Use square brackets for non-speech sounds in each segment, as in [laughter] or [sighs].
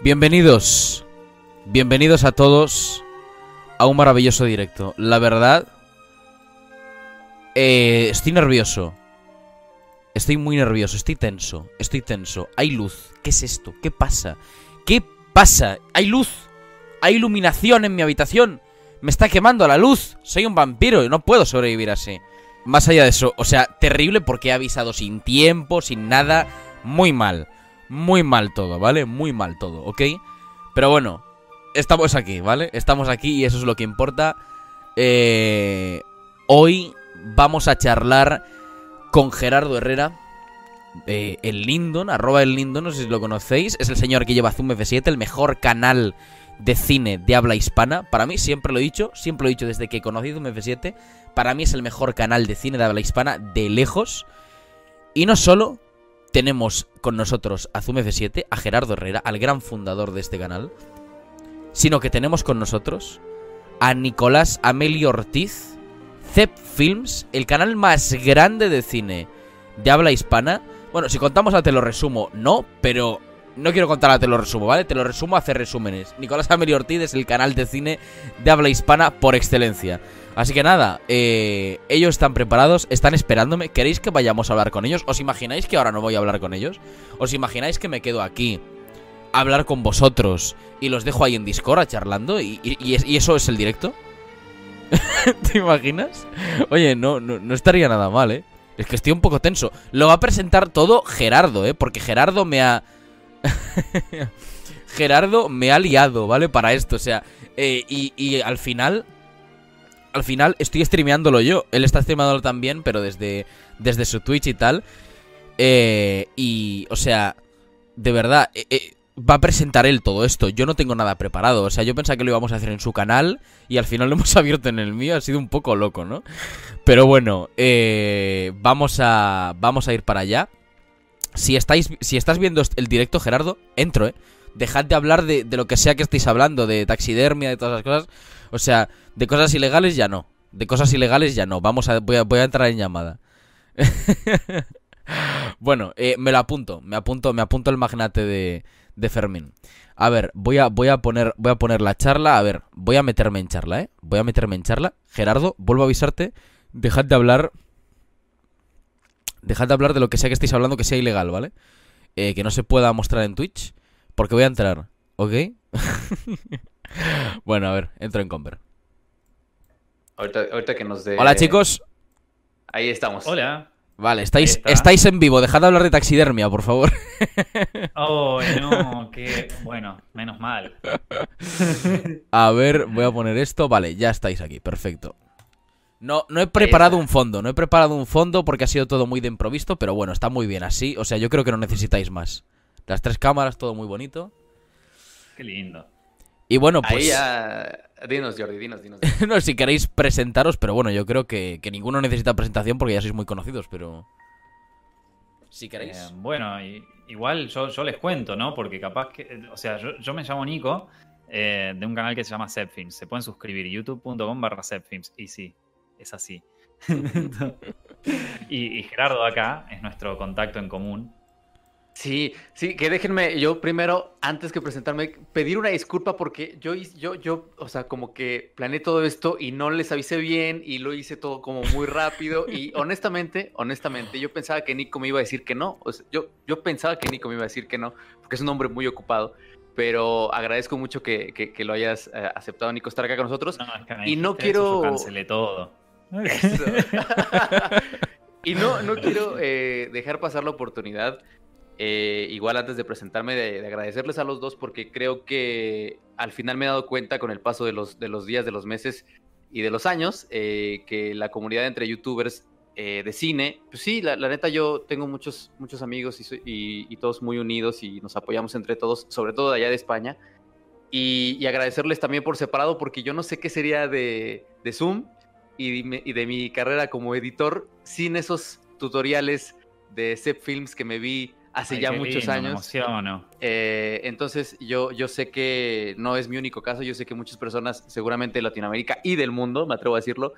Bienvenidos, bienvenidos a todos a un maravilloso directo. La verdad, eh, estoy nervioso. Estoy muy nervioso, estoy tenso, estoy tenso. Hay luz. ¿Qué es esto? ¿Qué pasa? ¿Qué pasa? Hay luz. Hay iluminación en mi habitación. Me está quemando la luz. Soy un vampiro y no puedo sobrevivir así. Más allá de eso, o sea, terrible porque he avisado sin tiempo, sin nada. Muy mal. Muy mal todo, ¿vale? Muy mal todo, ¿ok? Pero bueno, estamos aquí, ¿vale? Estamos aquí y eso es lo que importa. Eh, hoy vamos a charlar con Gerardo Herrera. el Lindon, arroba el Lindon, no sé si lo conocéis. Es el señor que lleva Zoom F7, el mejor canal de cine de habla hispana. Para mí, siempre lo he dicho, siempre lo he dicho desde que conocí Zoom F7. Para mí es el mejor canal de cine de habla hispana de lejos. Y no solo tenemos con nosotros a Zoom F7, a Gerardo Herrera, al gran fundador de este canal, sino que tenemos con nosotros a Nicolás Amelio Ortiz, Zep Films, el canal más grande de cine de habla hispana. Bueno, si contamos a Te lo resumo, no, pero no quiero contar a Te lo resumo, ¿vale? Te lo resumo a hacer resúmenes. Nicolás Amelio Ortiz es el canal de cine de habla hispana por excelencia. Así que nada, eh, ellos están preparados, están esperándome. ¿Queréis que vayamos a hablar con ellos? ¿Os imagináis que ahora no voy a hablar con ellos? ¿Os imagináis que me quedo aquí a hablar con vosotros y los dejo ahí en Discord charlando? ¿Y, y- y es- y eso es el directo? [laughs] ¿Te imaginas? Oye, no, no, no estaría nada mal, ¿eh? Es que estoy un poco tenso. Lo va a presentar todo Gerardo, ¿eh? Porque Gerardo me ha... [laughs] Gerardo me ha liado, ¿vale? Para esto, o sea... eh, y al final... Al final estoy streameándolo yo. Él está streamándolo también, pero desde, desde su Twitch y tal. Eh, y, o sea, de verdad, eh, eh, va a presentar él todo esto. Yo no tengo nada preparado. O sea, yo pensaba que lo íbamos a hacer en su canal y al final lo [laughs] hemos abierto en el mío. Ha sido un poco loco, ¿no? Pero bueno, eh, vamos, a, vamos a ir para allá. Si, estáis, si estás viendo el directo, Gerardo, entro, ¿eh? Dejad de hablar de, de lo que sea que estéis hablando, de taxidermia, de todas las cosas. O sea, de cosas ilegales ya no. De cosas ilegales ya no. Vamos a, voy a, voy a entrar en llamada. [laughs] bueno, eh, me lo apunto. Me apunto, me apunto el magnate de, de Fermín. A ver, voy a, voy a poner, voy a poner la charla. A ver, voy a meterme en charla, ¿eh? Voy a meterme en charla. Gerardo, vuelvo a avisarte. Dejad de hablar. Dejad de hablar de lo que sea que estéis hablando que sea ilegal, ¿vale? Eh, que no se pueda mostrar en Twitch. Porque voy a entrar, ¿ok? [laughs] [laughs] bueno, a ver, entro en Conver. Ahorita, ahorita que nos dé. Hola, chicos. Ahí estamos. Hola. Vale, estáis, estáis en vivo. Dejad de hablar de taxidermia, por favor. [laughs] Oh, no, qué bueno, menos mal. [laughs] A ver, voy a poner esto. Vale, ya estáis aquí, perfecto. No, no he preparado un fondo, no he preparado un fondo porque ha sido todo muy de improviso, pero bueno, está muy bien así. O sea, yo creo que no necesitáis más. Las tres cámaras, todo muy bonito. Qué lindo. Y bueno, pues. Ahí ya. Dinos, Jordi, dinos, dinos. [laughs] no, si queréis presentaros, pero bueno, yo creo que, que ninguno necesita presentación porque ya sois muy conocidos, pero. Si queréis. Eh, bueno, y- igual yo, yo les cuento, ¿no? Porque capaz que. O sea, yo, yo me llamo Nico, eh, de un canal que se llama Zepfilms. Se pueden suscribir, youtube.com barra Zepfilms. Y sí, es así. [laughs] y, y Gerardo acá es nuestro contacto en común. Sí, sí, que déjenme, yo primero, antes que presentarme, pedir una disculpa porque yo, yo, yo, o sea, como que planeé todo esto y no les avisé bien y lo hice todo como muy rápido y [laughs] honestamente, honestamente, yo pensaba que Nico me iba a decir que no, o sea, yo, yo pensaba que Nico me iba a decir que no, porque es un hombre muy ocupado, pero agradezco mucho que, que- que lo hayas eh, aceptado, Nico, estar acá con nosotros. No, es que me Y no quiero- cancelé todo. Eso. [laughs] [laughs] y no, no quiero eh, dejar pasar la oportunidad. Eh, igual antes de presentarme, de, de agradecerles a los dos porque creo que al final me he dado cuenta con el paso de los, de los días, de los meses y de los años eh, que la comunidad entre youtubers eh, de cine, pues sí, la, la neta yo tengo muchos, muchos amigos y, y- y todos muy unidos y nos apoyamos entre todos, sobre todo de allá de España. Y, y agradecerles también por separado porque yo no sé qué sería de, de Zoom y, me- y de mi carrera como editor sin esos tutoriales de Zep Films que me vi hace Ay, ya muchos lindo, Me años. emociono. Eh, entonces yo, yo sé que no es mi único caso, yo sé que muchas personas, seguramente de Latinoamérica y del mundo, me atrevo a decirlo,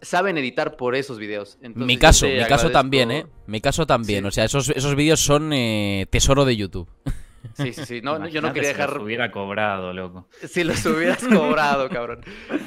saben editar por esos videos. Entonces, mi caso, mi caso también, ¿eh? Mi caso también. Sí. O sea, esos, esos vídeos son eh, tesoro de YouTube. Sí, sí, sí. No, yo no quería dejar. Si los hubiera cobrado, loco. Si los hubieras cobrado, cabrón.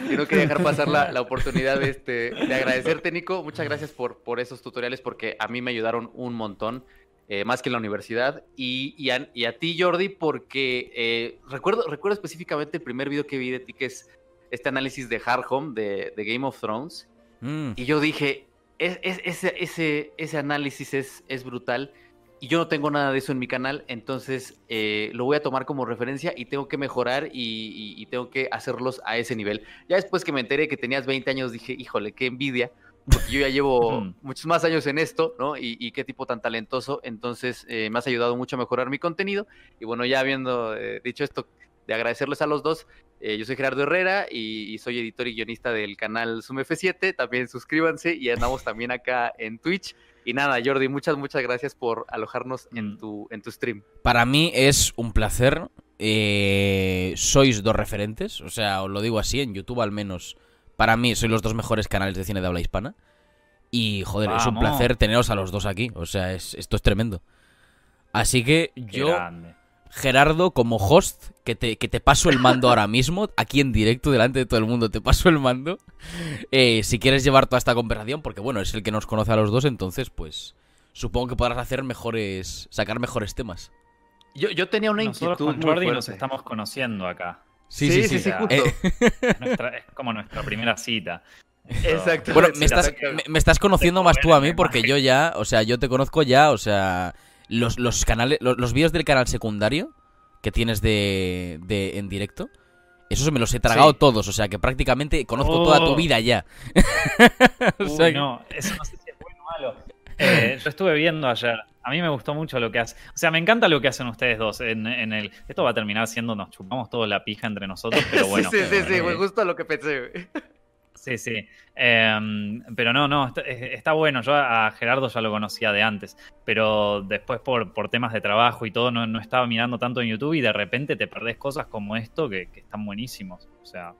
Yo no quería dejar pasar la, la oportunidad de, este, de agradecerte, Nico. Muchas gracias por, por esos tutoriales porque a mí me ayudaron un montón. Eh, más que en la universidad. Y, y, a, ti, Jordi, porque eh, recuerdo, recuerdo específicamente el primer video que vi de ti, que es este análisis de Hard Home de, de Game of Thrones. Mm. Y yo dije, es, ese, ese, ese análisis es, es brutal y yo no tengo nada de eso en mi canal, entonces eh, lo voy a tomar como referencia y tengo que mejorar y, tengo que hacerlos a ese nivel. Ya después que me enteré que tenías 20 años, dije, híjole, qué envidia, porque yo ya llevo muchos más años en esto, ¿no? Y, qué tipo tan talentoso, entonces eh, me has ayudado mucho a mejorar mi contenido. Y bueno, ya habiendo eh, dicho esto, de agradecerles a los dos, yo soy Gerardo Herrera y, soy editor y guionista del canal SumF7, también suscríbanse y andamos también acá en Twitch. Y nada, Jordi, muchas, muchas gracias por alojarnos en mm. tu, en tu stream. Para mí es un placer. Eh, sois dos referentes, o sea, os lo digo así, en YouTube al menos. Para mí sois los dos mejores canales de cine de habla hispana. Y joder, es un placer teneros a los dos aquí. O sea, es, esto es tremendo. Así que yo... Gerardo, como host, que te, que te paso el mando ahora mismo, [laughs] aquí en directo, delante de todo el mundo, te paso el mando. Eh, si quieres llevar toda esta conversación, porque bueno, es el que nos conoce a los dos, entonces, pues supongo que podrás hacer mejores, sacar mejores temas. Yo, yo tenía una Nosotros inquietud. Con Jordi nos estamos conociendo acá. Sí, sí, sí. sí, eh, [laughs] es, como nuestra primera cita. [laughs] Exacto. Bueno, me estás, me estás conociendo más tú a mí porque yo ya, o sea, yo te conozco ya, o sea, los, los canales, los, vídeos del canal secundario que tienes de, de en directo, esos me los he tragado todos, o sea que prácticamente conozco toda tu oh. vida ya. [laughs] no, eso no sé si es bueno o malo. Eh, yo estuve viendo ayer. A mí me gustó mucho lo que hace. O sea, me encanta lo que hacen ustedes dos. En, en el, esto va a terminar siendo, nos chupamos toda la pija entre nosotros, pero [laughs] bueno. sí, sí, sí, fue justo lo que pensé. Sí, sí. Em, pero no, no, está, bueno. Yo a Gerardo ya lo conocía de antes. Pero después por, por temas de trabajo y todo, no, estaba mirando tanto en YouTube y de repente te perdés cosas como esto que, están buenísimos. O sea.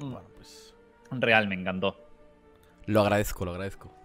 Mm. Bueno, pues. Real, me encantó. Lo agradezco, lo agradezco.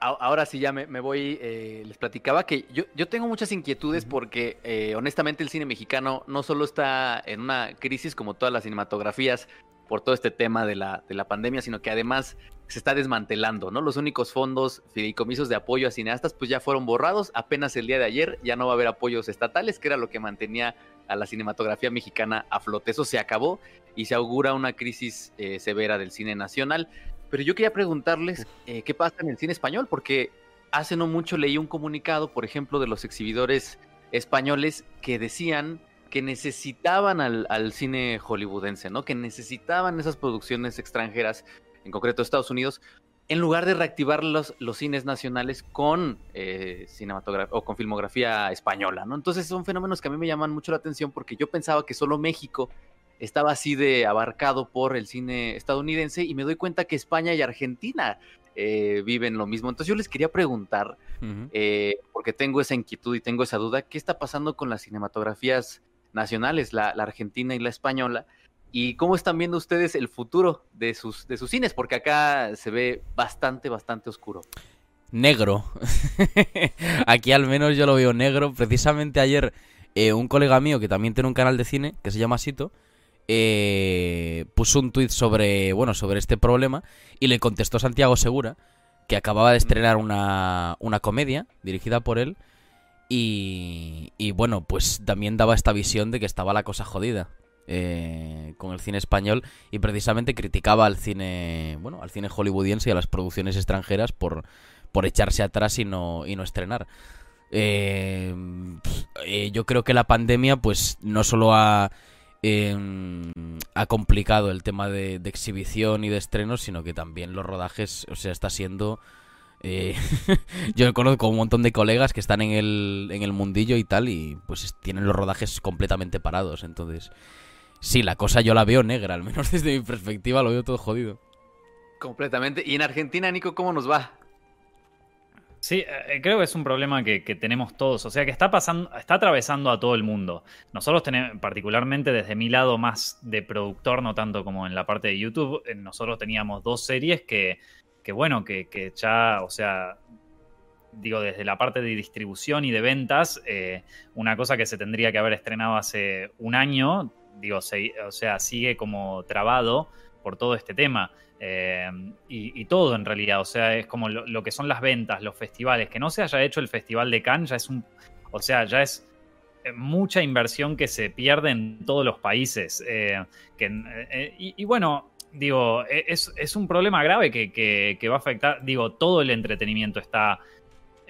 Ahora sí ya me, voy, eh, les platicaba que yo, yo tengo muchas inquietudes porque eh, honestamente el cine mexicano no solo está en una crisis como todas las cinematografías por todo este tema de la, de la pandemia, sino que además se está desmantelando, ¿no? Los únicos fondos fideicomisos de apoyo a cineastas pues ya fueron borrados, apenas el día de ayer ya no va a haber apoyos estatales, que era lo que mantenía a la cinematografía mexicana a flote. Eso se acabó y se augura una crisis eh, severa del cine nacional. Pero yo quería preguntarles eh, qué pasa en el cine español, porque hace no mucho leí un comunicado, por ejemplo, de los exhibidores españoles que decían que necesitaban al, cine hollywoodense, ¿no? Que necesitaban esas producciones extranjeras, en concreto Estados Unidos, en lugar de reactivar los, los cines nacionales con eh, cinematografía o con filmografía española, ¿no? Entonces son fenómenos que a mí me llaman mucho la atención porque yo pensaba que solo México estaba así de abarcado por el cine estadounidense y me doy cuenta que España y Argentina eh, viven lo mismo. Entonces yo les quería preguntar, eh, porque tengo esa inquietud y tengo esa duda, ¿qué está pasando con las cinematografías nacionales, la, argentina y la española. ¿Y cómo están viendo ustedes el futuro de sus, de sus cines? Porque acá se ve bastante, bastante oscuro. Negro. [laughs] Aquí al menos yo lo veo negro. Precisamente ayer eh, un colega mío que también tiene un canal de cine, que se llama Sito, eh, puso un tuit sobre, bueno, sobre este problema y le contestó Santiago Segura, que acababa de estrenar una, una comedia dirigida por él y, bueno, pues también daba esta visión de que estaba la cosa jodida eh, con el cine español y precisamente criticaba al cine, bueno, al cine hollywoodiense y a las producciones extranjeras por, por echarse atrás y no, y no estrenar. Eh, eh, yo creo que la pandemia, pues, no solo ha, em, ha complicado el tema de, exhibición y de estrenos, sino que también los rodajes, o sea, está siendo eh, [laughs] yo conozco un montón de colegas que están en el, en el mundillo y tal, y pues tienen los rodajes completamente parados. Entonces, sí, la cosa yo la veo negra, al menos [laughs] desde mi perspectiva lo veo todo jodido. Completamente. ¿Y en Argentina, Nico, cómo nos va? Sí, eh, creo que es un problema que, tenemos todos, o sea que está pasando, está atravesando a todo el mundo. Nosotros tenemos, particularmente desde mi lado más de productor, no tanto como en la parte de YouTube, eh, nosotros teníamos dos series que que bueno, que, ya, o sea, digo, desde la parte de distribución y de ventas, eh, una cosa que se tendría que haber estrenado hace un año, digo, o sea, sigue como trabado por todo este tema. Eh, y, todo en realidad, o sea, es como lo, que son las ventas, los festivales, que no se haya hecho el Festival de Cannes, ya es un, o sea, ya es eh, mucha inversión que se pierde en todos los países. que, y, bueno, digo, es, es, un problema grave que, que, va a afectar, digo, todo el entretenimiento está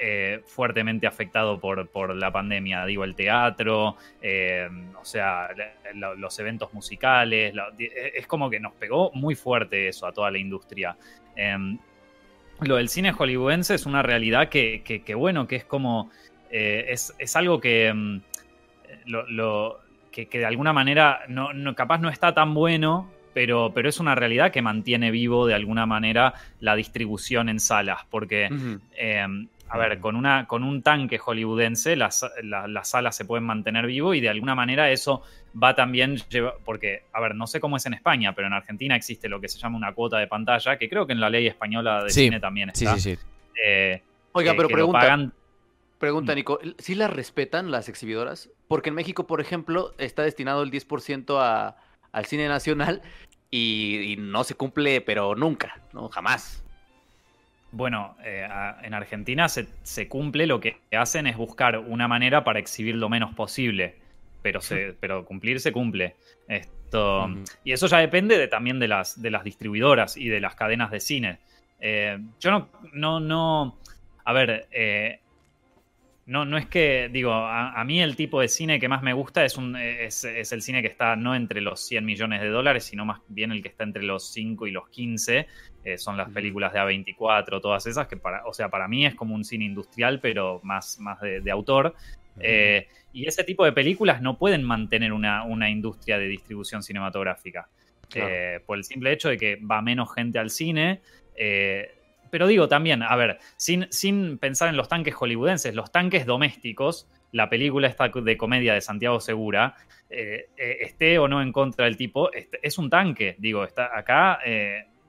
eh, fuertemente afectado por, la pandemia. Digo, el teatro, eh, o sea, los eventos musicales. Eh, es como que nos pegó muy fuerte eso a toda la industria. Em, lo del cine hollywoodense es una realidad que, bueno, que es como. es, algo que. Em, lo, que, de alguna manera no, capaz no está tan bueno, pero, pero, es una realidad que mantiene vivo de alguna manera la distribución en salas, porque a ver, con, una, con un tanque hollywoodense las, salas se pueden mantener vivo y de alguna manera eso va también, porque, a ver, no sé cómo es en España, pero en Argentina existe lo que se llama una cuota de pantalla, que creo que en la ley española de cine también está. Sí, sí, sí. Eh, Oiga, pero pregunta, pregunta, mm. Nico, ¿sí las respetan las exhibidoras? Porque en México, por ejemplo, está destinado el 10% a, al cine nacional y, y no se cumple, pero nunca, no, jamás. Bueno, eh, en Argentina se, cumple, lo que hacen es buscar una manera para exhibir lo menos posible, pero, se, pero cumplir se cumple. Esto, Y eso ya depende de, también de las, de las distribuidoras y de las cadenas de cine. Eh, yo no, no, no, a ver, eh, no, no es que, digo, a, mí el tipo de cine que más me gusta es, un, es, es, el cine que está no entre los 100 millones de dólares, sino más bien el que está entre los 5 y los 15. Eh, son las películas de A24, todas esas, que para, o sea, para mí es como un cine industrial, pero más, más de, autor. Eh, y ese tipo de películas no pueden mantener una, una industria de distribución cinematográfica. Eh, por el simple hecho de que va menos gente al cine pero digo también, a ver, sin, sin pensar en los tanques hollywoodenses, los tanques domésticos, la película esta de comedia de Santiago Segura, esté o no en contra del tipo, este, es un tanque, digo, está acá,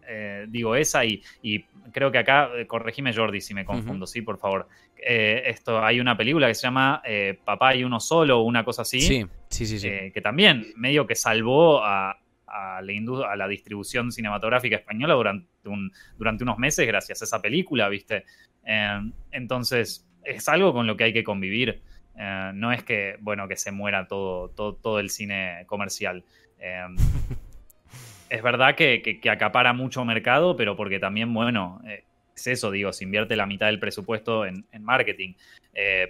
eh, digo, esa y, y creo que acá, corregime Jordi si me confundo, sí, por favor. esto, hay una película que se llama Papá y uno solo, o una cosa así. Sí, sí, sí. sí. que también medio que salvó a, a la, a la distribución cinematográfica española durante, un, durante unos meses gracias a esa película, ¿viste? Eh, entonces, es algo con lo que hay que convivir. Eh, no es que, bueno, que se muera todo, todo, todo el cine comercial. [laughs] Eh, es verdad que, acapara mucho mercado, pero porque también, bueno, es eso, digo, se invierte la mitad del presupuesto en, marketing.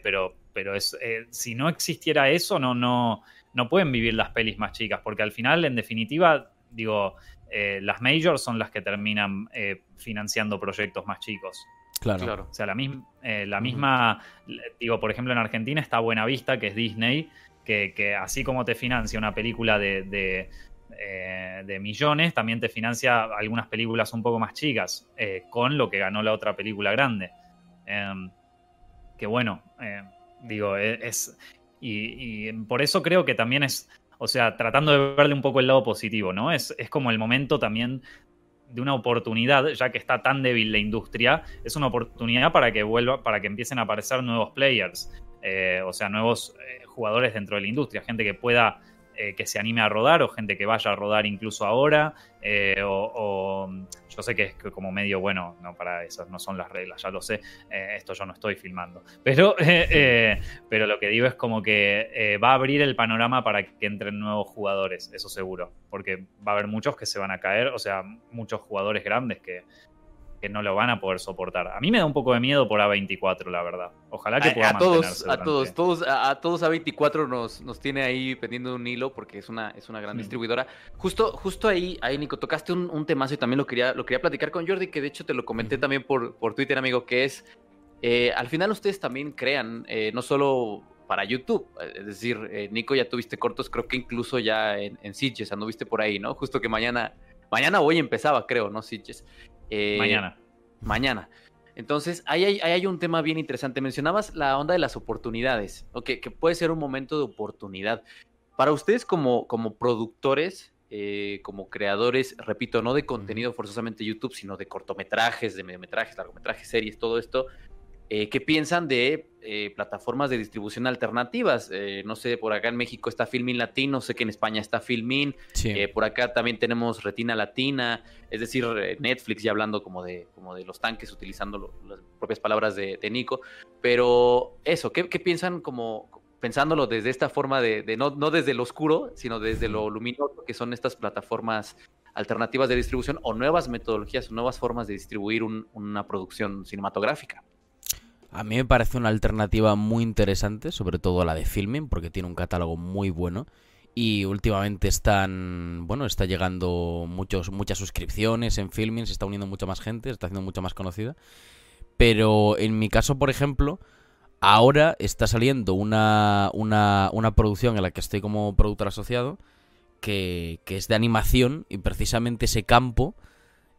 pero pero es, si no existiera eso, no, no, no pueden vivir las pelis más chicas, porque al final, en definitiva, digo, eh, las majors son las que terminan eh, financiando proyectos más chicos. Claro. claro. O sea, la, misma, eh, la misma, digo, por ejemplo, en Argentina está Buena Vista, que es Disney, que, así como te financia una película de, de, millones, también te financia algunas películas un poco más chicas, con lo que ganó la otra película grande. Em, que bueno, digo, e, es, y, por eso creo que también es, o sea, tratando de verle un poco el lado positivo, ¿no? Es, es como el momento también de una oportunidad, ya que está tan débil la industria, es una oportunidad para que vuelva, para que empiecen a aparecer nuevos players, eh, o sea, nuevos eh, jugadores dentro de la industria, gente que pueda eh, que se anime a rodar o gente que vaya a rodar incluso ahora. Eh, o, yo sé que es como medio bueno, no para eso, no son las reglas, ya lo sé. Eh, esto yo no estoy filmando. Pero, [laughs] pero lo que digo es como que va a abrir el panorama para que entren nuevos jugadores, eso seguro. Porque va a haber muchos que se van a caer, o sea, muchos jugadores grandes que, que no lo van a poder soportar. A mí me da un poco de miedo por A24, la verdad. Ojalá que pueda a, todos, a todos, todos, a, todos A24 nos, nos tiene ahí pendiendo un hilo porque es una, es una gran mm. distribuidora. Justo, justo ahí, ahí, Nico, tocaste un, un, temazo y también lo quería, lo quería platicar con Jordi, que de hecho te lo comenté también por, por Twitter, amigo, que es eh, al final ustedes también crean, eh, no solo para YouTube, es decir, eh, Nico, ya tuviste cortos, creo que incluso ya en, en Sitges, anduviste por ahí, ¿no? Justo que mañana, mañana hoy empezaba, creo, ¿no? Sitges. Eh, mañana. Mañana. Entonces, ahí hay, un tema bien interesante. Mencionabas la onda de las oportunidades, que puede ser un momento de oportunidad. Para ustedes como, como productores, eh, como creadores, repito, no de contenido forzosamente YouTube, sino de cortometrajes, de mediometrajes, largometrajes, series, todo esto, eh, ¿qué piensan de eh, plataformas de distribución alternativas? Eh, no sé, por acá en México está Filmin Latino, sé que en España está Filmin, Sí. por acá también tenemos Retina Latina, es decir, Netflix ya hablando como de, como de los tanques, utilizando lo- las propias palabras de, de Nico. Pero eso, ¿qué, qué piensan como pensándolo desde esta forma de, de no, no desde lo oscuro, sino desde lo luminoso que son estas plataformas alternativas de distribución o nuevas metodologías o nuevas formas de distribuir un- una producción cinematográfica? A mí me parece una alternativa muy interesante, sobre todo la de Filming, porque tiene un catálogo muy bueno. Y últimamente están, bueno, está llegando muchos, muchas suscripciones en Filming, se está uniendo mucha más gente, se está haciendo mucho más conocida. Pero en mi caso, por ejemplo, ahora está saliendo una, una, una producción en la que estoy como productor asociado, que, que es de animación, y precisamente ese campo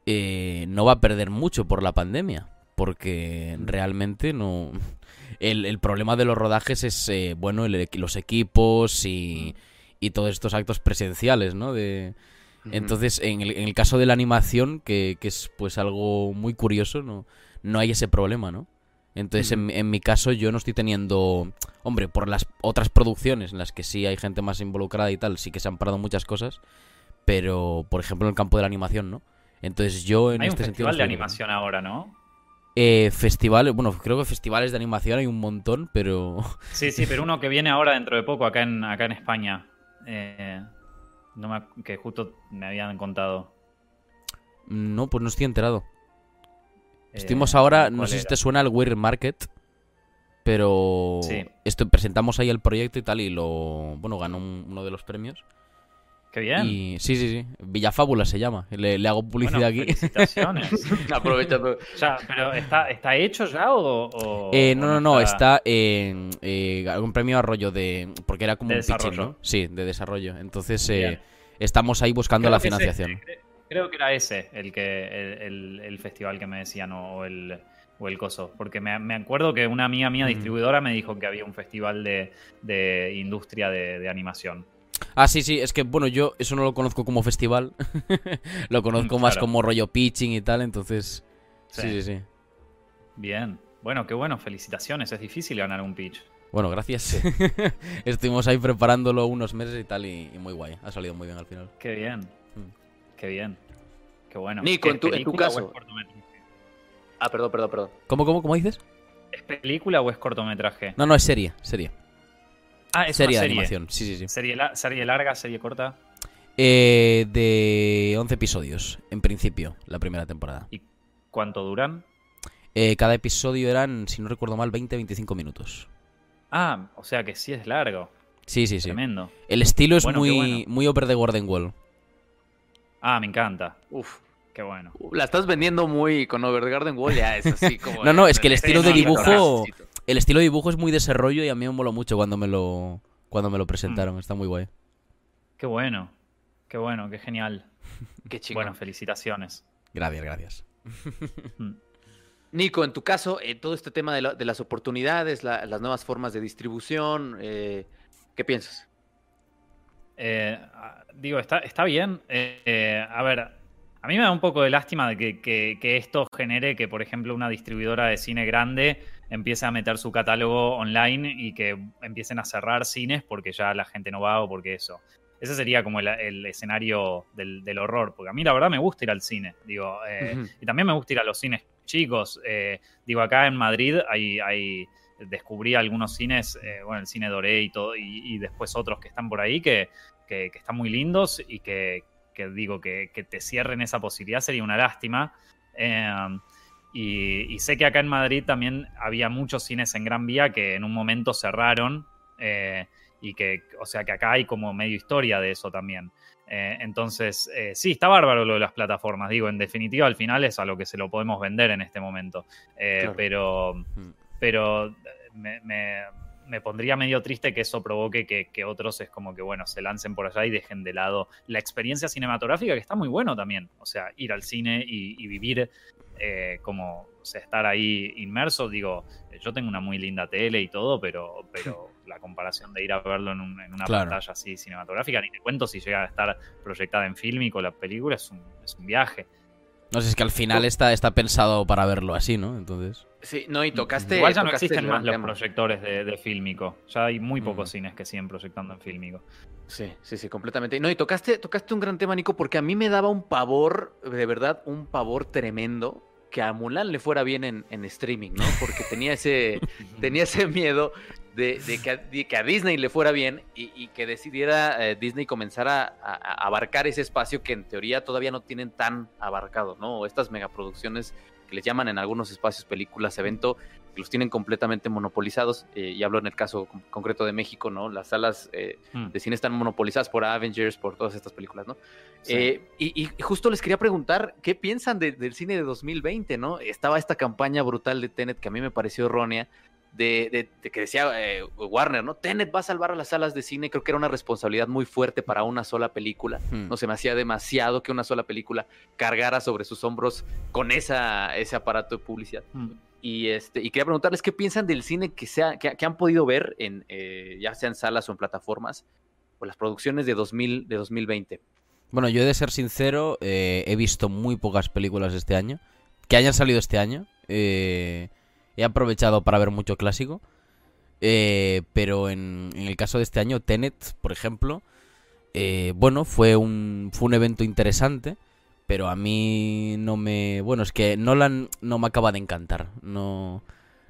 eh, no va a perder mucho por la pandemia. Porque realmente no. El, el problema de los rodajes es, eh, bueno, el- los equipos y, y todos estos actos presenciales, ¿no? De, entonces, en el, en el caso de la animación, que, que es pues algo muy curioso, no, no hay ese problema, ¿no? Entonces, en, en mi caso, yo no estoy teniendo. Hombre, por las otras producciones en las que sí hay gente más involucrada y tal, sí que se han parado muchas cosas. Pero, por ejemplo, en el campo de la animación, ¿no? Entonces, yo en Hay un este sentido. festival de bien. animación ahora, ¿no? Eh, festivales, bueno, creo que festivales de animación hay un montón, pero. [laughs] Sí, sí, pero uno que viene ahora dentro de poco acá en, acá en España. Eh, no me que justo me habían contado. No, pues no estoy enterado. Eh, Estuvimos ahora, no ¿cuál sé si te suena el Weird Market, pero Sí. esto, presentamos ahí el proyecto y tal y lo, bueno, ganó un- uno de los premios. Qué bien. Y sí, sí, sí, Villafábula se llama. Le, le hago publicidad Bueno, aquí. Felicitaciones. [laughs] [laughs] Aprovechando. Ya, pero ¿está, ¿está hecho ya o.? o- Eh, o no, no, no, está en eh, un premio a rollo de, porque era como De un pitching. ¿no? Sí, de desarrollo. Entonces eh, estamos ahí buscando Creo la ese- financiación. cre- creo que era ese el que el, el- el festival que me decían o o el, o el coso. Porque me, me acuerdo que una amiga mía distribuidora me dijo que había un festival de, de industria de, de animación. Ah, sí, sí, es que bueno, yo eso no lo conozco como festival. [laughs] lo conozco más como rollo pitching y tal, entonces. Sí, Sí. sí, sí. Bien. Bueno, qué bueno, felicitaciones. Es difícil ganar un pitch. Bueno, gracias. [laughs] Estuvimos ahí preparándolo unos meses y tal, y, y muy guay. Ha salido muy bien al final. Qué bien. Mm. Qué bien. Qué bueno. Nico, ¿Es en tu- en tu caso. es cortometraje? Ah, perdón, perdón, perdón. ¿Cómo, cómo, cómo dices? ¿Es película o es cortometraje? No, no, es serie, serie. Ah, es serie una de animación, sí, sí, sí. Serie, la- serie larga, serie corta. Eh, de 11 episodios, en principio, la primera temporada. ¿Y cuánto duran? Eh, cada episodio eran, si no recuerdo mal, 20-25 minutos. Ah, o sea que sí es largo. Sí, sí, sí. Tremendo. El estilo es Bueno, muy, bueno. muy over the Gordon Wall. Ah, me encanta. Uf. Qué bueno. La estás vendiendo muy con Over the Garden Wall, ya es así como. No, no, es que el estilo de dibujo- El estilo de dibujo es muy desarrollo y a mí me moló mucho cuando me lo, cuando me lo presentaron. Está muy guay. Qué bueno. Qué bueno, qué genial. [laughs] Qué chingón. Bueno, felicitaciones. Gracias, gracias. [laughs] Mm. Nico, en tu caso, eh, todo este tema de, la- de las oportunidades, la- las nuevas formas de distribución, eh, ¿qué piensas? Eh, ah, digo, está, está bien. Eh, eh, a ver, a mí me da un poco de lástima de que, que- que esto genere que, por ejemplo, una distribuidora de cine grande empiece a meter su catálogo online y que empiecen a cerrar cines porque ya la gente no va o porque eso. Ese sería como el, el escenario del, del horror, porque a mí la verdad me gusta ir al cine, digo, eh, y también me gusta ir a los cines chicos. eh, digo, acá en Madrid hay, hay descubrí algunos cines, eh, bueno, el cine Doré y todo, y, y después otros que están por ahí que, que, que están muy lindos y que, que digo que, que te cierren esa posibilidad sería una lástima. Eh, y, y sé que acá en Madrid también había muchos cines en Gran Vía que en un momento cerraron. eh, y que, o sea, que acá hay como medio historia de eso también. Eh, entonces, eh, sí, está bárbaro lo de las plataformas. Digo, en definitiva, al final es a lo que se lo podemos vender en este momento. Eh, Claro. Pero, Mm. pero me, me- me pondría medio triste que eso provoque que, que otros es como que, bueno, se lancen por allá y dejen de lado la experiencia cinematográfica, que está muy bueno también. O sea, ir al cine y, y vivir eh, como, o sea, estar ahí inmerso. Digo, eh, yo tengo una muy linda tele y todo, pero, pero [laughs] la comparación de ir a verlo en, un- en una Claro. pantalla así cinematográfica, ni te cuento si llega a estar proyectada en fílmico la película, es un, es un viaje. No sé, es que al final está, está pensado para verlo así, ¿no? Entonces. Sí, no, y tocaste. Igual ya no tocaste existen más los proyectores de, de fílmico. Ya hay muy pocos Mm. cines que siguen proyectando en fílmico. Sí, sí, sí, completamente. No, y tocaste, tocaste un gran tema, Nico, porque a mí me daba un pavor, de verdad, un pavor tremendo que a Mulan le fuera bien en, en streaming, ¿no? Porque tenía ese, [laughs] tenía ese miedo de, de que, a, de que a Disney le fuera bien y, y que decidiera eh, Disney comenzar a, a- a abarcar ese espacio que en teoría todavía no tienen tan abarcado, ¿no? O estas megaproducciones que les llaman en algunos espacios películas, evento, que los tienen completamente monopolizados. eh, y hablo en el caso con- concreto de México, ¿no? Las salas eh, Mm. de cine están monopolizadas por Avengers, por todas estas películas, ¿no? Sí. Eh, y, y justo les quería preguntar, ¿qué piensan de- del cine de 2020, no? Estaba esta campaña brutal de Tenet que a mí me pareció errónea, de, de- de que decía eh, Warner, ¿no? Tenet va a salvar a las salas de cine, creo que era una responsabilidad muy fuerte para una sola película. hmm. No se me hacía demasiado que una sola película cargara sobre sus hombros con esa, ese aparato de publicidad. Mm. Y, este, y quería preguntarles qué piensan del cine que, sea, que, que han podido ver, en, eh, ya sea en salas o en plataformas, o las producciones de, 2000, de 2020. Bueno, yo he de ser sincero, eh, he visto muy pocas películas este año. Que hayan salido este año. Eh, he aprovechado para ver mucho clásico. Eh, pero en, el caso de este año, Tenet, por ejemplo, eh, bueno, fue un, fue un evento interesante. Pero a mí no me... Bueno, es que Nolan no me acaba de encantar. No,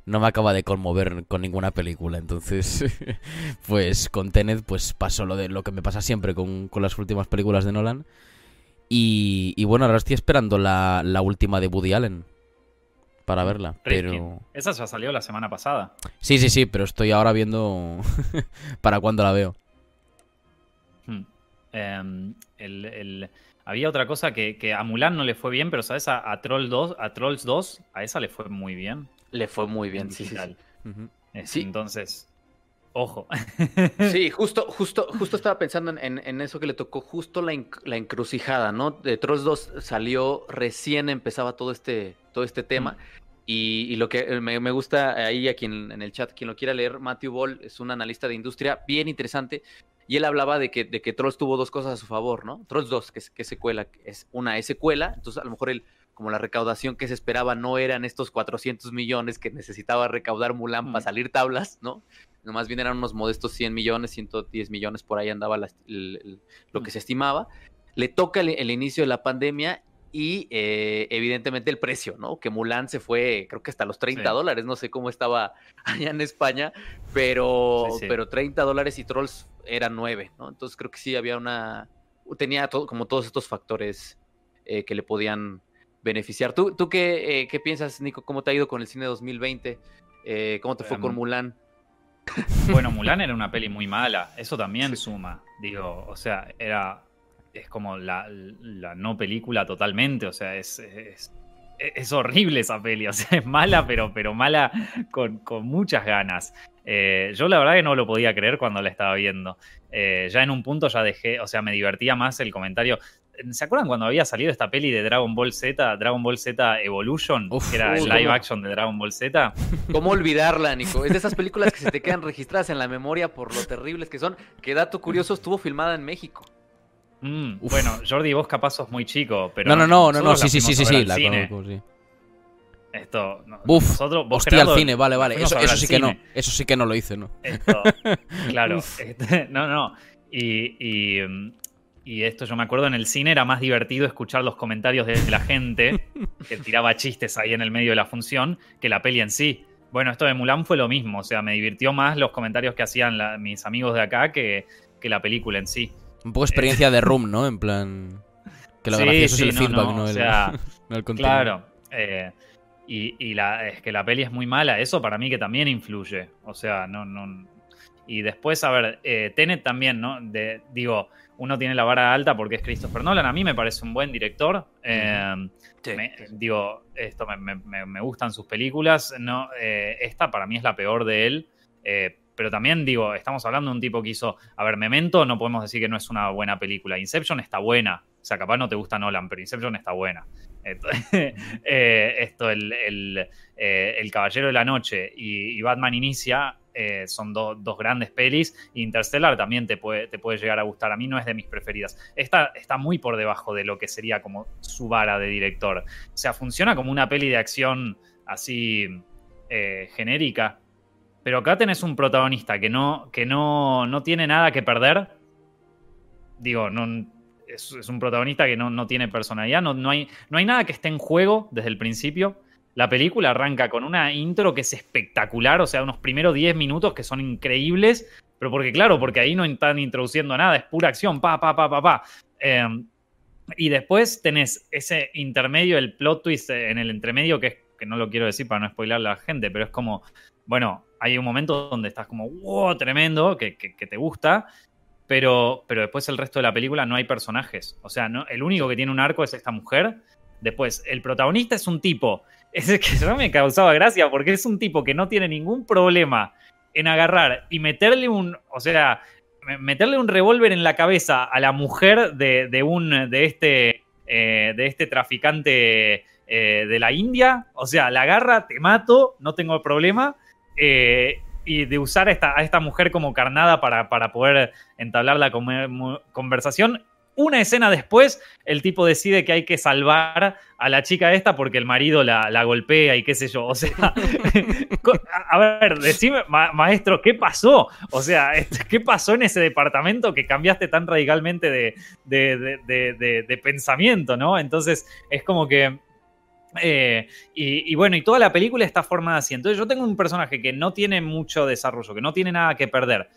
no me acaba de conmover con ninguna película. Entonces, [laughs] pues con Tenet pues pasó lo de lo que me pasa siempre con, con las últimas películas de Nolan. Y, y bueno, ahora estoy esperando la, la última de Woody Allen para verla. Rifkin. Pero Esa ya salió la semana pasada. sí, sí, sí, pero estoy ahora viendo [laughs] para cuándo la veo. Hmm. Em, el- el- había otra cosa que, que a Mulan no le fue bien, pero ¿sabes? A, a Troll 2, a Trolls 2, a esa le fue muy bien. Le fue muy bien, en sí, sí, sí. Entonces, ojo. [laughs] Sí, [laughs] justo, justo, justo estaba pensando en, en- en eso que le tocó justo la, la encrucijada, ¿no? De Trolls 2 salió recién empezaba todo este, todo este tema. Y, y lo que eh, me, me gusta ahí a quien en el chat, quien lo quiera leer, Matthew Ball es un analista de industria bien interesante. Y él hablaba de que, de que Trolls tuvo dos cosas a su favor, ¿no? Trolls 2, que es, que es secuela, es una es secuela, entonces a lo mejor él, como la recaudación que se esperaba no eran estos 400 millones que necesitaba recaudar Mulan para Mm. salir tablas, ¿no? No, más bien eran unos modestos 100 millones, 110 millones, por ahí andaba la- el- el- lo que se estimaba. Le toca el, el inicio de la pandemia y eh, evidentemente el precio, ¿no? Que Mulan se fue, creo que hasta los 30 Sí. dólares, no sé cómo estaba [laughs] allá en España, pero, Sí, sí. pero 30 dólares y Trolls eran 9, ¿no? Entonces creo que sí había una, tenía todo, como todos estos factores eh, que le podían beneficiar. ¿Tú, tú qué, eh, qué piensas, Nico? ¿Cómo te ha ido con el cine 2020? Eh, ¿Cómo te fue con Em, Mulan? Bueno, Mulan era una peli muy mala. Eso también suma. Digo, o sea, era. Es como la, la no película totalmente. O sea, es. es es horrible esa peli, [laughs] o sea, es mala, pero, pero mala con, con muchas ganas. Eh, yo la verdad que no lo podía creer cuando la estaba viendo. Eh, ya en un punto ya dejé, o sea, me divertía más el comentario. ¿Se acuerdan cuando había salido esta peli de Dragon Ball Z, Dragon Ball Z Evolution, Uf, que era el live cómo. action de Dragon Ball Z? ¿Cómo olvidarla, Nico? Es de esas películas que se te quedan registradas en la memoria por lo terribles que son. Que dato curioso, estuvo filmada en México. Mm, Uf. bueno, Jordi, vos capaz sos muy chico, pero. no, no, no, no, no, sí, sí, sí, sí, sí, la cine. conozco, sí. Esto. no- Buf, nosotros, vos, Hostia, al cine, vale, vale. Eso, sí que no. Eso sí que no lo hice, ¿no? Esto, [laughs] claro. Uf. este, no, no. Y, y, y esto yo me acuerdo en el cine era más divertido escuchar los comentarios de la gente [laughs] que tiraba chistes ahí en el medio de la función que la peli en sí. Bueno, esto de Mulan fue lo mismo, o sea, me divirtió más los comentarios que hacían la- mis amigos de acá que, que la película en sí. Un poco experiencia de Room, ¿no? En plan. Que lo Sí, gracioso sí, es el no, feedback, no, no, o el, sea, no [laughs] el contenido. Claro. eh, y y la, es que la peli es muy mala, eso para mí que también influye. O sea, no. no y después, a ver, eh, Tenet también, ¿no? De, digo, uno tiene la vara alta porque es Christopher Nolan. A mí me parece un buen director. eh, me- digo, esto me, me- me- me gustan sus películas. No, eh, esta para mí es la peor de él. eh, pero también digo, estamos hablando de un tipo que hizo. A ver, Memento no podemos decir que no es una buena película. Inception está buena. O sea, capaz no te gusta Nolan, pero Inception está buena. Esto, [laughs] eh, el, el, eh, El Caballero de la Noche y, Batman Inicia eh, son dos grandes pelis. Interstellar también te puede, te puede llegar a gustar. A mí no es de mis preferidas. Esta está muy por debajo de lo que sería como su vara de director. O sea, funciona como una peli de acción así genérica. Pero acá tenés un protagonista que no, que no, no tiene nada que perder. Digo, no, es, un protagonista que no, no tiene personalidad, no, no, hay, no hay nada que esté en juego desde el principio. La película arranca con una intro que es espectacular, o sea, unos primeros 10 minutos que son increíbles, pero porque, claro, porque ahí no están introduciendo nada, es pura acción, pa, pa, pa, pa, pa. Em, y después tenés ese intermedio, el plot twist en el entremedio, que es que no lo quiero decir para no spoiler a la gente, pero es como, bueno, hay un momento donde estás como, wow, tremendo, que, que, te gusta, pero, pero después el resto de la película no hay personajes. O sea, no, el único que tiene un arco es esta mujer. Después, el protagonista es un tipo [laughs] es que no me causaba gracia porque es un tipo que no tiene ningún problema en agarrar y meterle un, o sea, meterle un revólver en la cabeza a la mujer de, un, de este, eh, de este traficante eh, de la India, o sea, la agarra, te mato, no tengo problema, eh, y de usar a esta, a esta mujer como carnada para, para poder entablar la conversación, una escena después, el tipo decide que hay que salvar a la chica esta porque el marido la, golpea y qué sé yo. O sea, [laughs] a ver, decime, maestro, ¿qué pasó? O sea, ¿qué pasó en ese departamento que cambiaste tan radicalmente de, de, pensamiento, no? Entonces, es como que eh, y, y, bueno, y toda la película está formada así. Entonces yo tengo un personaje que no tiene mucho desarrollo, que no tiene nada que perder.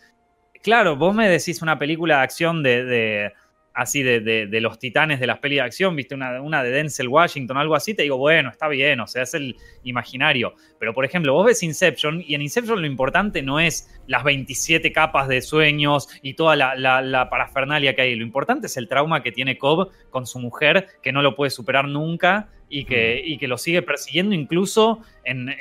Claro, vos me decís una película de acción de, así de, los titanes de las pelis de acción, viste una, una, de Denzel Washington, algo así, te digo, bueno, está bien, o sea, es el imaginario. Pero, por ejemplo, vos ves Inception y en Inception lo importante no es las 27 capas de sueños y toda la, parafernalia que hay, lo importante es el trauma que tiene Cobb con su mujer, que no lo puede superar nunca y que, y que lo sigue persiguiendo incluso en,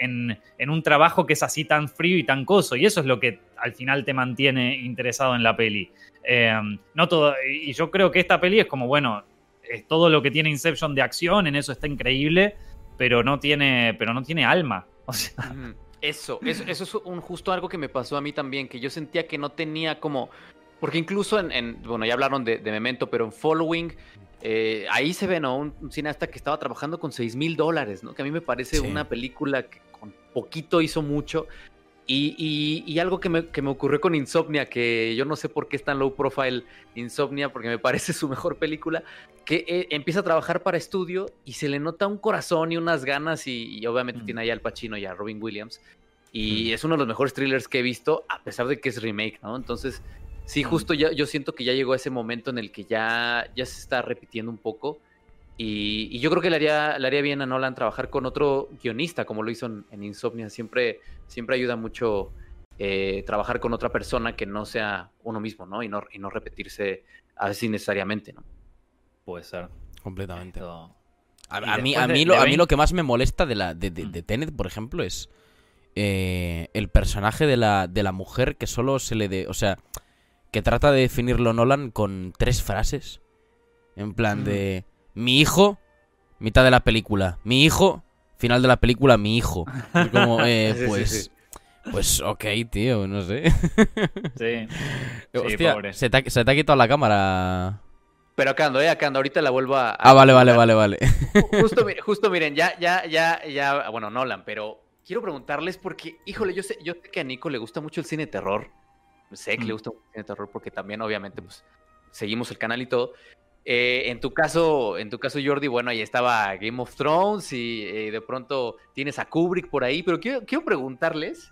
en, un trabajo que es así tan frío y tan coso. Y eso es lo que al final te mantiene interesado en la peli. Em, no todo, y yo creo que esta peli es como, bueno, es todo lo que tiene Inception de acción, en eso está increíble, pero no tiene, pero no tiene alma. [laughs] O sea. Eso, eso, eso es un, justo algo que me pasó a mí también, que yo sentía que no tenía como. Porque incluso en, bueno, ya hablaron de, Memento, pero en Following, eh, ahí se ve, ¿no? Un, cineasta que estaba trabajando con 6 mil dólares, ¿no? Que a mí me parece una película que con poquito hizo mucho. Y, algo que me, ocurrió con Insomnia, que yo no sé por qué es tan low profile Insomnia, porque me [laughs] parece su mejor película, que eh, empieza a trabajar para estudio y se le nota un corazón y unas ganas y, obviamente mm. tiene ahí al Pacino y a Robin Williams. Y mm. es uno de los mejores thrillers que he visto, a pesar de que es remake, ¿no? Entonces, sí, mm. justo ya, yo siento que ya llegó ese momento en el que ya, ya se está repitiendo un poco. Y, yo creo que le haría, le haría bien a Nolan trabajar con otro guionista, como lo hizo en, Insomnia. Siempre, siempre ayuda mucho eh, trabajar con otra persona que no sea uno mismo, ¿no? Y no, y no repetirse a veces innecesariamente, ¿no? Puede ser. Completamente. A, mí, a, mí lo, a mí lo que más me molesta de, la, de, de, Tenet, por ejemplo, es eh, el personaje de la, de la mujer que solo se le de... O sea, que trata de definirlo Nolan con tres frases. En plan de mi hijo, mitad de la película. Mi hijo, final de la película, mi hijo. como, [laughs] eh, pues... Pues ok, tío, no sé. Sí. [laughs] Hostia, Se, te ha, se te ha quitado la cámara. Pero acá ando, eh, acá ando. Ahorita la vuelvo a. ah, vale, vale, vale, vale. [laughs] Justo, justo miren, ya, ya, ya, ya. Bueno, Nolan, pero quiero preguntarles porque, híjole, yo sé, yo sé que a Nico le gusta mucho el cine de terror. Sé que le mm. gusta mucho el cine de terror porque también, obviamente, pues seguimos el canal y todo. Eh, en tu caso, en tu caso, Jordi, bueno, ahí estaba Game of Thrones y eh, de pronto tienes a Kubrick por ahí, pero quiero, preguntarles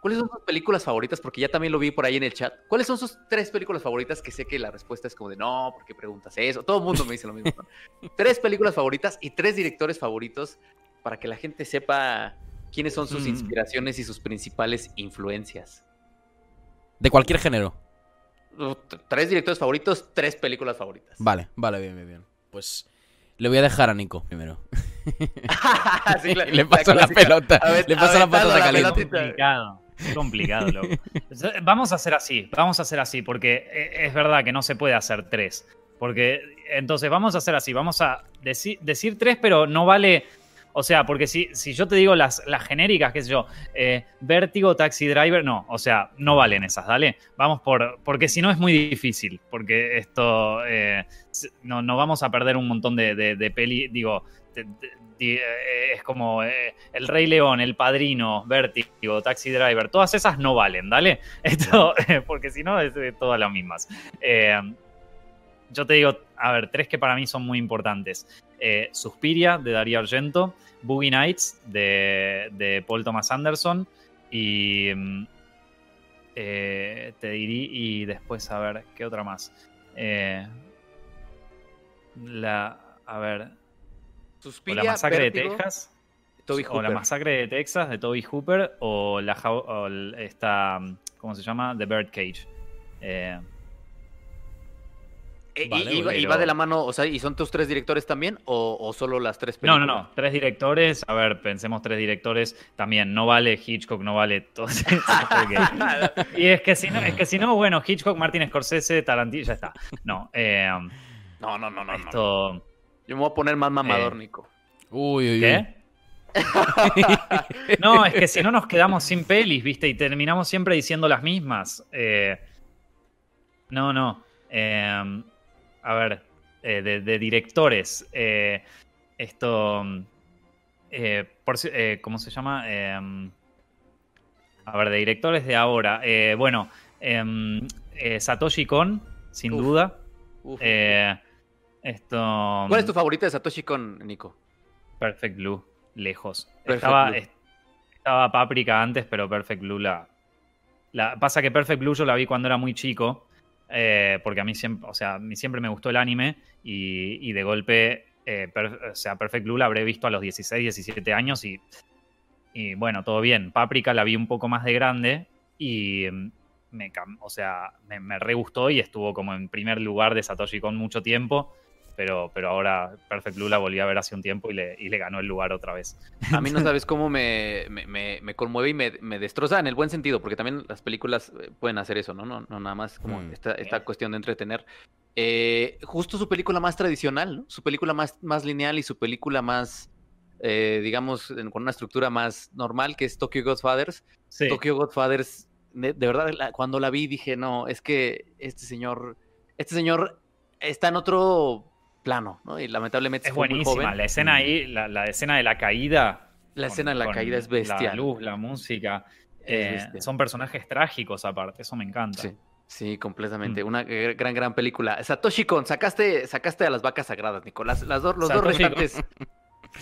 cuáles son sus películas favoritas, porque ya también lo vi por ahí en el chat. ¿Cuáles son sus tres películas favoritas? Que sé que la respuesta es como de no, ¿por qué preguntas eso? Todo el mundo me dice lo mismo. [laughs] tres películas favoritas y tres directores favoritos para que la gente sepa quiénes son sus mm. inspiraciones y sus principales influencias. De cualquier género tres directores favoritos, tres películas favoritas. Vale, vale, bien, bien, bien. Pues le voy a dejar a Nico primero. [laughs] [laughs] le, paso la, pelota. le paso la pelota caliente. Es complicado. Es complicado, loco. Vamos a hacer así, vamos a hacer así, porque e, es verdad que no se puede hacer tres. Porque entonces vamos a hacer así, vamos a decir tres, pero no vale O sea, porque si, si yo te digo las, las genéricas, qué sé yo, eh, Vértigo, Taxi Driver, no, o sea, no valen esas, dale. Vamos por. Porque si no es muy difícil. Porque esto. eh, no, no vamos a perder un montón de, de, de peli. Digo, de- eh, es como eh, El Rey León, El Padrino, Vértigo, Taxi Driver. Todas esas no valen, dale. [laughs] Esto, porque si no, es de todas las mismas. Yo te digo, a ver, tres que para mí son muy importantes. Eh, Suspiria, de Darío Argento. Boogie Nights, de, de Paul Thomas Anderson. Y. mm, eh, te dirí. Y después, a ver, ¿qué otra más? Eh, la. A ver. O Suspiria, la masacre Vértigo, de Texas. Toby O la masacre de Texas de Toby Hooper. O la o esta. ¿Cómo se llama? The Birdcage. Eh, Eh, y- Vale, y, va- y pero- va de la mano, o sea, ¿y son tus tres directores también o, o solo las tres No, películas? no, no. Tres directores. A ver, pensemos tres directores. También no vale Hitchcock, no vale todo. [laughs] Y es que si no, es que si no, bueno, Hitchcock, Martin Scorsese, Tarantino, ya está. No, eh, No, no, no, no, no. esto. Yo me voy a poner más mamador, Eh, Nico. Uy, uy, uy. ¿Qué? [laughs] No, es que si no nos quedamos sin pelis, ¿viste? Y terminamos siempre diciendo las mismas. Eh, no, no. A ver, eh, de, de directores. eh, esto. eh, por eh, ¿Cómo se llama? Eh, a ver, de directores de ahora. Eh, bueno, em, Satoshi Kon, sin Uf. duda. Uf. Eh, esto. ¿Cuál es tu favorita de Satoshi con Nico? Perfect Blue, lejos. Perfect estaba, Blue. est- estaba Paprika antes, pero Perfect Blue la, la- Pasa que Perfect Blue yo la vi cuando era muy chico, eh, porque a mí siempre, o sea, a mí siempre me gustó el anime y, de golpe, eh, o sea, Perfect Blue la habré visto a los 16, 17 años y, y bueno, todo bien. Paprika la vi un poco más de grande y mm, me, o sea, me, me re gustó y estuvo como en primer lugar de Satoshi Kon mucho tiempo. Pero, pero ahora Perfect Blue la volví a ver hace un tiempo y le, y le ganó el lugar otra vez. A mí no [laughs] sabes cómo me, me, me- me conmueve y me, me destroza en el buen sentido, porque también las películas eh, pueden hacer eso, ¿no? No, no nada más como Mm. esta, esta cuestión de entretener. Eh, justo su película más tradicional, ¿no? Su película más, más lineal y su película más, eh, digamos, con una estructura más normal, que es Tokyo Godfathers. Sí. Tokyo Godfathers, de, de verdad, la- cuando la vi dije, no, es que este señor, este señor está en otro plano, ¿no? Y lamentablemente Es fue muy buenísima. joven. La escena Mm. ahí, la, la escena de la caída. La con- escena de la caída es La bestial. luz, la música. Eh, son personajes trágicos aparte, eso me encanta. Sí, sí, completamente. Mm. Una gr- gran, gran película. Satoshi Kon, sacaste, sacaste a las vacas sagradas, Nicolás. Las dos, los dos Satoshi restantes. [laughs]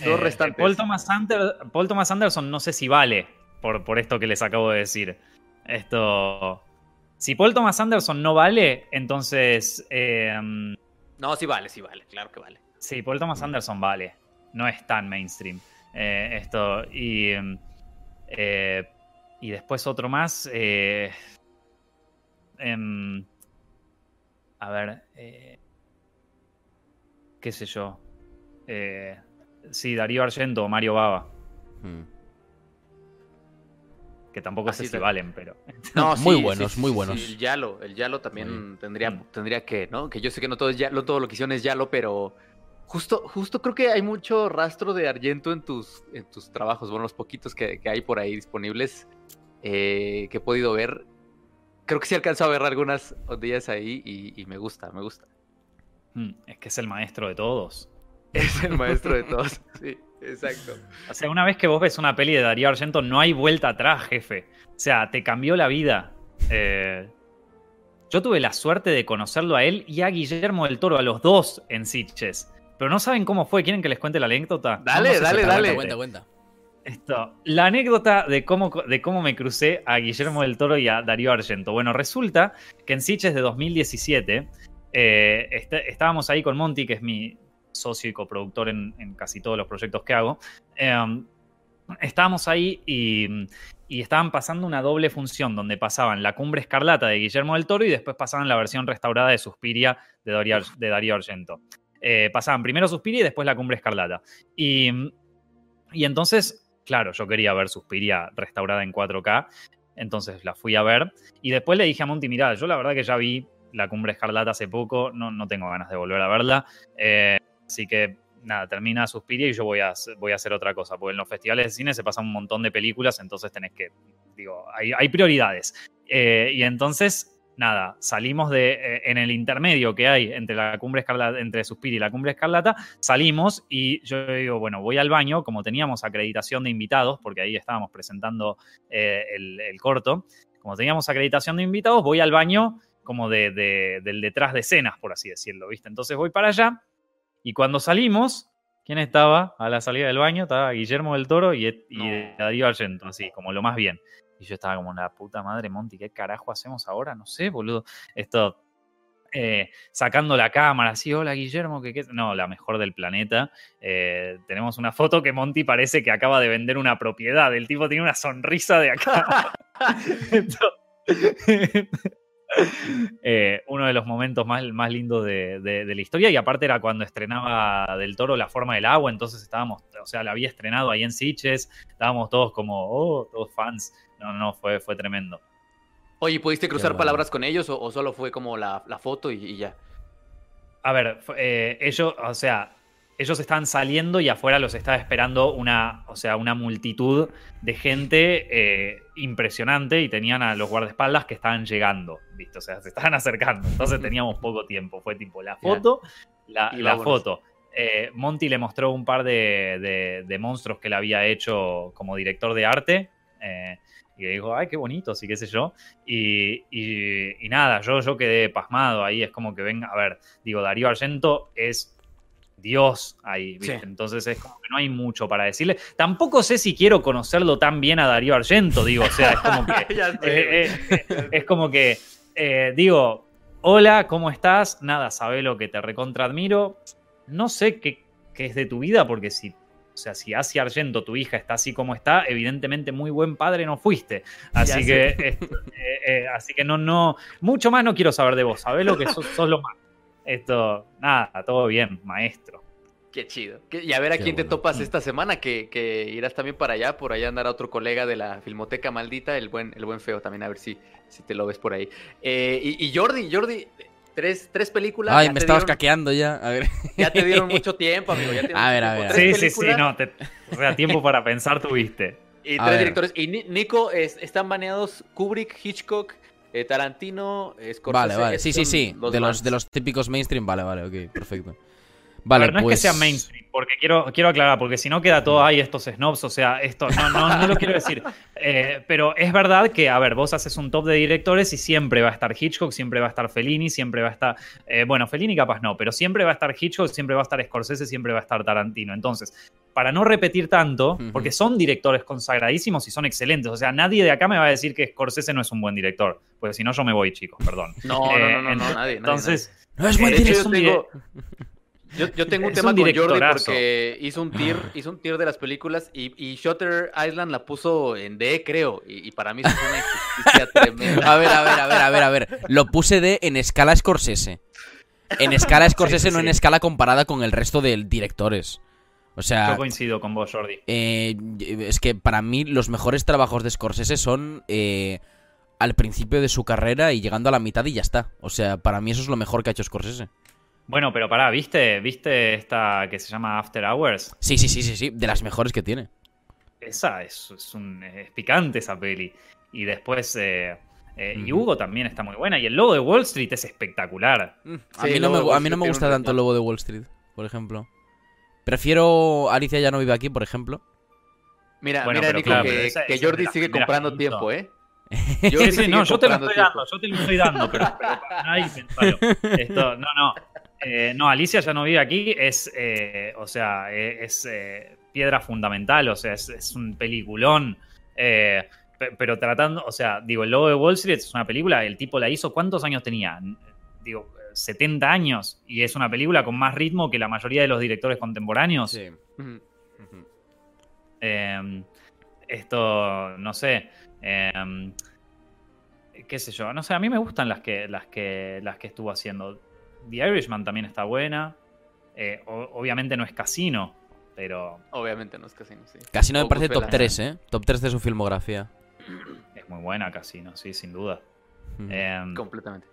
Eh, dos restantes. Paul, Thomas Ander- Paul Thomas Anderson no sé si vale por, por esto que les acabo de decir. Esto. Si Paul Thomas Anderson no vale, entonces. eh, No, sí vale, sí vale, claro que vale. Sí, Paul Thomas Anderson vale. No es tan mainstream. Eh, esto. Y. mm, eh, y después otro más. eh, em, a ver. eh, ¿Qué sé yo? Eh, sí, Darío Argento o Mario Baba. Mm. Que tampoco Así sé si valen, pero. [laughs] [laughs] No, Muy sí, buenos, sí, muy buenos. sí, el Yalo, el Yalo también Muy tendría, Mm. tendría que, ¿no? Que yo sé que no todo es Yalo, todo lo que hicieron es Yalo, pero justo, justo creo que hay mucho rastro de Argento en tus, en tus trabajos. Bueno, los poquitos que, que hay por ahí disponibles eh, que he podido ver. Creo que sí alcanzo a ver algunas días ahí y, y me gusta, me gusta. Mm, Es que es el maestro de todos. Es el maestro de todos. [laughs] Sí, exacto. O sea, una vez que vos ves una peli de Darío Argento, no hay vuelta atrás, jefe. O sea, te cambió la vida. Eh, yo tuve la suerte de conocerlo a él y a Guillermo del Toro, a los dos en Sitges. Pero no saben cómo fue. ¿Quieren que les cuente la anécdota? Dale, No, no dale, está dale. Cuenta, cuenta, cuenta. Esto, la anécdota de cómo, de cómo me crucé a Guillermo del Toro y a Darío Argento. Bueno, resulta que en Sitges de 2017 eh, est- estábamos ahí con Monty, que es mi socio y coproductor en, casi todos los proyectos que hago. Eh, estábamos ahí y, estaban pasando una doble función donde pasaban la Cumbre Escarlata de Guillermo del Toro y después pasaban la versión restaurada de Suspiria de Darío Argento. Eh, pasaban primero Suspiria y después la Cumbre Escarlata. Y, y entonces, claro, yo quería ver Suspiria restaurada en 4K, entonces la fui a ver. Y después le dije a Monty, mirá, yo la verdad que ya vi la Cumbre Escarlata hace poco, no, no tengo ganas de volver a verla. eh, así que nada, termina Suspiria y yo voy a, voy a hacer otra cosa. Porque en los festivales de cine se pasan un montón de películas, entonces tenés que, digo, hay, hay prioridades. Eh, y entonces, nada, salimos de, eh, en el intermedio que hay entre la cumbre escarlata, entre Suspiria y la cumbre escarlata, salimos y yo digo, bueno, voy al baño, como teníamos acreditación de invitados, porque ahí estábamos presentando eh, el, el corto, como teníamos acreditación de invitados, voy al baño como de, de- del detrás de escenas, por así decirlo, ¿viste? Entonces voy para allá y cuando salimos, ¿quién estaba a la salida del baño? Estaba Guillermo del Toro y, y No. Darío Argento, así, como lo más bien. Y yo estaba como, la puta madre, Monty, ¿qué carajo hacemos ahora? No sé, boludo. Esto, eh, sacando la cámara, así, hola Guillermo, que qué. No, la mejor del planeta. Eh, tenemos una foto que Monty parece que acaba de vender una propiedad. El tipo tiene una sonrisa de acá. [laughs] [laughs] Esto- [laughs] Eh, uno de los momentos más, más lindos de, de- de la historia. Y aparte era cuando estrenaba Del Toro La Forma del Agua. Entonces estábamos, o sea, la había estrenado ahí en Sitges. Estábamos todos como, oh, todos fans. No, no, fue, fue tremendo. Oye, ¿pudiste cruzar bueno. palabras con ellos o, o solo fue como la, la foto y, y ya? A ver, eh, ellos, o sea, ellos estaban saliendo y afuera los estaba esperando una, o sea, una multitud de gente eh, impresionante y tenían a los guardaespaldas que estaban llegando, ¿viste? O sea, se estaban acercando. Entonces teníamos poco tiempo. Fue tipo la foto, la, foto. Eh, Monty le mostró un par de, de- de monstruos que le había hecho como director de arte. eh, y le dijo, ay, qué bonitos y qué sé yo. Y, y- y nada, yo, yo quedé pasmado ahí. Es como que venga, a ver, digo, Darío Argento es Dios ahí, ¿viste? Sí. Entonces es como que no hay mucho para decirle. Tampoco sé si quiero conocerlo tan bien a Darío Argento, digo, o sea, es como que. [laughs] Eh, eh, eh, es como que, eh, digo, hola, ¿cómo estás? Nada, sabe lo que te recontra admiro. No sé qué, qué es de tu vida, porque si, o sea, si Asia Argento, tu hija, está así como está, evidentemente muy buen padre no fuiste. Así Ya que, eh, eh, así que no, no, mucho más no quiero saber de vos. Sabés lo que sos, sos lo más. Esto, nada, todo bien, maestro. Qué chido. ¿Qué- Y a ver a Qué quién te topas esta semana, que, que irás también para allá. Por allá andará otro colega de la Filmoteca Maldita, el buen, el buen feo también, a ver si, si te lo ves por ahí. Eh, y, y Jordi, Jordi, tres, tres películas. Ay, me estabas dieron- caqueando ya. A ver. Ya te dieron [laughs] mucho tiempo, amigo. Ya A ver, a ver, Sí, sí, sí, no, te, o sea, tiempo para pensar tuviste. Y A tres ver. directores. Y Ni- Nico, es- están baneados Kubrick, Hitchcock, Tarantino, Scorsese. Vale, vale. Sí, sí, sí. De los, de los típicos mainstream, vale, vale, ok, perfecto. Vale, ver, no pues... es que sea mainstream, porque quiero, quiero aclarar, porque si no queda todo ahí estos snobs, o sea, esto no, no, no lo quiero decir. [laughs] Eh, pero es verdad que, a ver, vos haces un top de directores y siempre va a estar Hitchcock, siempre va a estar Fellini, siempre va a estar. eh, bueno, Fellini capaz no, pero siempre va a estar Hitchcock, siempre va a estar Scorsese, siempre va a estar Tarantino. Entonces, para no repetir tanto, porque son directores consagradísimos y son excelentes, o sea, nadie de acá me va a decir que Scorsese no es un buen director, porque si no, yo me voy, chicos, perdón. No, no, no, no, Eh, no, ent- nadie, nadie, Entonces. No es buen hecho, director. Yo tengo, yo, yo tengo un es tema un con Jordi porque hizo un tier, [sighs] hizo un tier de las películas y, y Shutter Island la puso en D, creo. Y, y para mí eso es una injusticia [laughs] tremenda. A ver, a ver, a ver, a ver, a ver. Lo puse de en escala Scorsese. En escala [laughs] Scorsese, sí, no en escala comparada con el resto de directores. O sea, Yo coincido con vos, Jordi. eh, es que para mí los mejores trabajos de Scorsese son eh, al principio de su carrera y llegando a la mitad y ya está. O sea, para mí eso es lo mejor que ha hecho Scorsese. Bueno, pero pará, ¿viste? ¿Viste esta que se llama After Hours? Sí, sí, sí, sí, sí. De las mejores que tiene. Esa es, es, un, es picante esa peli. Y después. eh, eh, Y. Hugo también está muy buena. Y el logo de Wall Street es espectacular. A Sí, mí no Lobo de me, Wall a mí no me gusta tanto el lobo de Wall Street, por ejemplo. Prefiero Alicia ya no vive aquí, por ejemplo. Mira, Bueno, mira, pero Nico, claro, que, Jordi sigue comprando tiempo, ¿eh? [laughs] Sí, Jordi sí, sigue no, yo te lo estoy tiempo. dando, yo te lo estoy dando, pero, pero para pensalo. Esto, no, no. Eh, no, Alicia ya no vive aquí, es, eh, o sea, eh, es eh, piedra fundamental, o sea, es, es un peliculón. pe- pero tratando, o sea, digo, el logo de Wall Street es una película, el tipo la hizo, ¿cuántos años tenía? Digo, 70 años, y es una película con más ritmo que la mayoría de los directores contemporáneos. Ujú. Eh, esto, no sé. eh, qué sé yo. No sé, a mí me gustan las que, las que, las que estuvo haciendo. The Irishman también está buena. Eh, o- obviamente no es casino, pero Obviamente no es casino, sí. Casi no me parece top Goodfellas. 3, ¿eh? Top 3 de su filmografía. es muy buena casino, sí, sin duda. Eh, Completamente.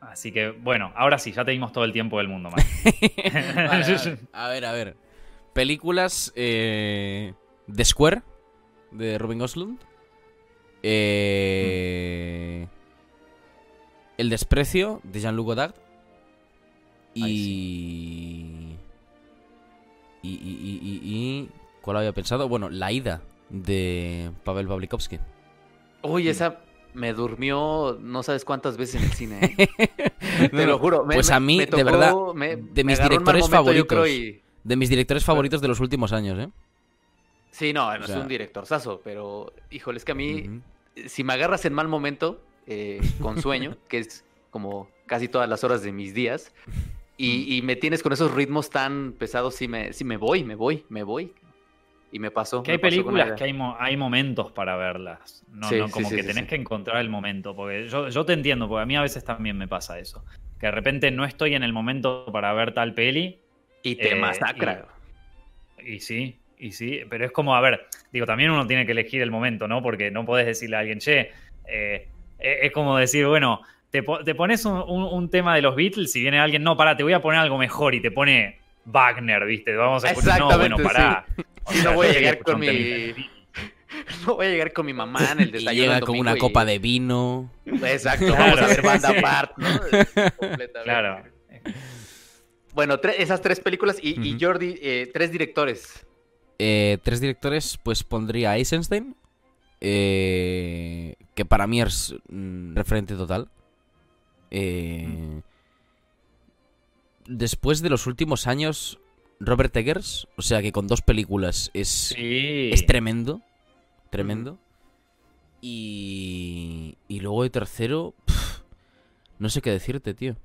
Así que, bueno, ahora sí, ya te dimos todo el tiempo del mundo, man. [laughs] Vale, vale. A ver, a ver. Películas eh, de Square, de Robin Goslund. Eh, El desprecio, de Jean-Luc Godard. Y... Y, y, y, y- ¿Cuál había pensado? Bueno, La ida, de Pavel Pavlikovsky. Uy, esa me durmió no sabes cuántas veces en el cine. ¿eh? [laughs] Te lo juro. me- Pues a mí, me de verdad, me- de mis directores favoritos. y- De mis directores favoritos de los últimos años, ¿eh? Sí, no, no O sea- es un directorzazo, pero híjole, es que a mí, si me agarras en mal momento, eh, con sueño, [laughs] que es como casi todas las horas de mis días, y, y me tienes con esos ritmos tan pesados, sí me, sí me voy, me voy, me voy. Y me pasó. Que hay pasó películas que hay, mo- hay momentos para verlas. No, Sí, no como sí, que tenés que encontrar el momento. Porque yo, yo te entiendo, porque a mí a veces también me pasa eso. Que de repente no estoy en el momento para ver tal peli. Y te eh, masacra. Y sí, y sí. Pero es como, a ver, digo, también uno tiene que elegir el momento, ¿no? Porque no podés decirle a alguien, che, eh, eh, es como decir, bueno, te, po- te pones un, un- un tema de los Beatles y viene alguien, no, pará, te voy a poner algo mejor y te pone Wagner, ¿viste? Vamos a escuchar. No, bueno, pará. O no voy a llegar con mi-. [laughs] No voy a llegar con mi mamá en el Y desayuno. llega el con una y- copa de vino. Exacto, Claro, vamos a ver banda sí. apart, ¿no? [laughs] Completamente. Claro. Bueno, tre- esas tres películas y, y. Jordi, eh, tres directores. Eh, tres directores, pues pondría a Eisenstein, eh, que para mí es mm, referente total. Eh, Después de los últimos años, Robert Eggers, o sea que con dos películas es, Sí. es tremendo, tremendo. Y, y luego de tercero, no sé qué decirte, tío.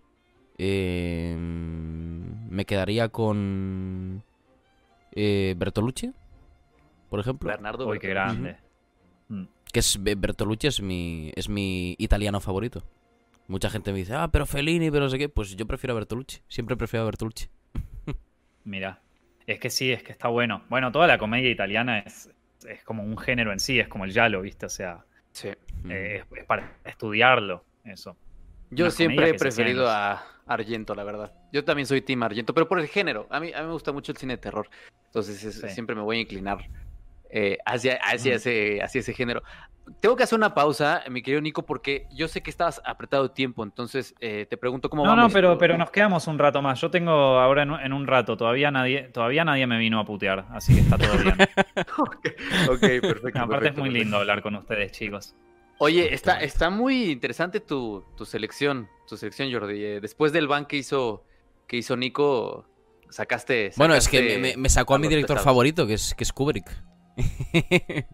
Eh, me quedaría con eh, Bertolucci, por ejemplo. Bernardo. Uy, qué grande. Mm. Que es Be- Bertolucci es mi, es mi italiano favorito. Mucha gente me dice, ah, pero Fellini, pero no sé qué. Pues yo prefiero a Bertolucci. Siempre prefiero a Bertolucci. [laughs] Mira. Es que sí, es que está bueno. Bueno, toda la comedia italiana es, es como un género en sí, es como el giallo, ¿viste? O sea, Sí. Mm. eh, es, es para estudiarlo, eso. Yo Unas siempre he preferido a Argento, la verdad. Yo también soy Team Argento, pero por el género. A mí, a mí me gusta mucho el cine de terror. Entonces es- Sí. siempre me voy a inclinar eh, hacia, hacia, ese, hacia ese género. Tengo que hacer una pausa, mi querido Nico, porque yo sé que estabas apretado de tiempo. Entonces eh, te pregunto cómo No, vamos. no, pero, pero nos quedamos un rato más. Yo tengo ahora en, un- en un rato, todavía nadie, todavía nadie me vino a putear, así que está todo bien. [laughs] ok, ok, perfecto. No, aparte es muy perfecto. lindo hablar con ustedes, chicos. Oye, está, está muy interesante tu, tu selección, tu selección, Jordi. Eh, Después del ban que hizo, que hizo Nico, sacaste. Bueno, es que me, me- sacó a mi director pesados. favorito, que es, que es Kubrick. [laughs]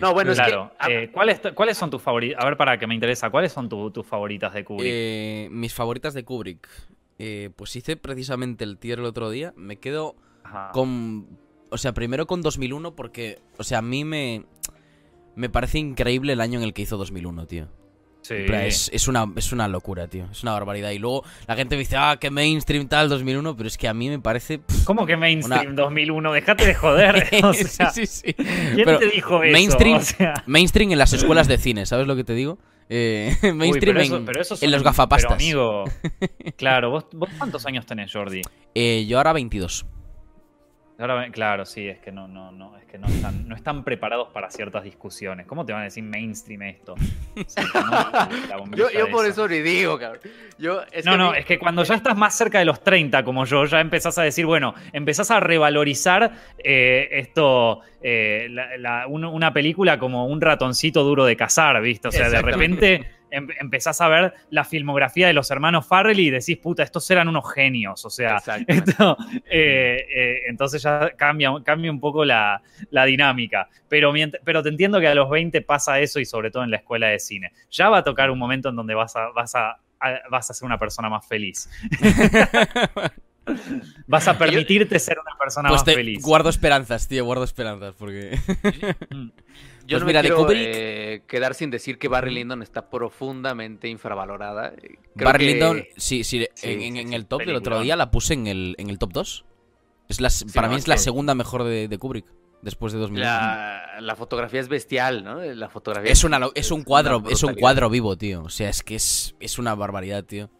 No, bueno, claro. es que. eh, ¿cuáles, ¿Cuáles son tus favoritas? A ver, para que me interesa, ¿cuáles son tu- tus favoritas de Kubrick? Eh, mis favoritas de Kubrick. Eh, pues hice precisamente el tier el otro día. Me quedo Ajá. con... O sea, primero con 2001 porque... O sea, a mí me... Me parece increíble el año en el que hizo 2001, tío. Sí. Es, es una, es una locura, tío. Es una barbaridad. Y luego la gente me dice, ah, que mainstream tal 2001, pero es que a mí me parece... pff, ¿Cómo que mainstream Una- 2001? Dejate de joder. [laughs] [laughs] O sea, sí, sí, sí. ¿Quién Pero te dijo eso? mainstream- O sea, Mainstream en las [laughs] escuelas de cine, ¿sabes lo que te digo? Eh, uy, mainstream pero eso- en, pero eso en los gafapastas. Pero amigo, claro, ¿vos, vos cuántos años tenés, Jordi? Eh, yo ahora 22. Ahora, claro, sí, es que no, no, no, es que no están, no están preparados para ciertas discusiones. ¿Cómo te van a decir mainstream esto? O sea, ¿no? La [laughs] bombilla yo, por eso ni digo, cabrón. Yo, es no, que no, es que cuando ya estás más cerca de los 30 como yo, ya empezás a decir, bueno, empezás a revalorizar eh, esto, eh, la- la- un- una película como un ratoncito duro de cazar, ¿viste? O sea, de repente em- empezás a ver la filmografía de los hermanos Farrell y decís, puta, estos eran unos genios, o sea, [laughs] esto, eh, eh, entonces ya cambia, cambia un poco la, la dinámica. Pero, pero te entiendo que a los 20 pasa eso y sobre todo en la escuela de cine. Ya va a tocar un momento en donde vas a, vas a, a- vas a ser una persona más feliz. [laughs] Vas a permitirte ser una persona Pues más te feliz. guardo esperanzas, tío, guardo esperanzas, porque... [laughs] Yo Pues no mira, me de quiero Kubrick- eh, quedar sin decir que Barry Lyndon está profundamente infravalorada. Eh, creo Barry que- Lyndon, sí, sí, Sí, en, en- sí, en sí, el top del otro día la puse en el, en el top 2. Es la, para no, mí es la segunda mejor de, de Kubrick. después de dos minutos. La, la fotografía es bestial, ¿no? La fotografía Es, una, es un cuadro, es un cuadro vivo, tío. O sea, es que es, es una barbaridad, tío.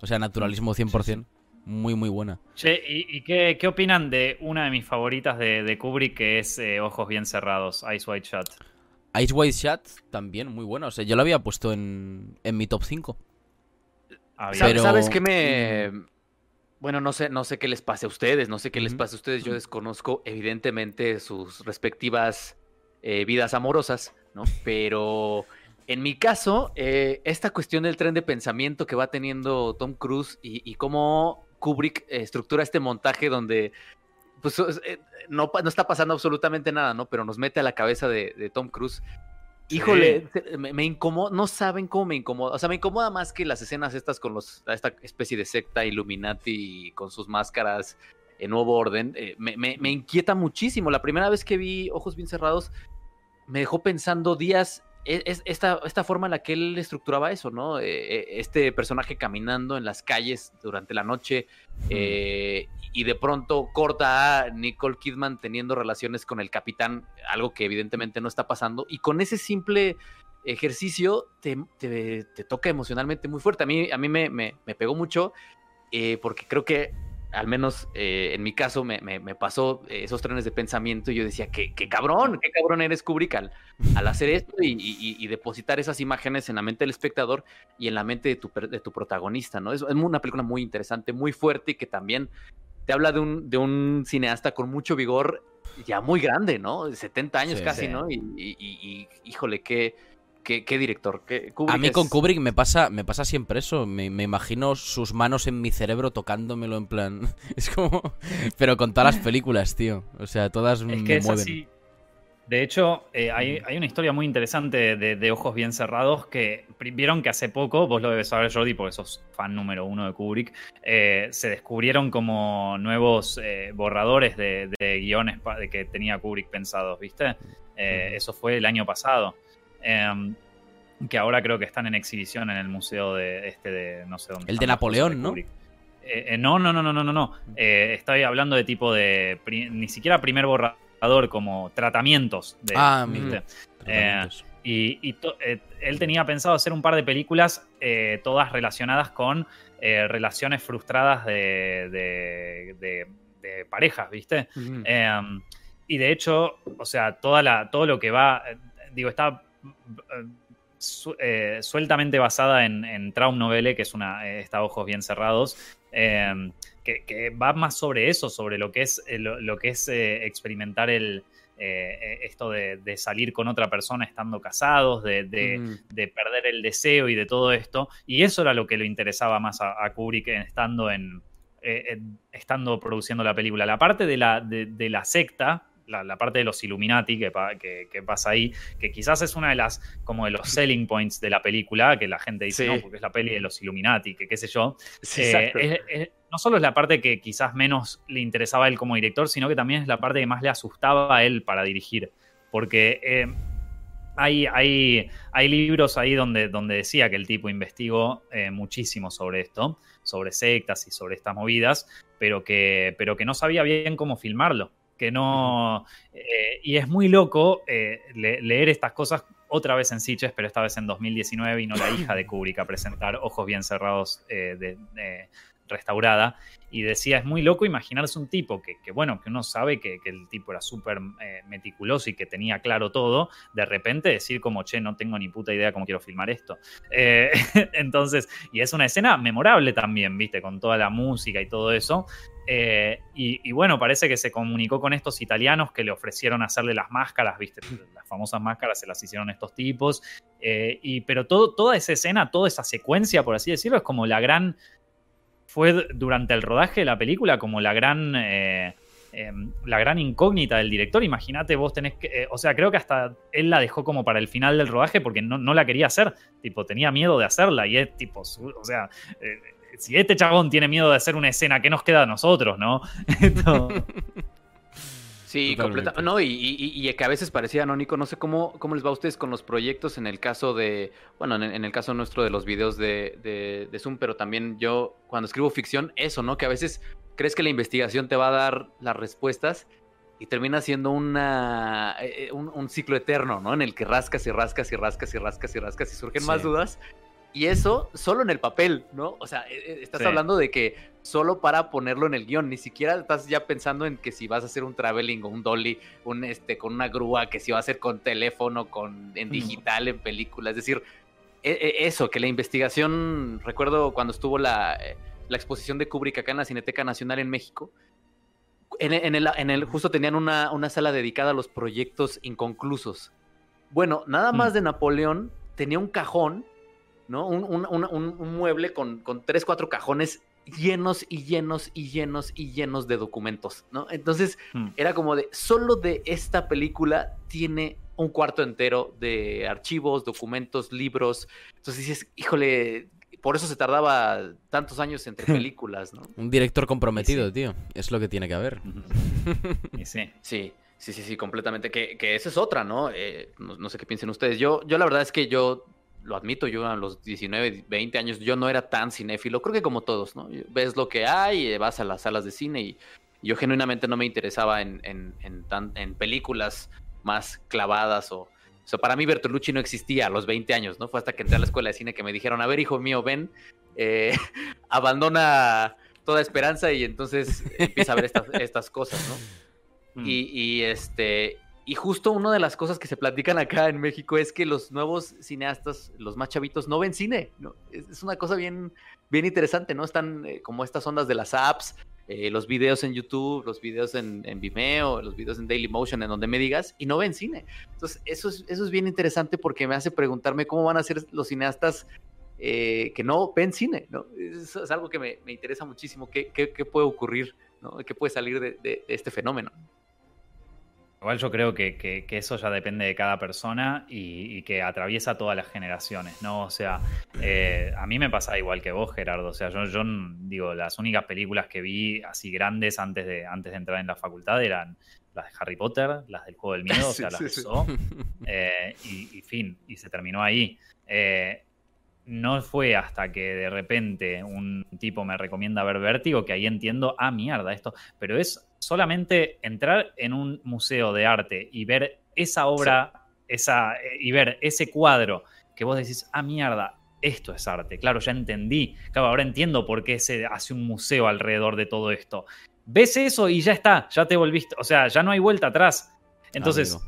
O sea, naturalismo 100%. Muy, muy buena. Che, ¿y, y qué, qué opinan de una de mis favoritas de, de Kubrick, que es eh, Ojos Bien Cerrados, Eyes Wide Shut? Ice White Shot también muy buena. O sea, yo lo había puesto en, en mi top 5. Ah. ¿Sabes, Pero- ¿Sabes qué me...? Bueno, no sé, no sé qué les pase a ustedes, no sé qué les pase a ustedes. Yo desconozco, evidentemente, sus respectivas eh, vidas amorosas, ¿no? Pero en mi caso, eh, esta cuestión del tren de pensamiento que va teniendo Tom Cruise y, y cómo Kubrick eh, estructura este montaje donde pues, eh, no, está pasando absolutamente nada, ¿no? Pero nos mete a la cabeza de, de Tom Cruise. Híjole, me, me incomoda, no saben cómo me incomoda. O sea, me incomoda más que las escenas estas con los, esta especie de secta Illuminati con sus máscaras en nuevo orden. eh, me, me- me inquieta muchísimo. La primera vez que vi Ojos Bien Cerrados me dejó pensando días. E- Es, esta, esta forma en la que él estructuraba eso, ¿no? Eh, eh, este personaje caminando en las calles durante la noche eh, y de pronto corta a Nicole Kidman teniendo relaciones con el capitán, algo que evidentemente no está pasando, y con ese simple ejercicio te, te- te toca emocionalmente muy fuerte. A mí, a mí me, me- me pegó mucho eh, porque creo que al menos eh, en mi caso me, me- me pasó eh, esos trenes de pensamiento y yo decía, qué, qué cabrón, qué cabrón eres Kubrick al, al hacer esto y, y- y depositar esas imágenes en la mente del espectador y en la mente de tu, de tu protagonista, ¿no? Es, es una película muy interesante, muy fuerte y que también te habla de un, de un cineasta con mucho vigor, ya muy grande, ¿no? 70 años Sí, casi, sí. ¿no? Y, híjole, qué, qué, qué director. Qué, Kubrick A mí es- con Kubrick me pasa, me pasa siempre eso. Me, me imagino sus manos en mi cerebro tocándomelo en plan. [laughs] Es como. Pero con todas las películas, tío. O sea, todas Es me que es mueven. así. De hecho, eh, hay, hay una historia muy interesante de, de Ojos Bien Cerrados que vieron que hace poco, vos lo debes saber, Jordi, porque sos fan número uno de Kubrick, eh, se descubrieron como nuevos eh, borradores de, de guiones que tenía Kubrick pensados, ¿viste? Eh. Eso fue el año pasado. Em, que ahora creo que están en exhibición en el museo de este de no sé dónde. El de Napoleón, ¿no? Eh, eh, no, no, no, no, no, no, no. Eh, estoy hablando de tipo de ni siquiera primer borrador como tratamientos de Ah. Tratamientos. y, y to- él tenía pensado hacer un par de películas todas relacionadas con relaciones frustradas de, de- de- de parejas, ¿viste? Eh, y de hecho, o sea, toda la, todo lo que va, digo, está su- eh, sueltamente basada en, en Traum Novelle, que es una, eh, está ojos bien cerrados, eh, que, que va más sobre eso, sobre lo que es, eh, lo, lo que es experimentar el, eh, esto de, de salir con otra persona estando casados, de, de- Ujú. de perder el deseo y de todo esto. Y eso era lo que le interesaba más a, a Kubrick estando en eh, estando produciendo la película. La parte de la, de la secta, la, la parte de los Illuminati que, pa- que- que pasa ahí, que quizás es una de las como de los selling points de la película, que la gente dice, Sí. no, porque es la peli de los Illuminati, que qué sé yo. Sí, Eh, exacto. es- es- no solo es la parte que quizás menos le interesaba a él como director, sino que también es la parte que más le asustaba a él para dirigir. Porque eh, hay, hay, hay libros ahí donde, donde decía que el tipo investigó eh, muchísimo sobre esto, sobre sectas y sobre estas movidas, pero que, pero que no sabía bien cómo filmarlo. Que no. eh, y es muy loco eh, le- leer estas cosas otra vez en Sitges, pero esta vez en 2019 vino la hija de Kubrick a presentar Ojos Bien Cerrados eh, de, de- restaurada. Y decía, es muy loco imaginarse un tipo que, bueno, que uno sabe que, el tipo era súper eh, meticuloso y que tenía claro todo, de repente decir como, che, no tengo ni puta idea cómo quiero filmar esto. Eh, [laughs] entonces, y es una escena memorable también, viste, con toda la música y todo eso. Eh, y, bueno, parece que se comunicó con estos italianos que le ofrecieron hacerle las máscaras, viste, las famosas máscaras se las hicieron estos tipos. Y, pero todo, toda esa escena, toda esa secuencia, por así decirlo, es como la gran. Fue durante el rodaje de la película como la gran. eh, eh, la gran incógnita del director. Imagínate, vos tenés que. eh, o sea, creo que hasta él la dejó como para el final del rodaje porque no, no la quería hacer. Tipo, tenía miedo de hacerla. Y es tipo. O sea. eh, si este chabón tiene miedo de hacer una escena, ¿qué nos queda a nosotros, no? [laughs] Esto- [laughs] Sí, Totalmente. completa. No, y, y- y que a veces parecía anónico. No sé cómo, cómo les va a ustedes con los proyectos en el caso de. Bueno, en, en el caso nuestro de los videos de, de- de Zoom, pero también yo, cuando escribo ficción, eso, ¿no? Que a veces crees que la investigación te va a dar las respuestas y termina siendo una, eh, un, un ciclo eterno, ¿no? En el que rascas y rascas y rascas y rascas y rascas y surgen más dudas. Y eso solo en el papel, ¿no? O sea, eh, eh, estás Sí. hablando de que solo para ponerlo en el guion, ni siquiera estás ya pensando en que si vas a hacer un traveling o un dolly, un este con una grúa, que si va a ser con teléfono, con en digital, en película, es decir, e- e- eso, que la investigación, recuerdo cuando estuvo la, la exposición de Kubrick acá en la Cineteca Nacional en México, en, el- en el, en el justo tenían una, una sala dedicada a los proyectos inconclusos. Bueno, nada más Mm. de Napoleón tenía un cajón, ¿no? Un, un- un- un- un mueble con, con tres, cuatro cajones llenos y llenos y llenos y llenos de documentos, ¿no? Entonces Mm. era como de, solo de esta película tiene un cuarto entero de archivos, documentos, libros. Entonces dices, híjole, por eso se tardaba tantos años entre [laughs] películas, ¿no? Un director comprometido, Sí, tío. Es lo que tiene que haber. [laughs] Y sí. Sí, sí, sí, sí, completamente. Que, que esa es otra, ¿no? Eh, no? no sé qué piensen ustedes. Yo, yo la verdad es que yo lo admito, yo a los 19, 20 años, yo no era tan cinéfilo. Creo que como todos, ¿no? Ves lo que hay, eh, vas a las salas de cine y yo genuinamente no me interesaba en, en, en, tan- en películas más clavadas o... O sea, para mí Bertolucci no existía a los 20 años, ¿no? Fue hasta que entré a la escuela de cine que me dijeron, a ver, hijo mío, ven, eh, [laughs] abandona toda esperanza y entonces empieza a ver estas, estas cosas, ¿no? Mm. Y, y, este. Y justo una de las cosas que se platican acá en México es que los nuevos cineastas, los más chavitos, no ven cine. Es, una cosa bien, bien interesante, ¿no? Están eh, como estas ondas de las apps, eh, los videos en YouTube, los videos en, Vimeo, los videos en Dailymotion, en donde me digas, y no ven cine. Entonces, eso es, eso es bien interesante porque me hace preguntarme cómo van a ser los cineastas eh, que no ven cine, ¿no? Eso es algo que me, me interesa muchísimo. ¿Qué, qué, qué puede ocurrir? ¿no? ¿Qué puede salir de este fenómeno? Igual yo creo que, que- que eso ya depende de cada persona y, y que atraviesa todas las generaciones, ¿no? O sea, eh, a mí me pasa igual que vos, Gerardo. O sea, yo, yo digo, las únicas películas que vi así grandes antes de, antes de entrar en la facultad eran las de Harry Potter, las del Juego del Miedo, o [laughs] sea, Sí, las sí, eh, y, y fin, y se terminó ahí. Eh, no fue hasta que de repente un tipo me recomienda ver Vértigo que ahí entiendo, ah, mierda, esto. Pero es solamente entrar en un museo de arte y ver esa obra, esa, eh, y ver ese cuadro que vos decís, ah, mierda, esto es arte. Claro, ya entendí. Claro, ahora entiendo por qué se hace un museo alrededor de todo esto. Ves eso y ya está, ya te volviste. O sea, ya no hay vuelta atrás. Entonces,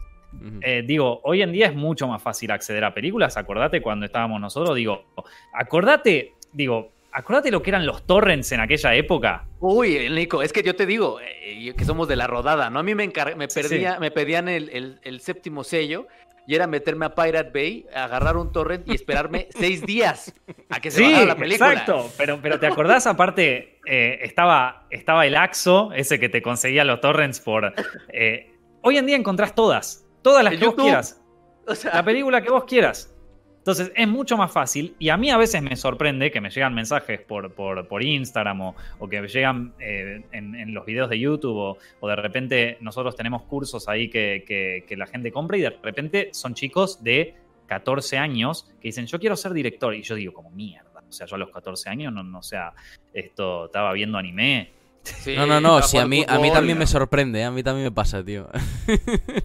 eh, digo, hoy en día es mucho más fácil acceder a películas. Acordate cuando estábamos nosotros, digo, acordate, digo, acordate lo que eran los torrents en aquella época. Uy, Nico, es que yo te digo eh, que somos de la rodada, ¿no? A mí me, me, Sí, me pedían el, el- el séptimo sello y era meterme a Pirate Bay, agarrar un torrent y esperarme [laughs] seis días a que se Sí, bajara la película. exacto. Pero, pero te acordás, aparte, eh, estaba, estaba el AXO, ese que te conseguía los torrents por. eh, hoy en día encontrás todas. Todas las que vos quieras. O sea, La película que vos quieras. Entonces es mucho más fácil y a mí a veces me sorprende que me llegan mensajes por, por, por Instagram o, o que llegan eh, en, en los videos de YouTube o, o de repente nosotros tenemos cursos ahí que, que- que la gente compra y de repente son chicos de 14 años que dicen yo quiero ser director y yo digo como mierda. O sea, yo a los 14 años no, no o sea, esto estaba viendo anime. Sí, No, no, no, sí, a mí, a mí también me sorprende, ¿eh? a mí también me pasa, tío.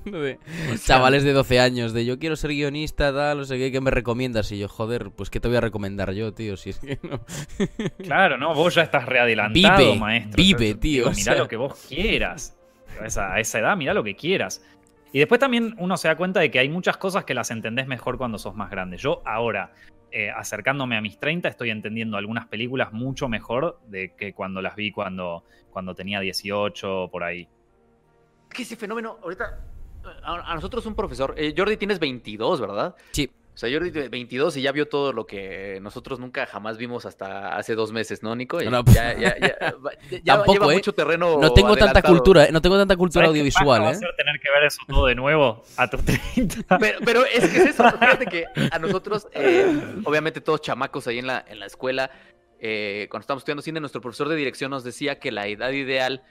Lo de O sea, Chavales de 12 años, de yo quiero ser guionista, tal, no sé qué, ¿qué me recomiendas? Y yo, joder, pues ¿qué te voy a recomendar yo, tío? Si es que no. [laughs] Claro, ¿no? Vos ya estás readelantado, Vive, maestro. vive, tío, digo, o mirá sea. lo que vos quieras. A esa, a esa edad, mirá lo que quieras. Y después también uno se da cuenta de que hay muchas cosas que las entendés mejor cuando sos más grande. Yo ahora, eh, acercándome a mis 30, estoy entendiendo algunas películas mucho mejor de que cuando las vi cuando, cuando tenía 18 o por ahí. Es que ese fenómeno, ahorita, a, a nosotros un profesor, eh, Jordi tienes 22, ¿verdad? Sí. O sea, Jordi tiene 22 y ya vio todo lo que nosotros nunca jamás vimos hasta hace dos meses, ¿no, Nico? Y No, ya, ya, ya, [laughs] va- ya Tampoco, lleva ¿eh? mucho terreno No tengo tanta cultura, ¿eh? no tengo tanta cultura ¿Sabes qué audiovisual, va a ¿eh? ser tener que ver eso todo de nuevo a tus 30? [laughs] Pero, pero es que es eso, [laughs] fíjate que a nosotros, eh, obviamente todos chamacos ahí en la, en la escuela, eh, cuando estábamos estudiando cine, nuestro profesor de dirección nos decía que la edad ideal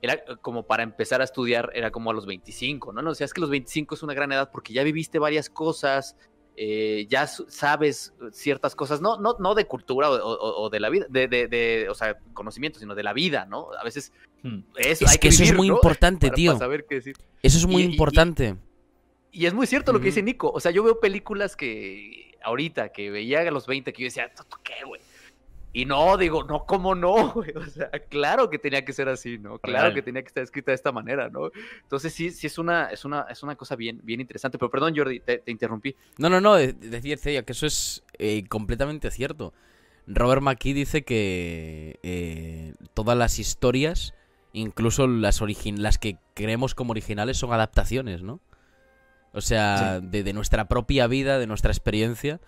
era como para empezar a estudiar, era como a los 25, ¿no? Nos decía, es que los 25 es una gran edad porque ya viviste varias cosas, eh, ya sabes ciertas cosas, no, no, no de cultura o, de la vida, de, de, o sea, conocimiento, sino de la vida, ¿no? A veces hmm. eso, es que, eso es muy importante, tío. saber qué decir. Eso es muy importante. Y, es muy cierto lo que dice Nico. O sea, yo veo películas que ahorita, que veía a los 20, que yo decía, ¿qué, güey? Y no, digo, no, ¿cómo no? [laughs] O sea, claro que tenía que ser así, ¿no? Claro que tenía que estar escrita de esta manera, ¿no? Entonces sí, sí es una, es una, es una cosa bien, bien interesante. Pero perdón, Jordi, te, interrumpí. No, no, no, decía Celia que eso es eh, completamente cierto. Robert McKee dice que eh, todas las historias, incluso las, las que creemos como originales, son adaptaciones, ¿no? O sea, de, de nuestra propia vida, de nuestra experiencia.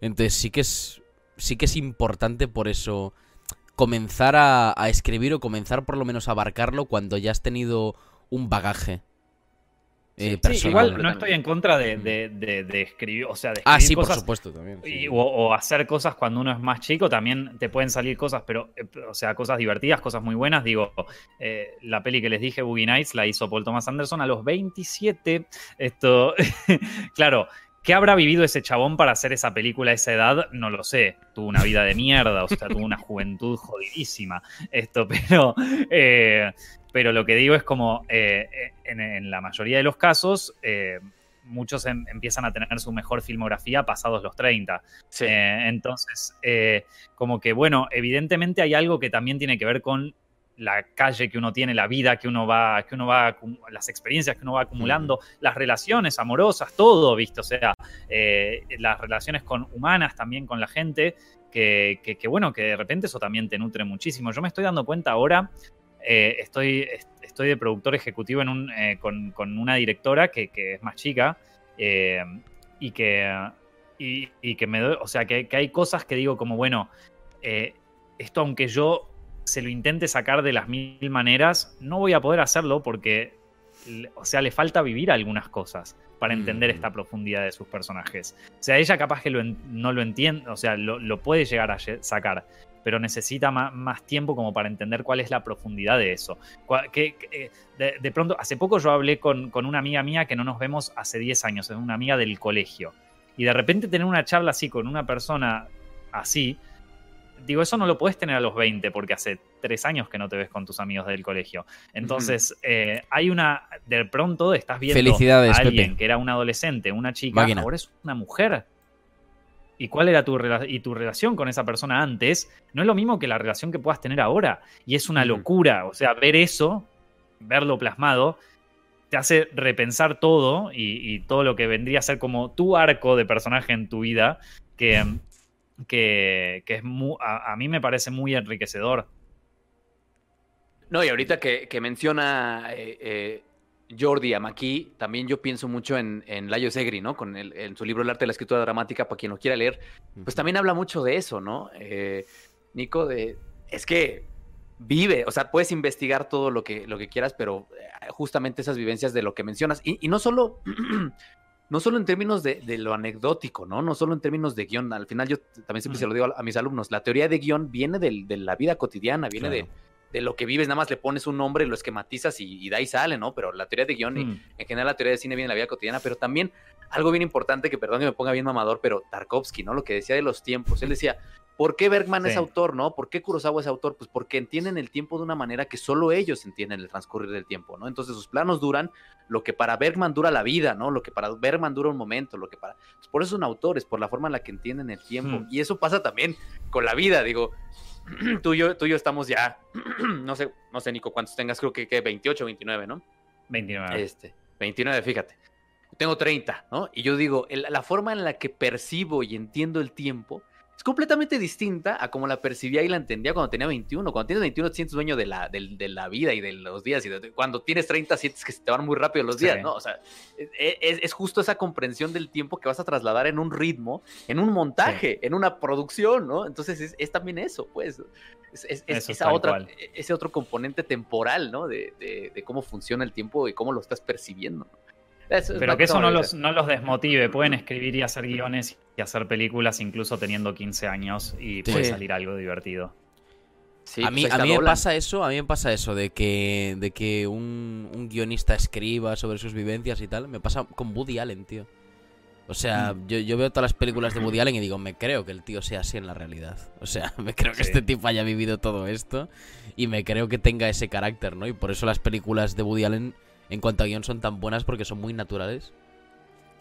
Entonces sí que es sí que es importante por eso comenzar a, escribir o comenzar por lo menos a abarcarlo cuando ya has tenido un bagaje. Eh, igual no estoy en contra de, de, escribir, o sea, de ah, escribir ah, sí, por supuesto, también. o, hacer cosas cuando uno es más chico, también te pueden salir cosas, pero, eh, o sea, cosas divertidas, cosas muy buenas. Digo, eh, la peli que les dije, Boogie Nights, la hizo Paul Thomas Anderson a los 27. Esto, [laughs] claro, ¿Qué habrá vivido ese chabón para hacer esa película a esa edad? No lo sé. Tuvo una vida de mierda, o sea, tuvo una juventud jodidísima. Esto, [laughs] pero, eh, pero lo que digo es como, eh, en, la mayoría de los casos, eh, muchos em, empiezan a tener su mejor filmografía pasados los 30. entonces, como que, bueno, evidentemente hay algo que también tiene que ver con la calle que uno tiene, la vida que uno va, que uno va, las experiencias que uno va acumulando, las relaciones amorosas, todo, ¿viste? O sea, eh, las relaciones con humanas también con la gente, que, que, bueno, que de repente eso también te nutre muchísimo. Yo me estoy dando cuenta ahora, eh, estoy, estoy de productor ejecutivo en un, eh, con, una directora que, es más chica y que, y, que me doy, o sea, que, hay cosas que digo como, bueno, esto aunque yo se lo intente sacar de las mil maneras, no voy a poder hacerlo porque, o sea, le falta vivir algunas cosas para entender esta profundidad de sus personajes. O sea, ella capaz que no lo entiende, o sea, lo, puede llegar a sacar, pero necesita más, tiempo como para entender cuál es la profundidad de eso. Que, de, pronto, hace poco yo hablé con, con, una amiga mía que no nos vemos hace 10 años, es una amiga del colegio. Y de repente tener una charla así con una persona así, digo, eso no lo puedes tener a los 20 porque hace tres años que no te ves con tus amigos del colegio. Entonces, eh, hay una, de pronto estás viendo a alguien que era un adolescente, una chica, ahora es una mujer. ¿Y cuál era tu, y tu relación con esa persona antes? No es lo mismo que la relación que puedas tener ahora. Y es una locura. O sea, ver eso, verlo plasmado, te hace repensar todo y, y, todo lo que vendría a ser como tu arco de personaje en tu vida, que, que, es a, mí me parece muy enriquecedor. No, y ahorita que, menciona eh, eh, Jordi Amaki, también yo pienso mucho en, en Layo Segri, ¿no? Con el, en su libro El arte de la escritura dramática, para quien lo quiera leer, pues también habla mucho de eso, ¿no? Eh, Nico, de, es que vive, o sea, puedes investigar todo lo que, lo que quieras, pero justamente esas vivencias de lo que mencionas, y, y no solo [clears throat] no solo en términos de, lo anecdótico, ¿no? No solo en términos de guion. Al final yo también siempre se lo digo a, mis alumnos, la teoría de guion viene de la vida cotidiana, viene de, lo que vives, nada más le pones un nombre, lo esquematizas y, de ahí sale, ¿no? Pero la teoría de guion, y, mm. en general la teoría de cine viene de la vida cotidiana, pero también algo bien importante, que perdón que me ponga bien mamador, pero Tarkovsky, ¿no? Lo que decía de los tiempos. Él decía, ¿Por qué Bergman es autor, no? ¿Por qué Kurosawa es autor? Pues porque entienden el tiempo de una manera que solo ellos entienden el transcurrir del tiempo, ¿no? Entonces sus planos duran lo que para Bergman dura la vida, ¿no? Lo que para Bergman dura un momento, lo que para... Pues por eso son autores, por la forma en la que entienden el tiempo. Hmm. Y eso pasa también con la vida, digo, [clears throat] tú y yo, tú y yo estamos ya, [clears throat] no sé, no sé, Nico, cuántos tengas, creo que, que 28 o 29, ¿no? 29. Este, 29, fíjate. Tengo 30, ¿no? Y yo digo, la forma en la que percibo y entiendo el tiempo es completamente distinta a como la percibía y la entendía cuando tenía 21. Cuando tienes 21 te sientes dueño de la, de, la vida y de los días. Y cuando tienes 30 sientes que se te van muy rápido los días, ¿no? O sea, e, e, es, justo esa comprensión del tiempo que vas a trasladar en un ritmo, en un montaje, en una producción, ¿no? Entonces es, también eso, pues. Es, esa otra, ese otro componente temporal, ¿no? De, de, cómo funciona el tiempo y cómo lo estás percibiendo. ¿no? Pero que eso no los, no los desmotive. Pueden escribir y hacer guiones y hacer películas incluso teniendo 15 años y puede salir algo divertido. a mí, pues a mí me pasa eso, a mí me pasa eso de que, de que un, guionista escriba sobre sus vivencias y tal. Me pasa con Woody Allen, tío. O sea, yo, yo veo todas las películas de Woody Allen y digo, me creo que el tío sea así en la realidad. O sea, [laughs] me creo que Sí. este tipo haya vivido todo esto y me creo que tenga ese carácter, ¿no? Y por eso las películas de Woody Allen en cuanto a guion son tan buenas porque son muy naturales.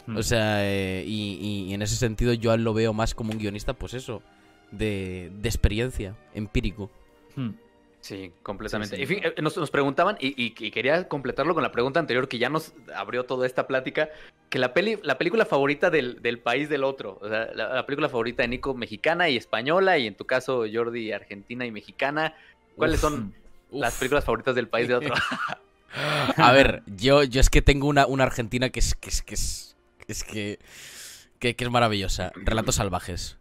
Mm. O sea, eh, y, y- y en ese sentido yo lo veo más como un guionista, pues eso, de, de experiencia, empírico. Mm. Sí, completamente. Sí, sí. fí- eh, nos, nos preguntaban, y, y- y quería completarlo con la pregunta anterior que ya nos abrió toda esta plática, que la, peli, la película favorita del, del país del otro, o sea, la, la película favorita de Nico mexicana y española, y en tu caso Jordi argentina y mexicana, ¿cuáles Uf. son [laughs] Uf. las películas favoritas del país del otro? [laughs] A ver, yo, yo es que tengo una, una argentina que es que es que es, es que, que, que es maravillosa. Relatos salvajes.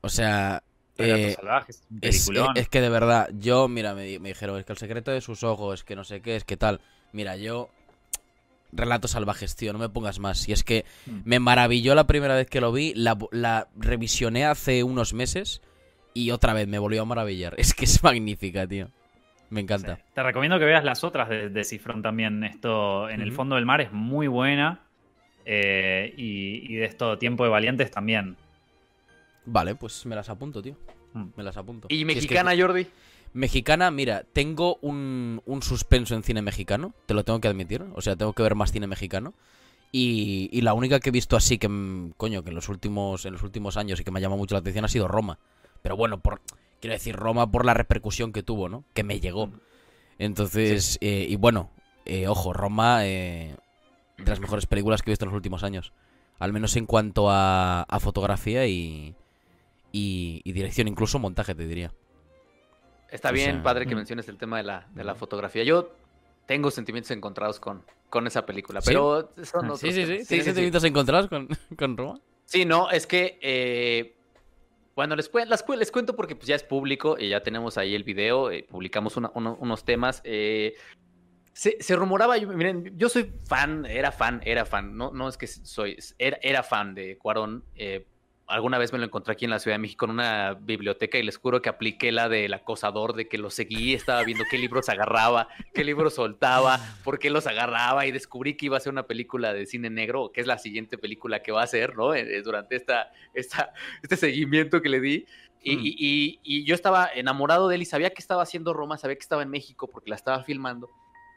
O sea, eh, salvajes, es, es que de verdad, yo, mira, me, di- me dijeron, es que el secreto de sus ojos, que no sé qué, es que tal. Mira, yo... Relatos salvajes, tío, no me pongas más. Y es que Mm. me maravilló la primera vez que lo vi, la, la revisioné hace unos meses y otra vez me volvió a maravillar. [laughs] Es que es magnífica, tío. Me encanta. Sí. Te recomiendo que veas las otras de, de Cifrón también. Esto en el fondo del mar es muy buena. eh, y, y de esto Tiempo de Valientes también. Vale, pues me las apunto, tío. Mm. Me las apunto. ¿Y Si es que- mexicana, Jordi? Mexicana, mira, tengo un, un suspenso en cine mexicano, te lo tengo que admitir. O sea, tengo que ver más cine mexicano. Y, y la única que he visto así que, mm, coño, que en los últimos, en los últimos años y que me ha llamado mucho la atención ha sido Roma. Pero bueno, por, quiero decir Roma por la repercusión que tuvo, ¿no? Que me llegó. Entonces, eh, y bueno, eh, ojo, Roma, eh, de las mejores películas que he visto en los últimos años. Al menos en cuanto a, a fotografía y, y, y dirección, incluso montaje, te diría. Está O bien, sea, padre, que mm. menciones el tema de la, de la fotografía. Yo tengo sentimientos encontrados con, con esa película, ¿Sí? pero son Ah, otros Sí, sí, sí. temas. ¿Tienes sentimientos encontrados con, con Roma? Sí, no, es que, bueno, les, cuento porque pues, ya es público y ya tenemos ahí el video, eh, publicamos unos temas. eh, se, rumoraba, yo- miren, yo soy fan, era fan, era fan, no, es que soy, era, era fan de Cuarón. eh, alguna vez me lo encontré aquí en la Ciudad de México en una biblioteca y les juro que apliqué la del acosador, de que lo seguí, estaba viendo qué libros agarraba, qué libros soltaba, [laughs] por qué los agarraba y descubrí que iba a ser una película de cine negro, que es la siguiente película que va a ser, ¿no? Eh, Durante esta, esta, este seguimiento que le di. Y, Hmm. y- y- y yo estaba enamorado de él y sabía que estaba haciendo Roma, sabía que estaba en México porque la estaba filmando.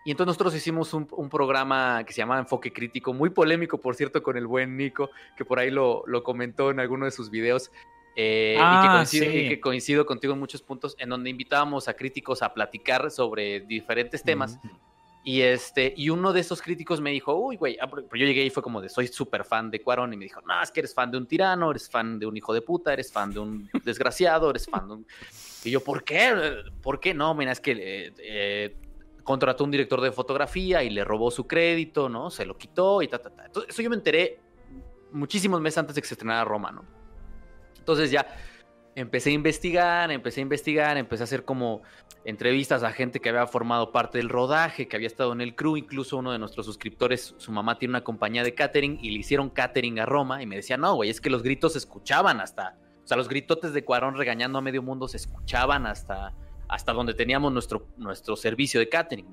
Y entonces nosotros hicimos un, un programa que se llamaba Enfoque Crítico, muy polémico, por cierto, con el buen Nico, que por ahí lo, lo comentó en alguno de sus videos. eh, y, que Ah, coincido, y sí. que coincido contigo en muchos puntos, en donde invitábamos a críticos a platicar sobre diferentes temas. Y este, y uno de esos críticos me dijo, uy, güey, ah, yo llegué y fue como de, soy súper fan de Cuarón, y me dijo, no, es que eres fan de un tirano, eres fan de un hijo de puta, eres fan de un desgraciado, eres fan de un... Y yo, ¿por qué? ¿Por qué? No, mira, es que eh, eh, contrató un director de fotografía y le robó su crédito, ¿no? Se lo quitó y ta, ta, ta. Entonces, eso yo me enteré muchísimos meses antes de que se estrenara Roma, ¿no? Entonces ya empecé a investigar, empecé a investigar, empecé a hacer como entrevistas a gente que había formado parte del rodaje, que había estado en el crew, incluso uno de nuestros suscriptores, su mamá tiene una compañía de catering y le hicieron catering a Roma y me decía, no, güey, es que los gritos se escuchaban hasta, o sea, los gritotes de Cuarón regañando a medio mundo se escuchaban hasta, hasta donde teníamos nuestro, nuestro servicio de catering.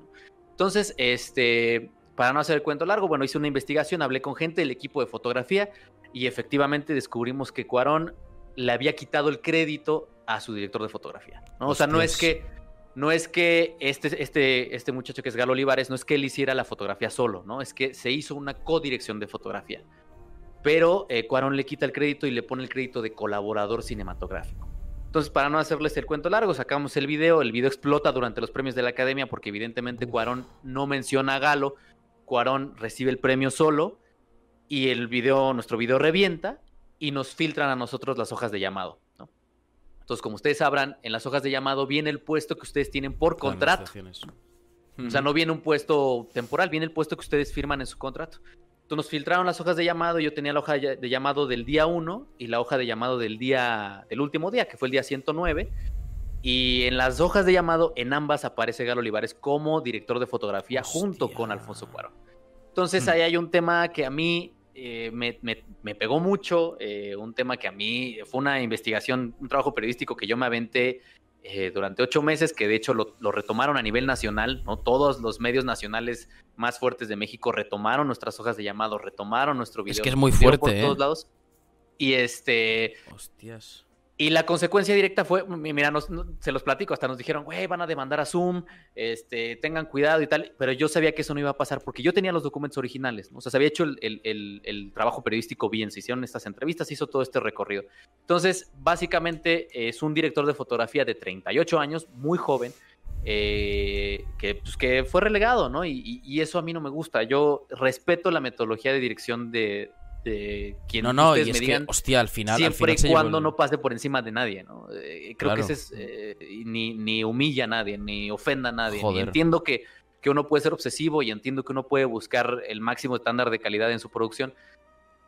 Entonces, este, para no hacer el cuento largo, bueno, hice una investigación, hablé con gente del equipo de fotografía y efectivamente descubrimos que Cuarón le había quitado el crédito a su director de fotografía. ¿no? O sea, no es que no es que este, este, este muchacho que es Galo Olivares, no es que él hiciera la fotografía solo, ¿no? Es que se hizo una codirección de fotografía. Pero eh, Cuarón le quita el crédito y le pone el crédito de colaborador cinematográfico. Entonces, para no hacerles el cuento largo, sacamos el video. El video explota durante los premios de la academia porque, evidentemente, Cuarón no menciona a Galo. Cuarón recibe el premio solo y el video, nuestro video revienta y nos filtran a nosotros las hojas de llamado. ¿no? Entonces, como ustedes sabrán, en las hojas de llamado viene el puesto que ustedes tienen por contrato. O sea, no viene un puesto temporal, viene el puesto que ustedes firman en su contrato. Nos filtraron las hojas de llamado, yo tenía la hoja de llamado del día 1 y la hoja de llamado del día del último día, que fue el día 109. Y en las hojas de llamado, en ambas aparece Galo Olivares como director de fotografía junto con Alfonso Cuarón. Entonces Hmm. ahí hay un tema que a mí eh, me, me- me pegó mucho, eh, un tema que a mí fue una investigación, un trabajo periodístico que yo me aventé eh, durante ocho meses, que de hecho lo, lo, retomaron a nivel nacional, ¿no? Todos los medios nacionales más fuertes de México retomaron nuestras hojas de llamado, retomaron nuestro video. Es que es muy fuerte, por ¿eh? todos lados. Y este. Hostias. Y la consecuencia directa fue, mira, se los platico, hasta nos dijeron, güey, van a demandar a Zoom, este, tengan cuidado y tal, pero yo sabía que eso no iba a pasar porque yo tenía los documentos originales, ¿no? o sea, se había hecho el, el, el, trabajo periodístico bien, se hicieron estas entrevistas, se hizo todo este recorrido. Entonces, básicamente es un director de fotografía de 38 años, muy joven, eh, que, pues, que fue relegado, ¿no? Y, y, eso a mí no me gusta. Yo respeto la metodología de dirección de, de quien no, no, y es me digan, que, hostia, al final. siempre al final y cuando el... no pase por encima de nadie, ¿no? Eh, creo Claro. que ese es, eh, ni, ni humilla a nadie, ni ofenda a nadie. Joder. entiendo que, que uno puede ser obsesivo y entiendo que uno puede buscar el máximo estándar de calidad en su producción,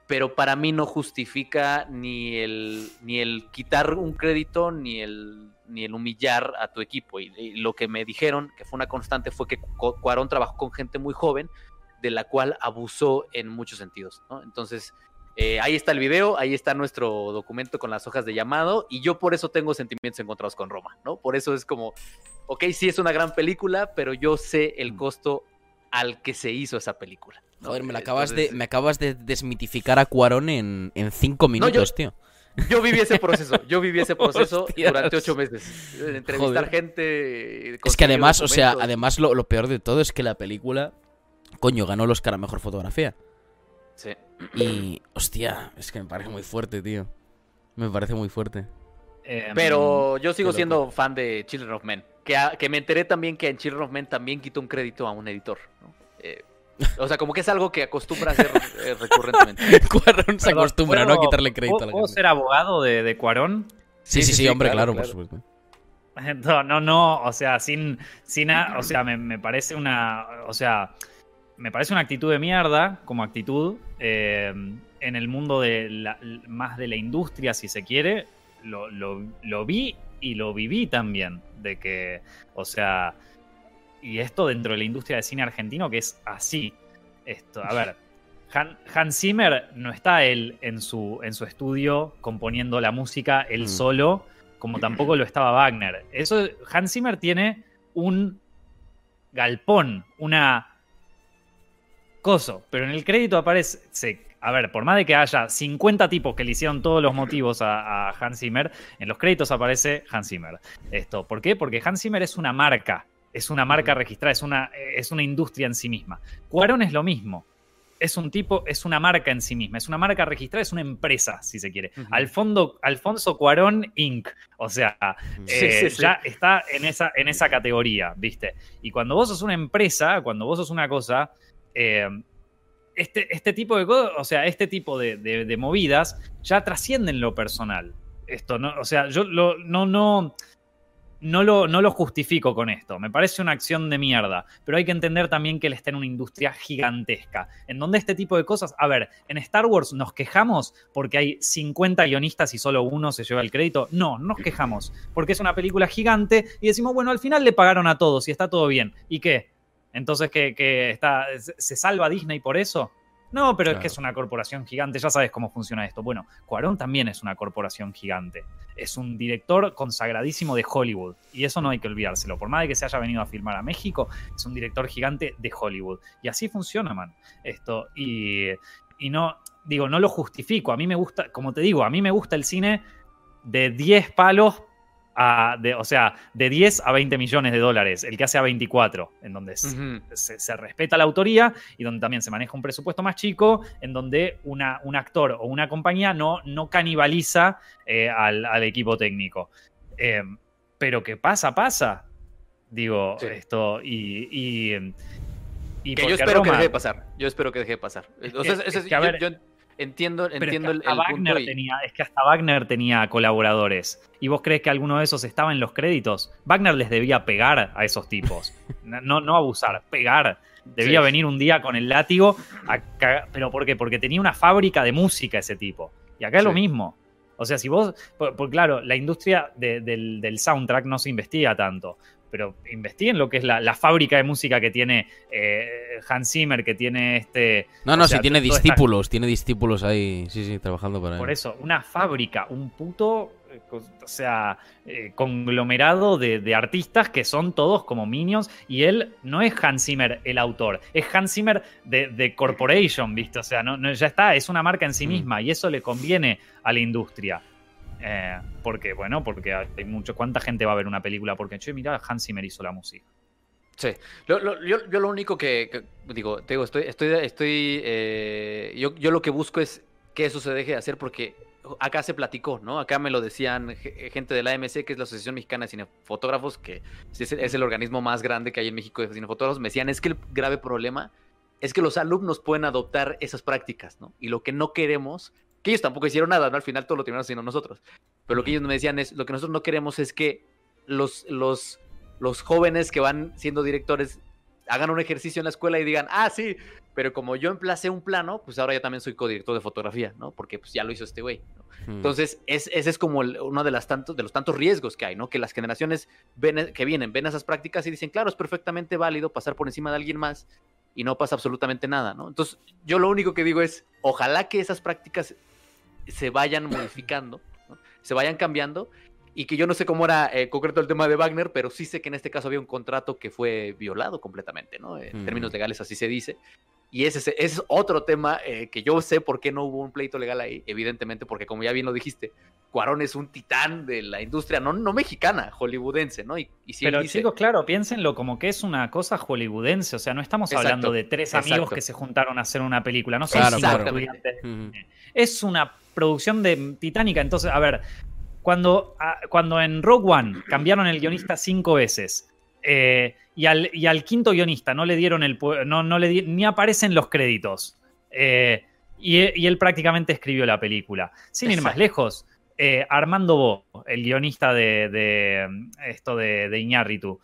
pero para mí no justifica ni el, ni el quitar un crédito, ni el, ni el humillar a tu equipo. Y, y lo que me dijeron, que fue una constante, fue que Cu- Cuarón trabajó con gente muy joven, de la cual abusó en muchos sentidos, ¿no? Entonces, eh, ahí está el video, ahí está nuestro documento con las hojas de llamado y yo por eso tengo sentimientos encontrados con Roma, ¿no? Por eso es como, ok, sí es una gran película, pero yo sé el Mm. costo al que se hizo esa película. ¿no? Joder, me, la Eh, acabas entonces, de, me acabas de desmitificar a Cuarón en, en cinco minutos, tío. Yo viví ese proceso, yo viví ese [laughs] proceso Hostias. durante ocho meses. eh, Entrevistar Joder. gente. Es que además, o sea, además lo, lo peor de todo es que la película, coño, ganó el Oscar a Mejor Fotografía. Sí. Y, hostia, es que me parece muy fuerte, tío. Me parece muy fuerte. Eh, Pero yo sigo siendo fan de Children of Men. Que, a- que me enteré también que en Children of Men también quitó un crédito a un editor. ¿no? Eh, o sea, como que es algo que acostumbra a hacer eh, [laughs] recurrentemente. Cuarón se perdón, acostumbra, ¿no? A ¿puedo- quitarle crédito a ¿puedo, la ¿Puedo gente. ser abogado de, de Cuarón? Sí, sí, sí, hombre, claro, por claro. supuesto. [laughs] No, no, no, o sea, sin, sin, a- o sea, me, me parece una, o sea, me parece una actitud de mierda como actitud eh, en el mundo de la- más de la industria, si se quiere, lo, lo- lo vi y lo viví también, de que, o sea, y esto dentro de la industria de cine argentino que es así, esto, a ver. Han- Hans Zimmer no está él en su, en su estudio componiendo la música él Mm. solo, como tampoco lo estaba Wagner. Eso, Hans Zimmer tiene un galpón, una coso, pero en el crédito aparece, se- a ver, por más de que haya 50 tipos que le hicieron todos los motivos a, a Hans Zimmer, en los créditos aparece Hans Zimmer. Esto, ¿por qué? Porque Hans Zimmer es una marca, es una marca registrada, es una, es una industria en sí misma. Cuarón es lo mismo. Es un tipo, es una marca en sí misma, es una marca registrada, es una empresa, si se quiere. Al fondo, Alfonso Cuarón Inc. O sea, Sí, eh, sí, sí. ya está en esa, en esa categoría, ¿viste? Y cuando vos sos una empresa, cuando vos sos una cosa, eh, este, este tipo de cosas, o sea, este tipo de, movidas ya trascienden lo personal. Esto, ¿no? O sea, yo lo- no, no, no, lo, no lo justifico con esto. Me parece una acción de mierda. Pero hay que entender también que él está en una industria gigantesca. En donde este tipo de cosas. A ver, en Star Wars nos quejamos porque hay 50 guionistas y solo uno se lleva el crédito. No, no nos quejamos. Porque es una película gigante y decimos, bueno, al final le pagaron a todos y está todo bien. ¿Y qué? Entonces, ¿que, que está, ¿se salva Disney por eso? No, pero es que es una corporación gigante, ya sabes cómo funciona esto. Bueno, Cuarón también es una corporación gigante. Es un director consagradísimo de Hollywood. Y eso no hay que olvidárselo. Por más de que se haya venido a filmar a México, es un director gigante de Hollywood. Y así funciona, man. Esto. Y, y no, digo, no lo justifico. A mí me gusta, como te digo, a mí me gusta el cine de 10 palos a, de, o sea, de 10 a 20 millones de dólares, el que hace a 24, en donde se, se respeta la autoría y donde también se maneja un presupuesto más chico, en donde una, un actor o una compañía no, no canibaliza eh, al, al equipo técnico. Eh, pero que pasa, pasa. Digo, Sí. esto, y. y, y Que yo espero que deje de pasar. Yo espero que deje de pasar. Es es que, a yo entiendo, Pero es que entiendo el, el Wagner punto. tenía, es que hasta Wagner tenía colaboradores. ¿Y vos crees que alguno de esos estaba en los créditos? Wagner les debía pegar a esos tipos. [laughs] No, no abusar, pegar. Debía Sí. venir un día con el látigo. a cagar- ¿Pero por qué? Porque tenía una fábrica de música ese tipo. Y acá es lo mismo. O sea, si vos. Por, por- claro, la industria de- del, del soundtrack no se investiga tanto. Pero investiguen lo que es la, la fábrica de música que tiene eh, Hans Zimmer, que tiene este. No, no, sea, si tiene esta- discípulos, tiene discípulos ahí, sí, sí, trabajando para él. Por eso, una fábrica, un puto o sea, eh, conglomerado de, artistas que son todos como minions y él no es Hans Zimmer el autor, es Hans Zimmer de, Corporation, ¿viste? O sea, no, ya está, es una marca en sí mm. misma y eso le conviene a la industria. Eh, porque, bueno, porque hay mucho. ¿Cuánta gente va a ver una película? Porque, che, mira, Hans Zimmer hizo la música. Sí, yo, lo único que, digo, te digo, estoy, estoy, estoy, eh, yo, yo lo que busco es que eso se deje de hacer porque acá se platicó, ¿no? Acá me lo decían gente de la AMC, que es la Asociación Mexicana de Cinefotógrafos, que es el, organismo más grande que hay en México de cinefotógrafos. Me decían, es que el grave problema es que los alumnos pueden adoptar esas prácticas, ¿no? Y lo que no queremos, que ellos tampoco hicieron nada, ¿no? Al final todo lo terminamos haciendo nosotros. Pero lo que ellos me decían es, lo que nosotros no queremos es que los, los, los jóvenes que van siendo directores hagan un ejercicio en la escuela y digan, ah, sí, pero como yo emplacé un plano, pues ahora ya también soy codirector de fotografía, ¿no? Porque pues ya lo hizo este güey. Hmm. Entonces, ese es como uno de, las tantos, de los tantos riesgos que hay, ¿no? Que las generaciones ven, que vienen ven esas prácticas y dicen, claro, es perfectamente válido pasar por encima de alguien más y no pasa absolutamente nada, ¿no? Entonces, yo lo único que digo es, ojalá que esas prácticas se vayan modificando, se vayan cambiando y que yo no sé cómo era eh, concreto el tema de Wagner, pero sí sé que en este caso había un contrato que fue violado completamente, ¿no? En términos legales así se dice. Y ese, es otro tema eh, que yo sé por qué no hubo un pleito legal ahí, evidentemente, porque como ya bien lo dijiste, Cuarón es un titán de la industria, no, no mexicana, hollywoodense, ¿no? Y, Pero chicos, claro, piénsenlo como que es una cosa hollywoodense, o sea, no estamos hablando de tres amigos que se juntaron a hacer una película, no son Es una producción de titánica, entonces, a ver, cuando, cuando en Rogue One cambiaron el guionista cinco veces, eh, y, al, y, al, quinto guionista no le dieron el. No, no le ni aparecen los créditos. Eh, y, él prácticamente escribió la película. Sin ir más lejos, eh, Armando Bo, el guionista de, esto de, de Iñárritu.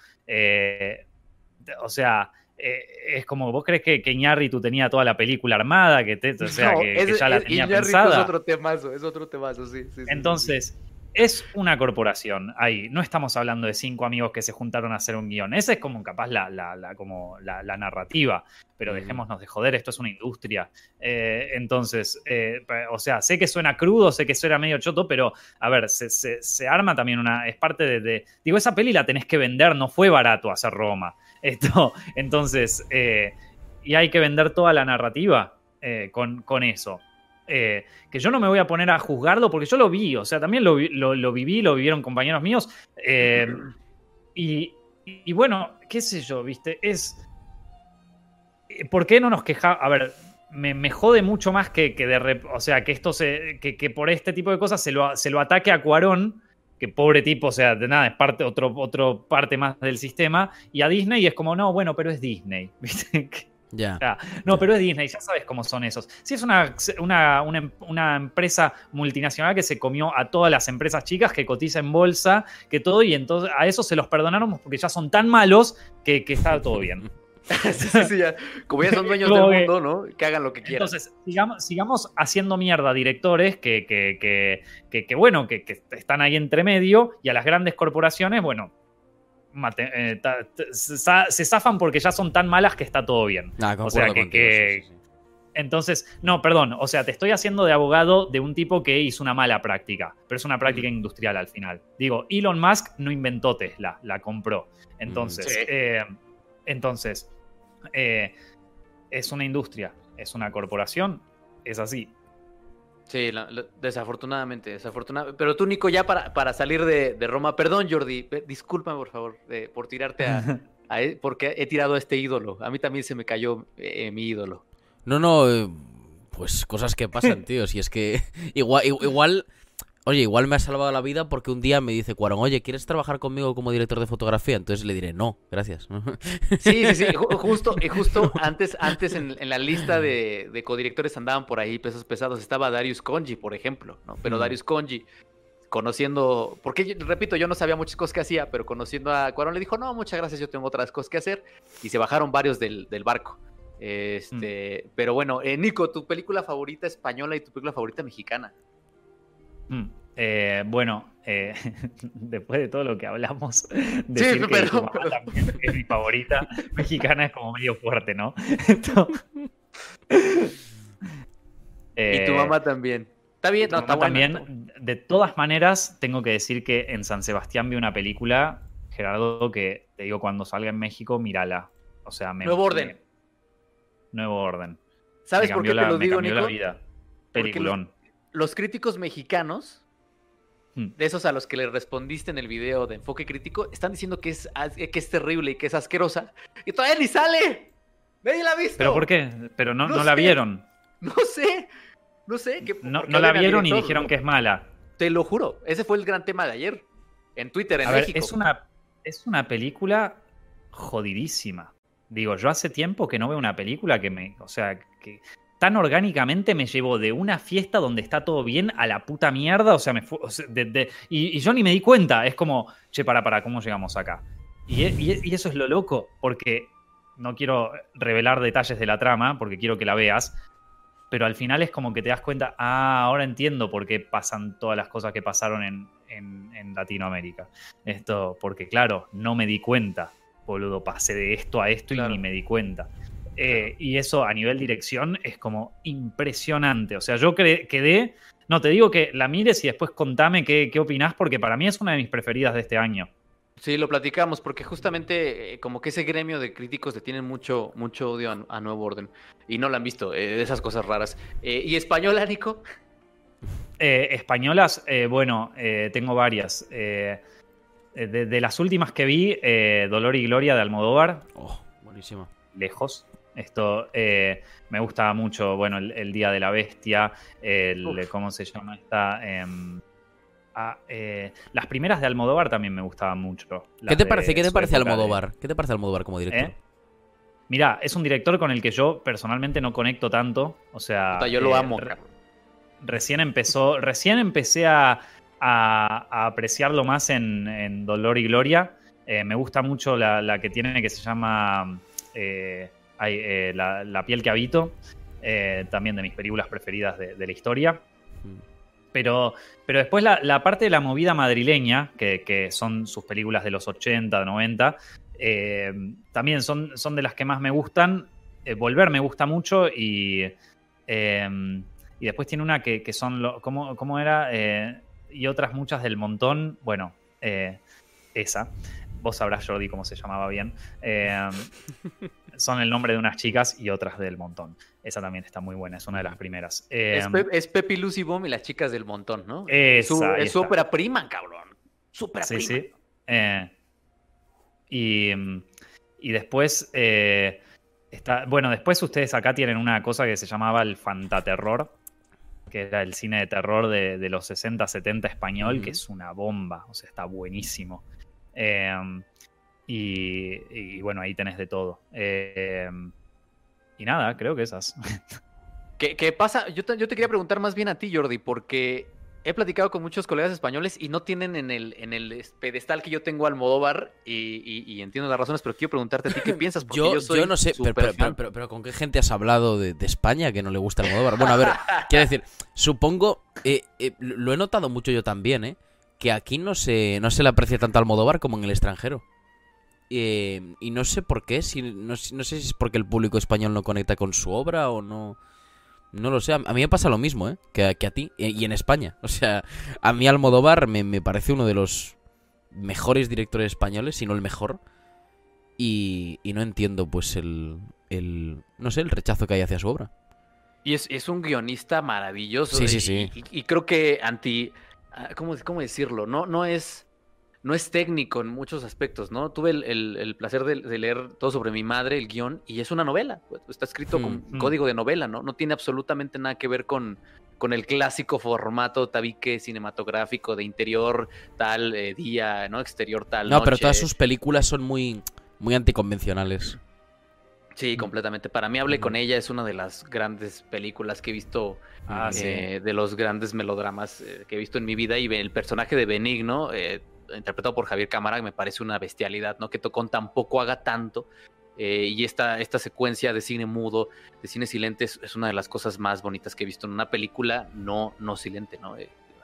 o sea, es como, ¿vos crees que, que Iñárritu tenía toda la película armada? Que, o sea, que, ya la tenía pensada? Es otro temazo, es otro temazo, sí. sí Entonces, es una corporación ahí. No estamos hablando de cinco amigos que se juntaron a hacer un guion. Esa es como capaz la, la, como la, narrativa. Pero dejémonos de joder, esto es una industria. Eh, entonces, eh, o sea, sé que suena crudo, sé que suena medio choto, pero a ver, se, arma también una. Es parte de, Digo, esa peli la tenés que vender, no fue barato hacer Roma. [laughs] Esto, entonces. Eh, y hay que vender toda la narrativa con, con eso. Eh, que yo no me voy a poner a juzgarlo porque yo lo vi, o sea, también lo, viví, lo vivieron compañeros míos. Eh, y, bueno, qué sé yo, viste, es... Eh, ¿Por qué no nos quejamos? A ver, me, jode mucho más que, que de... O sea, que esto se... Que, por este tipo de cosas se lo, se lo ataque a Cuarón que pobre tipo, o sea, de nada, es parte, otro, otro parte más del sistema, y a Disney es como, no, bueno, pero es Disney, [laughs] ¿viste? Ya. no, pero es Disney, ya sabes cómo son esos. Si es una, una, empresa multinacional que se comió a todas las empresas chicas que cotiza en bolsa, que todo, y entonces a eso se los perdonamos porque ya son tan malos que, está todo bien. [laughs] sí, sí, sí, ya. Como ya son [laughs] dueños del mundo, ¿no? Que hagan lo que quieran. Entonces, sigamos, sigamos haciendo mierda a directores que, que, que bueno, que, están ahí entre medio y a las grandes corporaciones, bueno, eh, se zafan porque ya son tan malas que está todo bien. Ah, o sea que, entonces, no, perdón, o sea, te estoy haciendo de abogado de un tipo que hizo una mala práctica, pero es una práctica industrial al final. Digo, Elon Musk no inventó Tesla, la compró. Entonces, eh, entonces, eh, es una industria, es una corporación, es así. Sí, desafortunadamente, desafortunadamente. Pero tú, Nico, ya para, para salir de, Roma, perdón, Jordi, disculpa por favor por tirarte [laughs] a, e, porque he tirado a este ídolo. A mí también se me cayó eh, mi ídolo. No, no, eh, pues cosas que pasan, [laughs] tío. Si es que [laughs] igual, igual Oye, igual me ha salvado la vida porque un día me dice Cuarón, oye, ¿quieres trabajar conmigo como director de fotografía? Entonces le diré, no, gracias. [laughs] Sí, sí, sí. Justo, justo antes, antes en, la lista de, codirectores andaban por ahí pesos pesados. Estaba Darius Conji, por ejemplo, ¿no? Pero. Darius Conji, conociendo, porque repito, yo no sabía muchas cosas que hacía, pero conociendo a Cuarón le dijo, no, muchas gracias, yo tengo otras cosas que hacer. Y se bajaron varios del, barco. Este, mm. pero bueno, eh, Nico, tu película favorita española y tu película favorita mexicana. Mm, eh, bueno, eh, [laughs] después de todo lo que hablamos, [laughs] decir que [laughs] es mi favorita mexicana es como medio fuerte, ¿no? y tu mamá también. Está bien, no, está bueno. también, de todas maneras, tengo que decir que en San Sebastián vi una película, Gerardo, que te digo, cuando salga en México, mírala. O sea, me, Nuevo orden. nuevo orden. ¿Sabes por qué te la- lo digo, cambió la Nico? vida. Peliculón. Los críticos mexicanos, Hmm. de esos a los que le respondiste en el video de enfoque crítico, están diciendo que es, que es terrible y que es asquerosa. Y todavía ni sale. Nadie la ha visto. ¿Pero por qué? Pero no, No no la vieron. No sé. No sé. Que, No, no la vieron y dijeron que es mala. Te lo juro. Ese fue el gran tema de ayer. En Twitter, en A ver, México. es una, es una película jodidísima. Digo, yo hace tiempo que no veo una película que me. O sea, que tan orgánicamente me llevó de una fiesta donde está todo bien a la puta mierda. O sea, me fu- o sea, de- de- y, y yo ni me di cuenta. Es como, che, para, para, ¿cómo llegamos acá? Y, y y eso es lo loco, porque no quiero revelar detalles de la trama, porque quiero que la veas. Pero al final es como que te das cuenta, ah, ahora entiendo por qué pasan todas las cosas que pasaron en, en- en Latinoamérica. Esto, porque claro, no me di cuenta, boludo, pasé de esto a esto Claro. y ni me di cuenta. Eh, y eso a nivel dirección es como impresionante. O sea, yo quedé, no, te digo que la mires y después contame qué, qué opinás, porque para mí es una de mis preferidas de este año. Sí, lo platicamos, porque justamente eh, como que ese gremio de críticos le tienen mucho, mucho odio a, a Nuevo Orden. Y no lo han visto, eh, de esas cosas raras. Eh, ¿Y español, Nico? Eh, españolas, eh, bueno, eh, tengo varias. De, de las últimas que vi, eh, Dolor y Gloria de Almodóvar, Oh, buenísima. lejos. Esto eh, me gusta mucho, bueno, el, el Día de la Bestia, el, Uf. ¿cómo se llama esta? Em, ah, eh, las primeras de Almodóvar también me gustaban mucho. ¿Qué te parece? ¿Qué te parece de- Almodóvar? ¿Qué te parece Almodóvar como director? ¿Eh? Mira, es un director con el que yo personalmente no conecto tanto. O sea, Puta, yo lo eh, amo. re- recién empezó, recién empecé a, a- a apreciarlo más en, en Dolor y Gloria. Eh, me gusta mucho la, la que tiene que se llama eh, ay, eh, la, La piel que habito. eh, también de mis películas preferidas de, de la historia. Mm. Pero, pero después la, la parte de la movida madrileña, que, que son sus películas de los 80, 90, eh, también son, son de las que más me gustan. Volver me gusta mucho y, y después tiene una que, que son, lo, ¿cómo, cómo era? Y otras muchas del montón. Bueno, esa. Vos sabrás, Jordi, cómo se llamaba bien. Eh, son el nombre de unas chicas y otras del montón. Esa también está muy buena, es una de las primeras. Eh, Es, Pe- es Pepi, Lucy Boom y las chicas del montón, ¿no? esa, Su- ahí es su ópera prima, cabrón. Su ópera Sí, prima. sí. Eh, y, y después, está, bueno, después ustedes acá tienen una cosa que se llamaba el fantaterror, que era el cine de terror de, de los 60, 70 español, que es una bomba, o sea, está buenísimo. Eh, y, y bueno, ahí tenés de todo. Eh, y nada, creo que esas. [laughs] ¿Qué, qué pasa? Yo te, yo te quería preguntar más bien a ti, Jordi, porque he platicado con muchos colegas españoles y no tienen en el, en el es- pedestal que yo tengo a Almodóvar y, y- y entiendo las razones, pero quiero preguntarte a ti qué [laughs] piensas, porque yo, Yo, soy yo no sé, pero, pero, fan. pero- pero- pero ¿con qué gente has hablado de, de España que no le gusta Almodóvar? Bueno, a ver, [laughs] quiero decir, supongo, eh, eh, lo he notado mucho yo también, ¿eh? Que aquí no se, no se le aprecia tanto Almodóvar como en el extranjero. Eh, y no sé por qué, si, no, sé- no sé si es porque el público español no conecta con su obra o no... No lo sé, a mí me pasa lo mismo, ¿eh? Que, a- que a ti, eh, y en España. O sea, a mí Almodóvar me, me parece uno de los mejores directores españoles, si no el mejor. Y, y no entiendo, pues, el, el. No sé, el rechazo que hay hacia su obra. Y es, es un guionista maravilloso. Sí, sí, y- sí. Y, y creo que anti. Ah, ¿Cómo, cómo decirlo? No, no es. No es técnico en muchos aspectos, ¿no? Tuve el, el- el placer de, de leer todo sobre mi madre, el guion, y es una novela. pues, Está escrito con Hmm. código de novela, ¿no? No tiene absolutamente nada que ver con, con el clásico formato tabique cinematográfico de interior tal eh, día, ¿no? Exterior tal. No, pero todas sus películas son muy. Muy anticonvencionales. Sí, completamente. Para mí, Hablé con ella es una de las grandes películas que he visto Ah, sí. eh, de los grandes melodramas eh, que he visto en mi vida y el personaje de Benigno, eh, interpretado por Javier Cámara, me parece una bestialidad, ¿no? Que to- con tan poco haga tanto. eh, y esta, esta secuencia de cine mudo, de cine silente, es, es una de las cosas más bonitas que he visto en una película no, no silente, ¿no?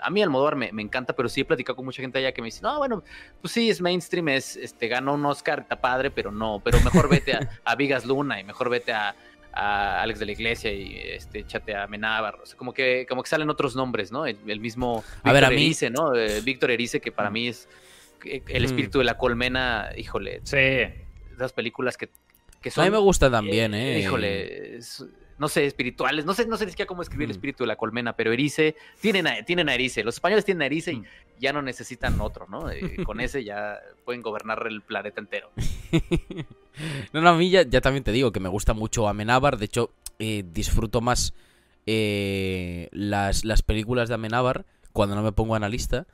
Eh, a mí Almodóvar me, me encanta, pero sí he platicado con mucha gente allá que me dice, no, bueno, pues sí, es mainstream, es, este, ganó un Oscar, está padre, pero no, pero mejor vete a, [laughs] a Vigas Luna y mejor vete a, a Alex de la Iglesia y este, échate a Menábar. O sea, como que, como que salen otros nombres, ¿no? El, el mismo A ver, a mí- Erice, ¿no? Eh, Víctor Erice, que para mí es eh, el Mm. espíritu de la colmena, híjole, Sí. esas películas que, que A son. mí me gusta también, ¿eh? Híjole, es- no sé, espirituales. No sé, no sé ni siquiera cómo escribir el Mm. espíritu de la colmena, pero Erice, tienen a, tienen a Erice. Los españoles tienen a Erice y Mm. ya no necesitan otro, ¿no? Eh, [laughs] con ese ya pueden gobernar el planeta entero. [laughs] No, no, a mí ya, ya también te digo que me gusta mucho Amenábar. De hecho, eh, disfruto más eh, las, las películas de Amenábar cuando no me pongo analista.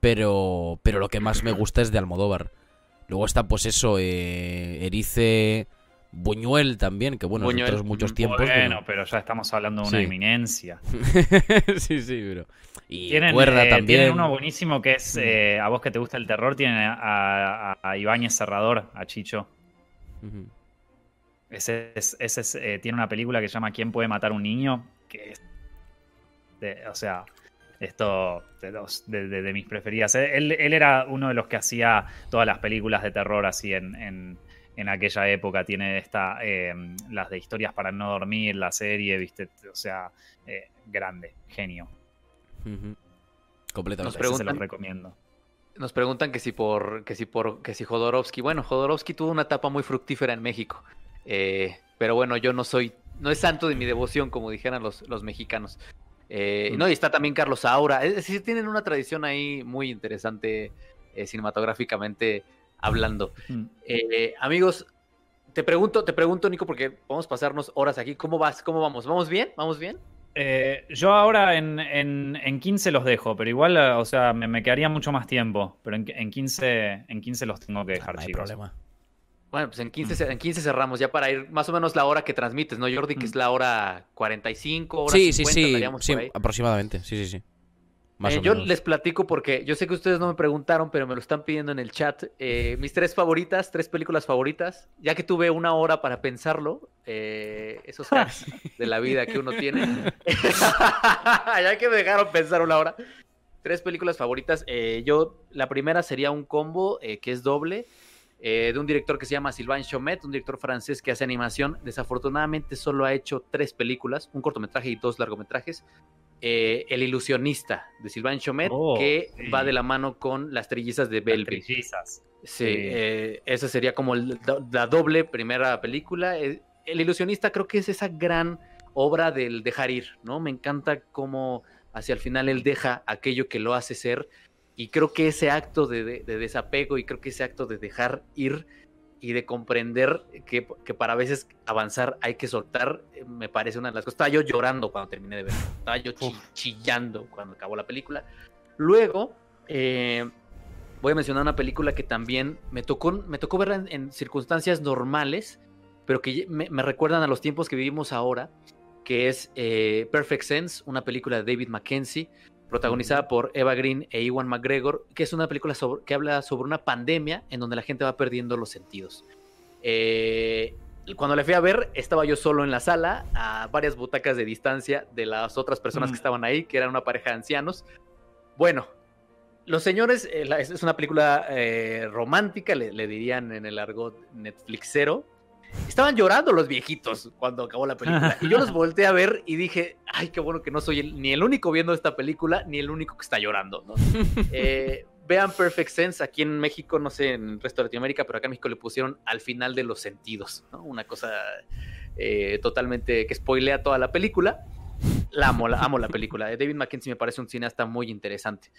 Pero, pero lo que más me gusta es de Almodóvar. Luego está, pues eso, Erice, Buñuel también, que bueno, Buñuel, otros muchos ujú. tiempos. Bueno, pero ya estamos hablando de una Sí. eminencia. [laughs] sí, sí, pero. Y Tienen, Cuerda eh, también. tienen uno buenísimo que es, Mm. eh, a vos que te gusta el terror, tienen a, a, a Ibáñez Serrador, a Chicho. Ese, es- ese es, eh, tiene una película que se llama ¿Quién puede matar a un niño? Que es, de- o sea, esto de, los- de- de- de mis preferidas. Él, él era uno de los que hacía todas las películas de terror así en, en- en aquella época. Tiene esta, eh, las de historias para no dormir, la serie, viste, o sea, eh, grande, genio. Completamente. Nos se los recomiendo. Nos preguntan que si por que si por que si Jodorowsky, bueno, Jodorowsky tuvo una etapa muy fructífera en México. Eh, pero bueno, yo no soy, no es santo de mi devoción, como dijeran los, los mexicanos. Mm. No, y está también Carlos Saura. Es decir, tienen una tradición ahí muy interesante eh, cinematográficamente hablando. Mm. Eh, amigos, te pregunto, te pregunto, Nico, porque vamos a pasarnos horas aquí. ¿Cómo vas? ¿Cómo vamos? ¿Vamos bien? ¿Vamos bien? Eh, yo ahora en, en, en 15 los dejo, pero igual, eh, o sea, me, me quedaría mucho más tiempo. Pero en, en 15, en 15 los tengo que Ah, dejar, no hay chicos. problema. Bueno, pues en 15, ce- en 15 cerramos ya para ir más o menos la hora que transmites, ¿no, Jordi? Que es Mm. la hora 45, hora Sí, 50, sí, sí, sí, aproximadamente. Sí, sí, sí. Más Eh, o yo menos. les platico porque yo sé que ustedes no me preguntaron, pero me lo están pidiendo en el chat. Eh, mis tres favoritas, tres películas favoritas. Ya que tuve una hora para pensarlo, eh, esos [laughs] hacks de la vida que uno tiene. [laughs] ya que me dejaron pensar una hora. Tres películas favoritas. Eh, yo, la primera sería un combo eh, que es doble. eh, de un director que se llama Sylvain Chomet, un director francés que hace animación. Desafortunadamente solo ha hecho tres películas, un cortometraje y dos largometrajes. Eh, El ilusionista de Sylvain Chomet, Oh, que sí. va de la mano con Las trillizas de Las Belleville. trillizas. Sí, Sí. eh, esa sería como la, doble primera película. Eh, El ilusionista creo que es esa gran obra del dejar ir, ¿no? Me encanta cómo hacia el final él deja aquello que lo hace ser y creo que ese acto de, de- de desapego y creo que ese acto de dejar ir y de comprender que, que para veces avanzar hay que soltar, eh, me parece una de las cosas. Estaba yo llorando cuando terminé de verlo, estaba yo chi- chillando cuando acabó la película. Luego, eh, voy a mencionar una película que también me tocó, me tocó verla en, en circunstancias normales, pero que me recuerdan a los tiempos que vivimos ahora, que es eh, Perfect Sense, una película de David Mackenzie, protagonizada por Eva Green e Iwan McGregor, que es una película sobre- que habla sobre una pandemia en donde la gente va perdiendo los sentidos. Eh, cuando la fui a ver, estaba yo solo en la sala, a varias butacas de distancia de las otras personas que estaban ahí, que eran una pareja de ancianos. Bueno, los señores, eh, la- es es una película eh, romántica, le, le dirían en el argot Netflixero. Estaban llorando los viejitos cuando acabó la película. [laughs] Y yo los volteé a ver y dije, ay, qué bueno que no soy el- ni el único viendo esta película, ni el único que está llorando. ¿no? [laughs] Eh, vean Perfect Sense aquí en México, no sé, en el resto de Latinoamérica, pero acá en México le pusieron al final de los sentidos, ¿no? Una cosa eh, totalmente que spoilea toda la película. La amo, la amo la película. Eh, David Mackenzie me parece un cineasta muy interesante.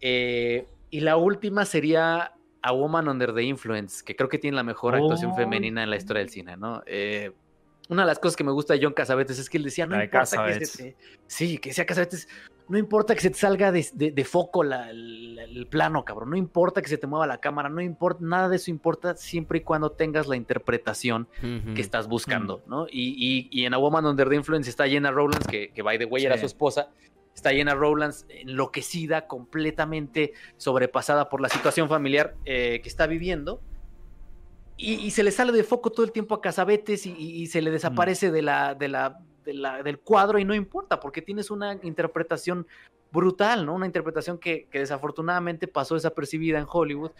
Eh, y la última sería A Woman Under the Influence, que creo que tiene la mejor actuación Oh. femenina en la historia del cine, ¿no? Eh, una de las cosas que me gusta de John Casavetes es que él decía, no La de importa que se te... Sí, que decía Casavetes, no importa que se te salga de, de- de foco la- el, el plano, cabrón, no importa que se te mueva la cámara, no importa, nada de eso importa siempre y cuando tengas la interpretación que estás buscando, ¿no? Y, y- y en A Woman Under the Influence está Jenna Rowlands, que, que by the way era su esposa, está Jenna Rowlands enloquecida, completamente sobrepasada por la situación familiar eh, que está viviendo. Y, y se le sale de foco todo el tiempo a Casabetes y, y- y se le desaparece de la, de la, de la- del cuadro y no importa, porque tienes una interpretación brutal, ¿no? Una interpretación que, que desafortunadamente pasó desapercibida en Hollywood.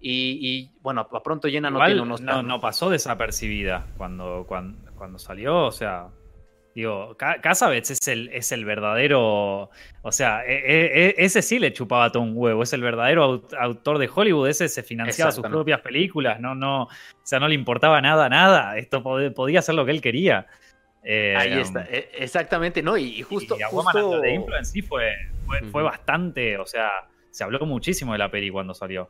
Y, y, bueno, a pronto llena no Igual tiene unos... no, no pasó desapercibida cuando, cuando, cuando salió, o sea, digo, Ca- Casabets es el, es el verdadero, o sea, e- e- e- ese sí le chupaba todo un huevo, es el verdadero au- autor de Hollywood, ese se financiaba sus propias películas, no, no, o sea, no le importaba nada, nada, esto pod- podía hacer lo que él quería. Eh, Ahí está, exactamente, ¿no? Y, y justo... y A Woman justo- the Influence sí fue, fue, bastante, o sea, se habló muchísimo de la peli cuando salió.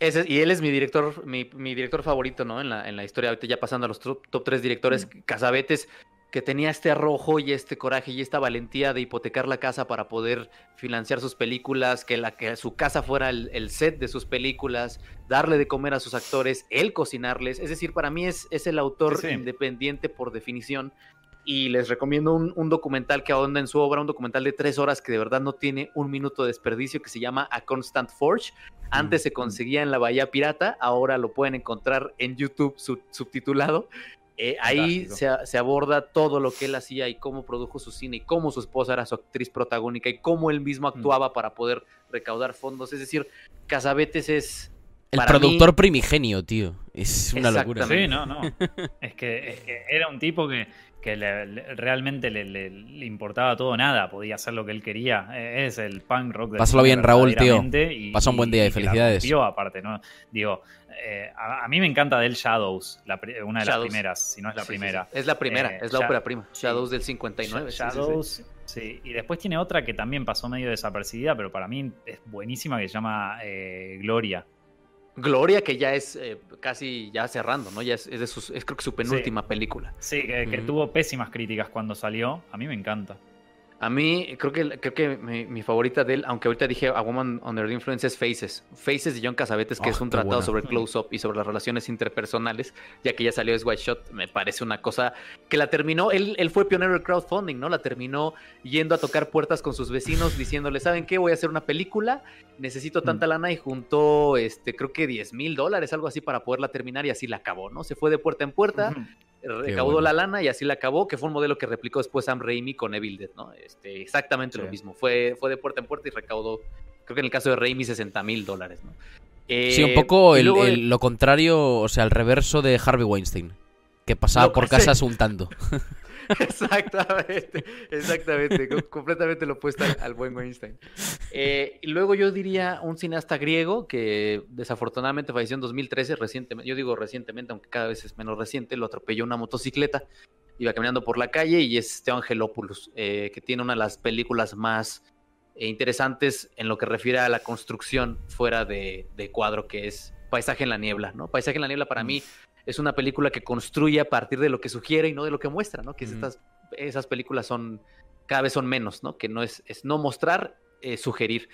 Ese- y él es mi director, mi, mi director favorito, ¿no? En la, en la historia, ahorita ya pasando a los top, top tres directores, Casabetes, que tenía este arrojo y este coraje y esta valentía de hipotecar la casa para poder financiar sus películas, que, la, que su casa fuera el, el set de sus películas, darle de comer a sus actores, él cocinarles. Es decir, para mí es, es el autor Sí, independiente por definición. Y les recomiendo un, un documental que ahonda en su obra, un documental de tres horas que de verdad no tiene un minuto de desperdicio, que se llama A Constant Forge. Antes se conseguía en la Bahía Pirata, ahora lo pueden encontrar en YouTube sub- subtitulado. Eh, ahí se, aborda todo lo que él hacía y cómo produjo su cine y cómo su esposa era su actriz protagónica y cómo él mismo actuaba para poder recaudar fondos. Es decir, Casabetes es... El Para productor primigenio, tío. Es una locura. Sí, no, no. Es que, es que era un tipo que, que le- le- realmente le, le- le importaba todo nada, podía hacer lo que él quería. Eh, Es el punk rock Pásalo bien, Raúl, tío. y- Pasa un buen día y la felicidades. rompió, aparte, ¿no? Digo, eh, a, a mí me encanta del Shadows, la pri- una de las primeras, si no es la Sí, primera. sí. Es la primera, Eh, es la ópera prima. Shadows del 59. sí, sí, sí. Shadows, sí. Y después tiene otra que también pasó medio desapercibida, pero para mí es buenísima, que se llama eh, Gloria. Gloria, que ya es eh, casi ya cerrando, ¿no? Ya es, es de sus, es creo que su penúltima película. Sí, que, tuvo pésimas críticas cuando salió. A mí me encanta. A mí, creo que, creo que mi, mi favorita de él, aunque ahorita dije A Woman Under the Influence, es Faces. Faces de John Casabetes, que Ah, es un tratado buena. sobre el close-up y sobre las relaciones interpersonales, ya que ya salió es White Shot, me parece una cosa que la terminó, él, él fue pionero del crowdfunding, ¿no? La terminó yendo a tocar puertas con sus vecinos, diciéndole, ¿saben qué? Voy a hacer una película, necesito tanta lana y juntó, este, creo que 10 mil dólares, algo así, para poderla terminar y así la acabó, ¿no? Se fue de puerta en puerta. Recaudó bueno. la lana y así la acabó, que fue un modelo que replicó después Sam Raimi con Evil Dead, ¿no? Este, exactamente lo mismo. Fue, fue de puerta en puerta y recaudó, creo que en el caso de Raimi, 60 mil dólares, ¿no? Sí, un Eh, poco el- luego el- lo contrario, o sea, el reverso de Harvey Weinstein. Que pasaba por [laughs] casas untando. [laughs] Exactamente, exactamente, co- completamente lo opuesto al, buen Weinstein. Eh, y luego yo diría un cineasta griego que desafortunadamente falleció en 2013, recientemente, yo digo recientemente, aunque cada vez es menos reciente, lo atropelló una motocicleta, iba caminando por la calle y es Theo Angelopoulos, eh, que tiene una de las películas más eh, interesantes en lo que refiere a la construcción fuera de, de cuadro, que es Paisaje en la Niebla, ¿no? Paisaje en la Niebla para mí es una película que construye a partir de lo que sugiere y no de lo que muestra, ¿no? Que estas, esas películas son, cada vez son menos, ¿no? Que no es, es no mostrar, eh, sugerir.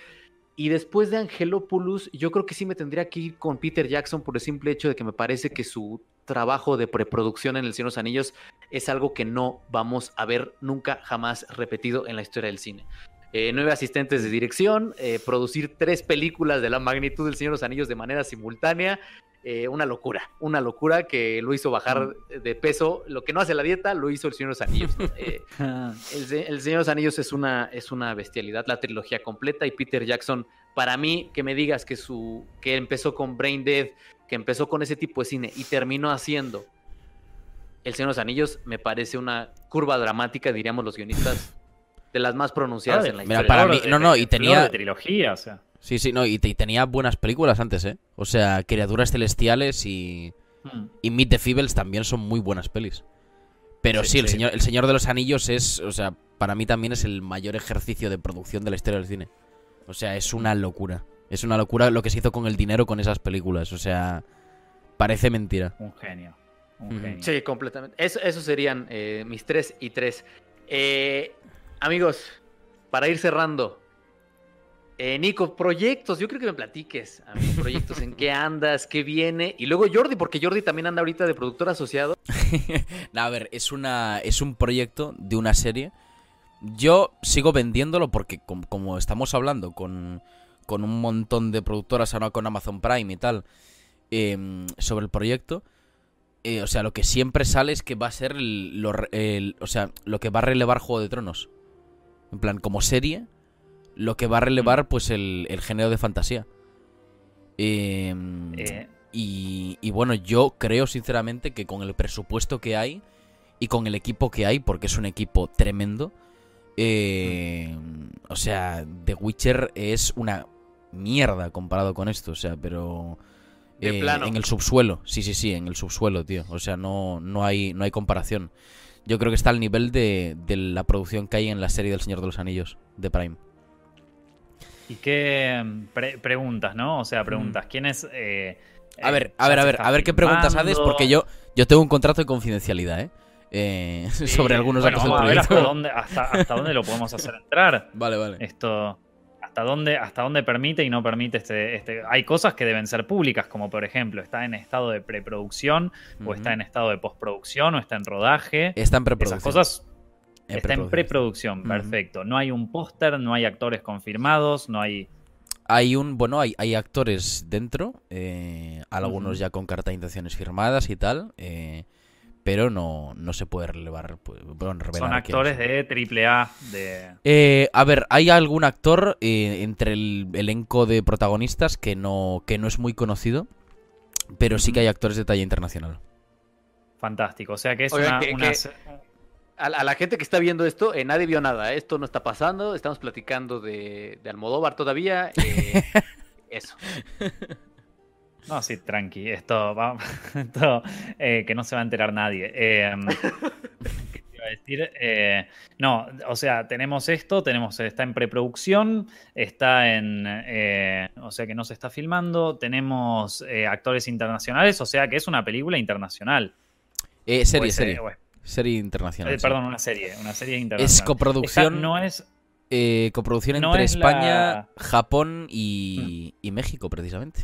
Y después de Angelopoulos, yo creo que sí me tendría que ir con Peter Jackson por el simple hecho de que me parece que su trabajo de preproducción en El Señor de los Anillos es algo que no vamos a ver nunca jamás repetido en la historia del cine. Eh, nueve asistentes de dirección, eh, producir tres películas de la magnitud del Señor de los Anillos de manera simultánea, eh, una locura, una locura que lo hizo bajar de peso. Lo que no hace la dieta, lo hizo el Señor de los Anillos. [laughs] Eh, [laughs] el, Se- el Señor de los Anillos es una, es una bestialidad, la trilogía completa. Y Peter Jackson, para mí, que me digas que, su, que empezó con Brain Dead, que empezó con ese tipo de cine y terminó haciendo El Señor de los Anillos, me parece una curva dramática, diríamos los guionistas, de las más pronunciadas en la mira, historia. para mí- no, no, y tenía- de trilogía, o sea. Sí, sí, no, y, te- y tenía buenas películas antes, ¿eh? O sea, Criaturas Celestiales y, Mm. y Meet the Feebles también son muy buenas pelis. Pero sí, Sí, el, sí. Señor, el Señor de los Anillos es, o sea, para mí también es el mayor ejercicio de producción de la historia del cine. O sea, es una locura. Es una locura lo que se hizo con el dinero con esas películas. O sea, parece mentira. Un genio. Un genio. Sí, completamente. Eso, esos serían eh, mis tres y tres. Eh, amigos, para ir cerrando. Eh, Nico, proyectos, yo creo que me platiques, amigo, proyectos, en qué andas, qué viene. Y luego Jordi, porque Jordi también anda ahorita de productor asociado. [laughs] No, a ver, es una es un proyecto de una serie. Yo sigo vendiéndolo porque com- como, estamos hablando con, con un montón de productoras, ahora con Amazon Prime y tal, em, sobre el proyecto, eh, o sea, lo que siempre sale es que va a ser lo, o sea, lo que va a relevar Juego de Tronos. En plan, como serie, lo que va a relevar pues el, el género de fantasía. Eh, Eh, y, y bueno, yo creo sinceramente que con el presupuesto que hay y con el equipo que hay, porque es un equipo tremendo, eh, o sea, The Witcher es una mierda comparado con esto, o sea, pero De eh, plano. en el subsuelo, sí, sí, sí, en el subsuelo, tío, o sea, no, no hay, no hay comparación. Yo creo que está al nivel de, de la producción que hay en la serie del Señor de los Anillos de Prime. ¿Y qué mm, pre- preguntas, no? O sea, preguntas. ¿Quién es...? eh, A eh, ver, a ya ver, a ver, a ver qué preguntas haces, porque yo, yo tengo un contrato de confidencialidad, ¿eh? Eh, [laughs] sobre algunos Bueno, del vamos a ver hasta dónde, hasta, hasta dónde lo podemos hacer entrar. [laughs] Vale, vale. Esto, hasta dónde, hasta dónde permite y no permite este, este. Hay cosas que deben ser públicas, como por ejemplo, está en estado de preproducción, o está en estado de postproducción, o está en rodaje. Está en Esas preproducción. cosas En está en preproducción. perfecto. No hay un póster, no hay actores confirmados, no hay. Hay un, bueno, hay, hay actores dentro, eh, algunos ya con carta de intenciones firmadas y tal, eh, pero no, no se puede relevar, pues, bueno, revelar Son actores de triple A, de. Eh, a ver, hay algún actor eh, entre el elenco de protagonistas que no, que no es muy conocido, pero sí que hay actores de talla internacional. Fantástico. O sea que es una. que- una que- se- A, a la gente que está viendo esto, eh, nadie vio nada. ¿eh? Esto no está pasando. Estamos platicando de, de Almodóvar todavía. eh, [laughs] eso. No, sí, tranqui. Esto, va, [laughs] esto eh, que no se va a enterar nadie. Eh, [laughs] ¿qué te iba a decir? Eh, no, o sea, tenemos esto, tenemos, está en preproducción, está en, eh, o sea que no se está filmando, tenemos eh, actores internacionales, o sea que es una película internacional. Eh, serie, serie. eh, o es- Serie internacional. eh, sí. perdón, una serie, una serie internacional. Es Esta coproducción, no es, eh, coproducción no entre es España, la- Mm. Japón y, y México, precisamente.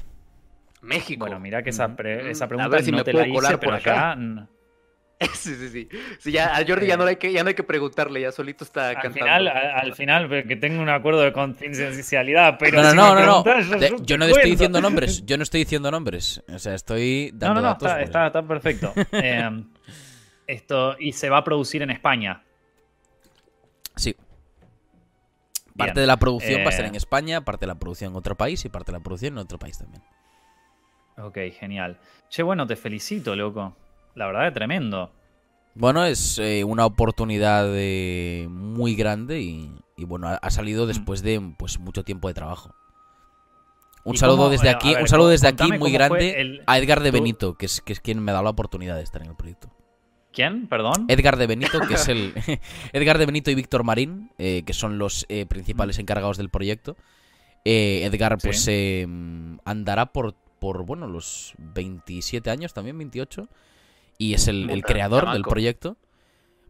México. bueno, mira que esa, pre- Mm, esa a pregunta ver si no me te puedo la hice, colar por acá. [laughs] sí, sí, sí. Sí, ya, a Jordi ya, no hay que, ya no hay que preguntarle. Ya solito está Al cantando. final, al final, que tengo un acuerdo de confidencialidad, pero no, no, si no, no, no. De- yo, no estoy cuento. diciendo nombres. [laughs] Yo no estoy diciendo nombres. O sea, estoy dando no, no, datos. está, pues. está, está perfecto. [laughs] Eh, esto, y se va a producir en España. Sí. Bien. Parte de la producción va a ser Eh, en España, parte de la producción en otro país y parte de la producción en otro país también. Ok, genial. Che, bueno, te felicito, loco. La verdad es tremendo. Bueno, es eh, una oportunidad eh, muy grande y, y bueno, ha, ha salido después de pues mucho tiempo de trabajo. Un ¿Y saludo cómo- desde aquí, ver, un saludo desde aquí muy grande el- a Edgar de Benito, que es, que es quien me ha dado la oportunidad de estar en el proyecto. ¿Quién? Perdón. Edgar de Benito, que es [laughs] el. [laughs] Edgar de Benito y Víctor Marín, eh, que son los eh, principales encargados del proyecto. Eh, Edgar, Sí. pues, eh, andará por, por, bueno, los 27 años también, 28. Y es el, creador del proyecto.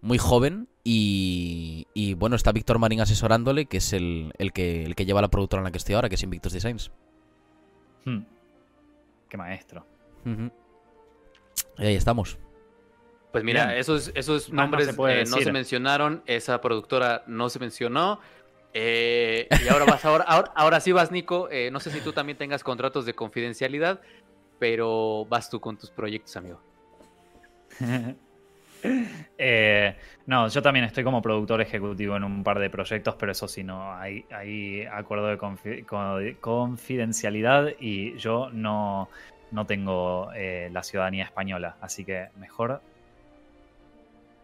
Muy joven. Y, y, bueno, está Víctor Marín asesorándole, que es el, el, que, el que lleva la productora en la que estoy ahora, que es Invictus Designs. Hmm. Qué maestro. Y ahí estamos. Pues mira, Bien. esos, esos no nombres se eh, no se mencionaron, esa productora no se mencionó. eh, y ahora vas, ahora, ahora, ahora sí vas, Nico. eh, no sé si tú también tengas contratos de confidencialidad, pero vas tú con tus proyectos, amigo. [laughs] Eh, no, yo también estoy como productor ejecutivo en un par de proyectos, pero eso sí, no, hay, hay acuerdo de confi- co- de confidencialidad y yo no, no tengo la ciudadanía española, así que mejor...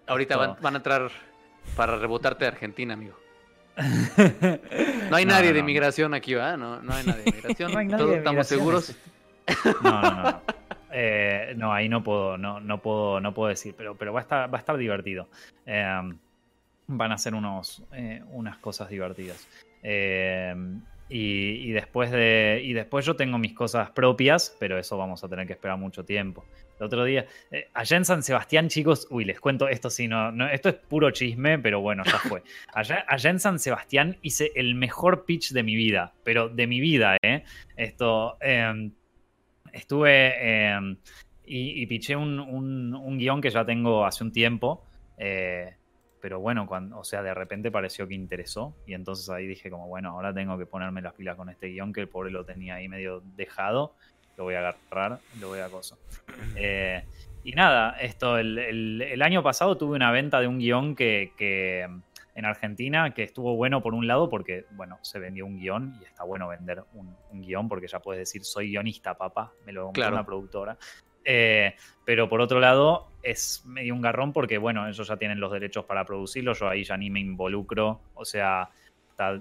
Ahorita van, van a entrar para rebotarte de Argentina, amigo. [laughs] No hay No, nadie no, de no. migración aquí, ¿verdad? No, no hay nadie de migración. [laughs] No hay nadie de estamos migración, seguros. [laughs] No, no, no. Eh, no, ahí no puedo, no, no puedo, no puedo decir, pero, pero va a estar, va a estar divertido. Eh, van a ser unos, eh, unas cosas divertidas. Eh, y, y después de. Y después yo tengo mis cosas propias, pero eso vamos a tener que esperar mucho tiempo. El otro día, eh, allá en San Sebastián, chicos, uy, les cuento, esto sí, no, no, esto es puro chisme, pero bueno, ya fue. [laughs] Allá, allá en San Sebastián hice el mejor pitch de mi vida, pero de mi vida, ¿eh? Esto, eh, estuve eh, y, y piché un, un- un guion que ya tengo hace un tiempo, eh, pero bueno, cuando, o sea, de repente pareció que interesó y entonces ahí dije como, bueno, ahora tengo que ponerme las pilas con este guion que el pobre lo tenía ahí medio dejado, lo voy a agarrar, lo voy a acoso. Eh, y nada, esto, el, el- el año pasado tuve una venta de un guion que, que en Argentina, que estuvo bueno por un lado porque, bueno, se vendió un guion y está bueno vender un, un guion porque ya puedes decir, soy guionista, papá, me lo compró Claro. una productora. Eh, pero por otro lado, es medio un garrón porque, bueno, ellos ya tienen los derechos para producirlo, yo ahí ya ni me involucro, o sea, está- eh,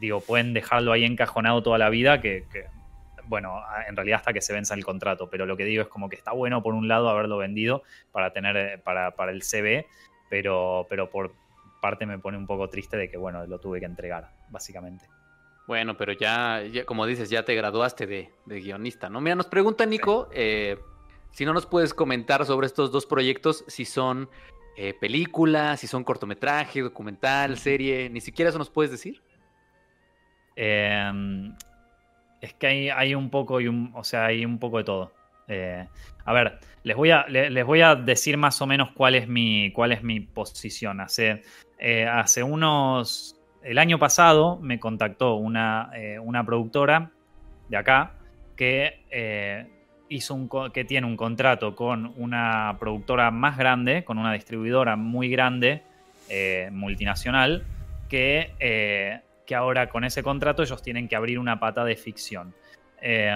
digo, pueden dejarlo ahí encajonado toda la vida que, que, bueno, en realidad hasta que se venza el contrato, pero lo que digo es como que está bueno por un lado haberlo vendido para tener, eh, para, para el CV, pero, pero por parte me pone un poco triste de que, bueno, lo tuve que entregar, básicamente. Bueno, pero ya, ya, como dices, ya te graduaste de, de guionista, ¿no? Mira, nos pregunta Nico eh, si no nos puedes comentar sobre estos dos proyectos, si son eh, películas, si son cortometraje, documental, serie, ni siquiera eso nos puedes decir. Eh, es que hay, un poco y un, o sea, hay un poco de todo. Eh, a ver, les voy a, le- les voy a decir más o menos cuál es mi, cuál es mi posición. Hace, eh, hace unos. El año pasado me contactó una, eh, una productora de acá que hizo un que tiene un contrato con una productora más grande, con una distribuidora muy grande, multinacional, que, que ahora con ese contrato ellos tienen que abrir una pata de ficción. Eh,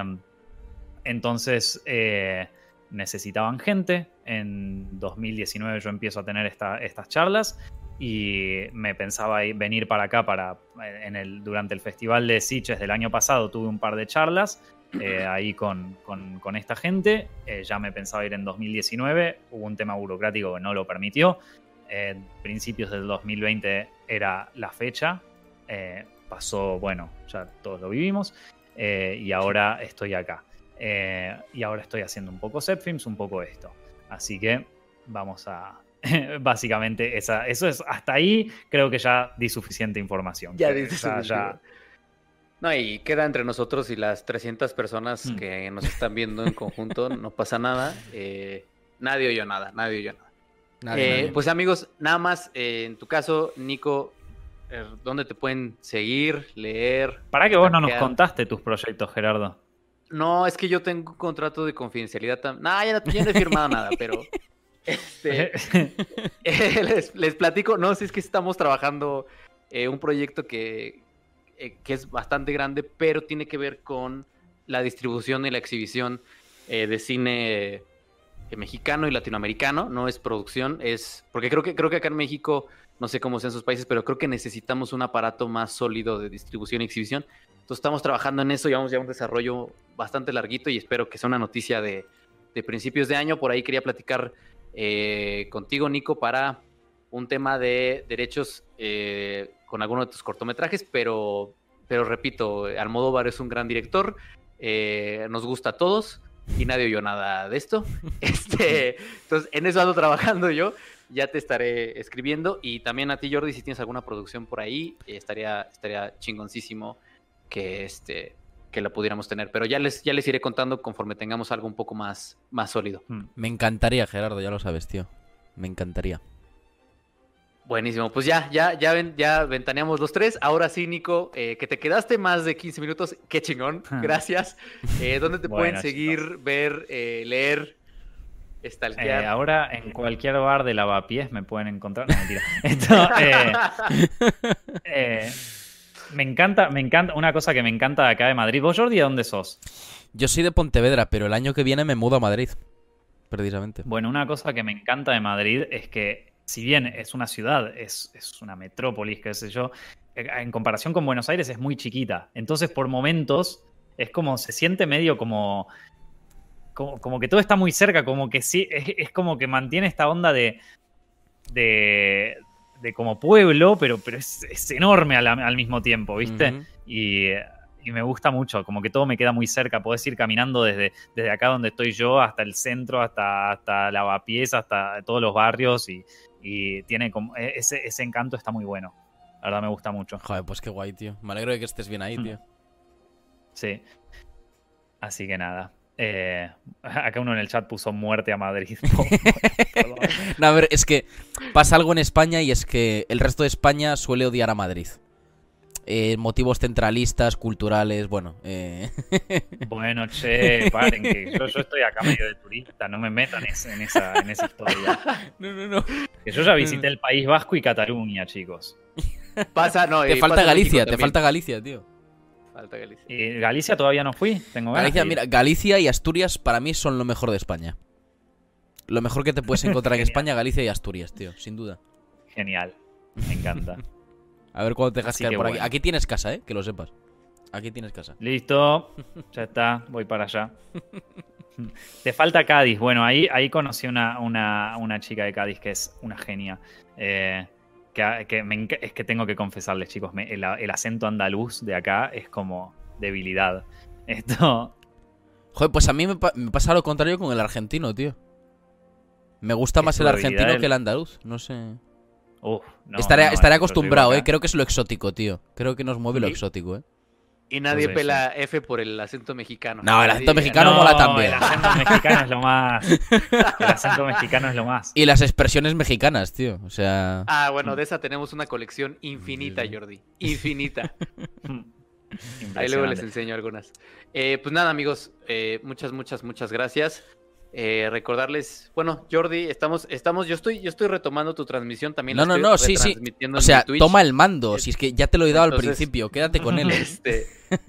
entonces eh, necesitaban gente. En 2019 yo empiezo a tener esta- estas charlas y me pensaba ir- venir para acá para en el, durante el festival de Sitges del año pasado tuve un par de charlas eh, ahí con, con- con esta gente. Eh, ya me pensaba ir en 2019. Hubo un tema burocrático que no lo permitió. Eh, principios del 2020 era la fecha. Eh, pasó, bueno, ya todos lo vivimos. Eh, y ahora estoy acá. Eh, y ahora estoy haciendo un poco Zepfilms, un poco esto. Así que vamos a. [laughs] Básicamente, esa, eso es. Hasta ahí creo que ya di suficiente información. Ya Que dices. ya- ya- No, y queda entre nosotros y las 300 personas Mm. que nos están viendo en conjunto, no pasa nada. eh, nadie oyó nada, nadie oyó nada. Nadie, Eh, nadie. Pues amigos, nada más, eh, en tu caso, Nico, ¿dónde te pueden seguir, leer? ¿Para que vos no nos contaste tus proyectos, Gerardo? No, es que yo tengo un contrato de confidencialidad. tam- No, ya no, yo no he firmado nada, pero [laughs] este, [laughs] les, les platico. No, si es que estamos trabajando eh, un proyecto que, eh, que es bastante grande, pero tiene que ver con la distribución y la exhibición eh, de cine mexicano y latinoamericano. No es producción, es porque creo que creo que acá en México no sé cómo sean sus países, pero creo que necesitamos un aparato más sólido de distribución y exhibición. Entonces estamos trabajando en eso, llevamos ya un desarrollo bastante larguito y espero que sea una noticia de, de principios de año. Por ahí quería platicar eh, contigo, Nico, para un tema de derechos eh, con alguno de tus cortometrajes, pero, pero repito, Almodóvar es un gran director, eh, nos gusta a todos y nadie oyó nada de esto. [laughs] Este, entonces, en eso ando trabajando yo. Ya te estaré escribiendo. Y también a ti, Jordi, si tienes alguna producción por ahí, eh, estaría, estaría chingoncísimo que, este, que la pudiéramos tener. Pero ya les, ya les iré contando conforme tengamos algo un poco más, más sólido. Mm. Me encantaría, Gerardo, ya lo sabes, tío. Me encantaría. Buenísimo, pues ya, ya, ya, ven, ya ventaneamos los tres. Ahora sí, Nico, eh, que te quedaste más de 15 minutos, qué chingón, [laughs] gracias. Eh, ¿Dónde te pueden seguir, ver, eh, leer, Eh, ahora en cualquier bar de lavapiés me pueden encontrar. No, mentira. [laughs] Esto, eh, eh, me encanta, me encanta. Una cosa que me encanta de acá de Madrid. ¿Vos, Jordi, de dónde sos? Yo soy de Pontevedra, pero el año que viene me mudo a Madrid. Precisamente. Bueno, una cosa que me encanta de Madrid es que, si bien es una ciudad, es, es una metrópolis, qué sé yo, en comparación con Buenos Aires es muy chiquita. Entonces, por momentos, es como, se siente medio como. Como, como que todo está muy cerca, como que sí, es, es como que mantiene esta onda de. de. de como pueblo, pero, pero es, es enorme al, al mismo tiempo, ¿viste? Y me gusta mucho, como que todo me queda muy cerca, podés ir caminando desde, desde acá donde estoy yo hasta el centro, hasta, hasta Lavapiés, hasta todos los barrios y, y tiene como, e- ese, ese encanto está muy bueno, la verdad me gusta mucho, Joder, pues qué guay, tío. Me alegro de que estés bien ahí, Mm. tío. sí. Así que nada. Eh, [laughs] acá uno en el chat puso muerte a Madrid. [laughs] Perdón. [laughs] No, a ver, es que pasa algo en España y es que el resto de España suele odiar a Madrid. eh, motivos centralistas, culturales, bueno. Eh... Bueno, che, paren, que yo, yo, estoy acá medio de turista, no me metan en, en, esa, en esa historia. No, no, no. Que yo ya visité el País Vasco y Cataluña, chicos. Pasa, no, te falta pasa Galicia, te falta Galicia, tío. Falta Galicia. Y Galicia todavía no fui, tengo ganas. Galicia, mira, Galicia y Asturias para mí son lo mejor de España. Lo mejor que te puedes [laughs] encontrar en. España, Galicia y Asturias, tío, sin duda. Genial, me encanta. [laughs] A ver cuándo te dejas por aquí. Aquí tienes casa, eh, que lo sepas. Aquí tienes casa. Listo, ya está, voy para allá. Te falta Cádiz. Bueno, ahí, ahí conocí una, una, una chica de Cádiz que es una genia. Eh, que, que me enca- es que tengo que confesarles, chicos, me- el, el acento andaluz de acá es como debilidad. [laughs] Esto. Joder, pues a mí me, pa- me pasa lo contrario con el argentino, tío. Me gusta más el argentino el- que el andaluz, no sé. uf, no, estaré no, estaré acostumbrado, eh. Creo que es lo exótico, tío. Creo que nos mueve lo exótico, eh. Y nadie pela F por el acento mexicano. No, el acento mexicano mola también. El acento mexicano es lo más. El acento mexicano es lo más. Y las expresiones mexicanas, tío. O sea. Ah, bueno, de esa tenemos una colección infinita, Jordi. Infinita. [laughs] Ahí luego les enseño algunas. Eh, pues nada, amigos, eh, muchas, muchas, muchas gracias. Eh, recordarles, bueno, Jordi, estamos, estamos, yo estoy, yo estoy retomando tu transmisión también. No, no, no, sí, sí. O sea, toma el mando. Si es que ya te lo he dado al principio. Quédate con él. Este,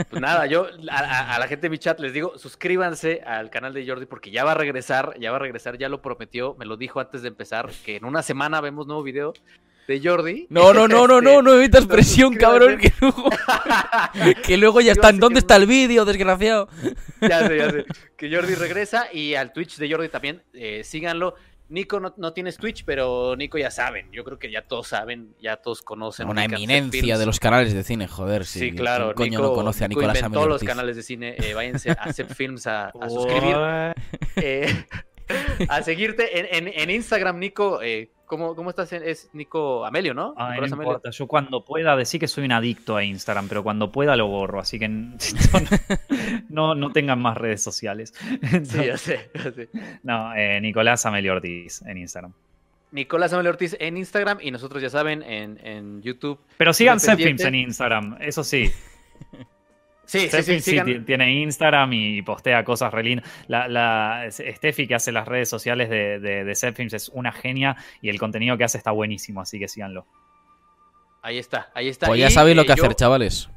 pues nada, yo a la gente de mi chat les digo, suscríbanse al canal de Jordi porque ya va a regresar, ya va a regresar, ya lo prometió, me lo dijo antes de empezar, que en una semana vemos nuevo video de Jordi. No, no, no, no, no, no evitas no, presión, cabrón. Que luego, [laughs] que luego ya está. Dios, ¿Dónde está el vídeo, desgraciado? Ya sé, ya sé. [laughs] Que Jordi regresa y al Twitch de Jordi también, eh, síganlo. Nico no, no tienes Twitch, pero Nico ya saben. Yo creo que ya todos saben, ya todos conocen. Una eminencia de los canales de cine, joder. Sí, Sí, claro. ¿Quién coño no conoce a Nico Nicolás inventó los canales de cine. eh, váyanse a Set Films a, a suscribir. [laughs] Eh, a seguirte en, en- en Instagram, Nico. eh, ¿cómo, ¿Cómo estás? Es Nico Amelio, ¿no? Ay, no Amelio. importa, yo cuando pueda, decir que soy un adicto a Instagram, pero cuando pueda lo borro, así que [laughs] no, no tengan más redes sociales. [laughs] Sí, ya sé, ya sé. No, eh, Nicolás Amelio Ortiz en Instagram. Nicolás Amelio Ortiz en Instagram y nosotros ya saben en, en YouTube. Pero sigan. Zepfilms en Instagram, eso sí. [laughs] Sí, sí, sí, Zepfilms sí sigan- ti- tiene Instagram y postea cosas re lindas. La, la Steffi que hace las redes sociales de, de, es una genia y el contenido que hace está buenísimo, así que síganlo. Ahí está, ahí está. Pues ya sabéis lo eh, que yo hacer, chavales.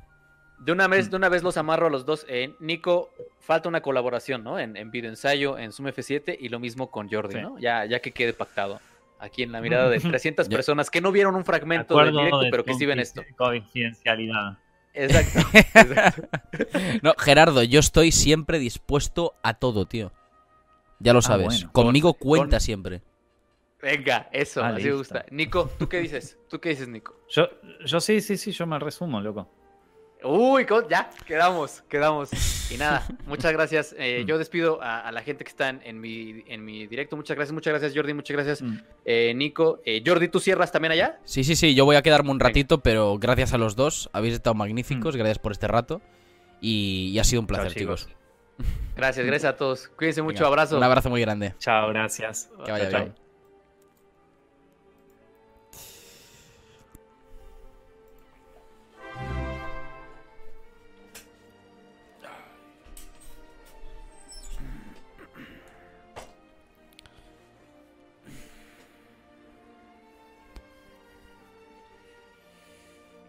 De una vez, de una vez los amarro a los dos. Eh, Nico, falta una colaboración, ¿no? En, en video ensayo, en Zoom F7 y lo mismo con Jordi, Sí. ¿no? Ya, ya que quede pactado. Aquí en la [laughs] mirada de 300 Ya. personas que no vieron un fragmento del directo, de pero que sí ven esto. Confidencialidad. Exacto. [laughs] exacto. No, Gerardo, yo estoy siempre dispuesto a todo, tío. Ya lo Ah, sabes. bueno. Conmigo Con- cuenta con- siempre. Venga, eso, Ah, así me gusta. Nico, ¿tú qué dices? ¿Tú qué dices, Nico? Yo, yo sí, sí, sí, yo me resumo, loco. Uy, ya, quedamos, quedamos. [laughs] Y nada, muchas gracias. Eh, Mm. yo despido a, a la gente que está en, mi, en mi directo. Muchas gracias, muchas gracias, Jordi. Muchas gracias, Mm. eh, Nico. Eh, Jordi, ¿tú cierras también allá? Sí, sí, sí, yo voy a quedarme un Venga. ratito, pero gracias a los dos. Habéis estado magníficos, Mm. gracias por este rato. Y, y ha sido un placer, Chao, chicos. chicos. Gracias, gracias a todos. [laughs] Cuídense mucho, Venga, abrazo. Un abrazo muy grande. Chao, gracias. Que vaya Chao, bien.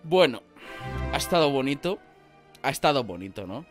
Bueno, ha estado bonito. Ha estado bonito, ¿no?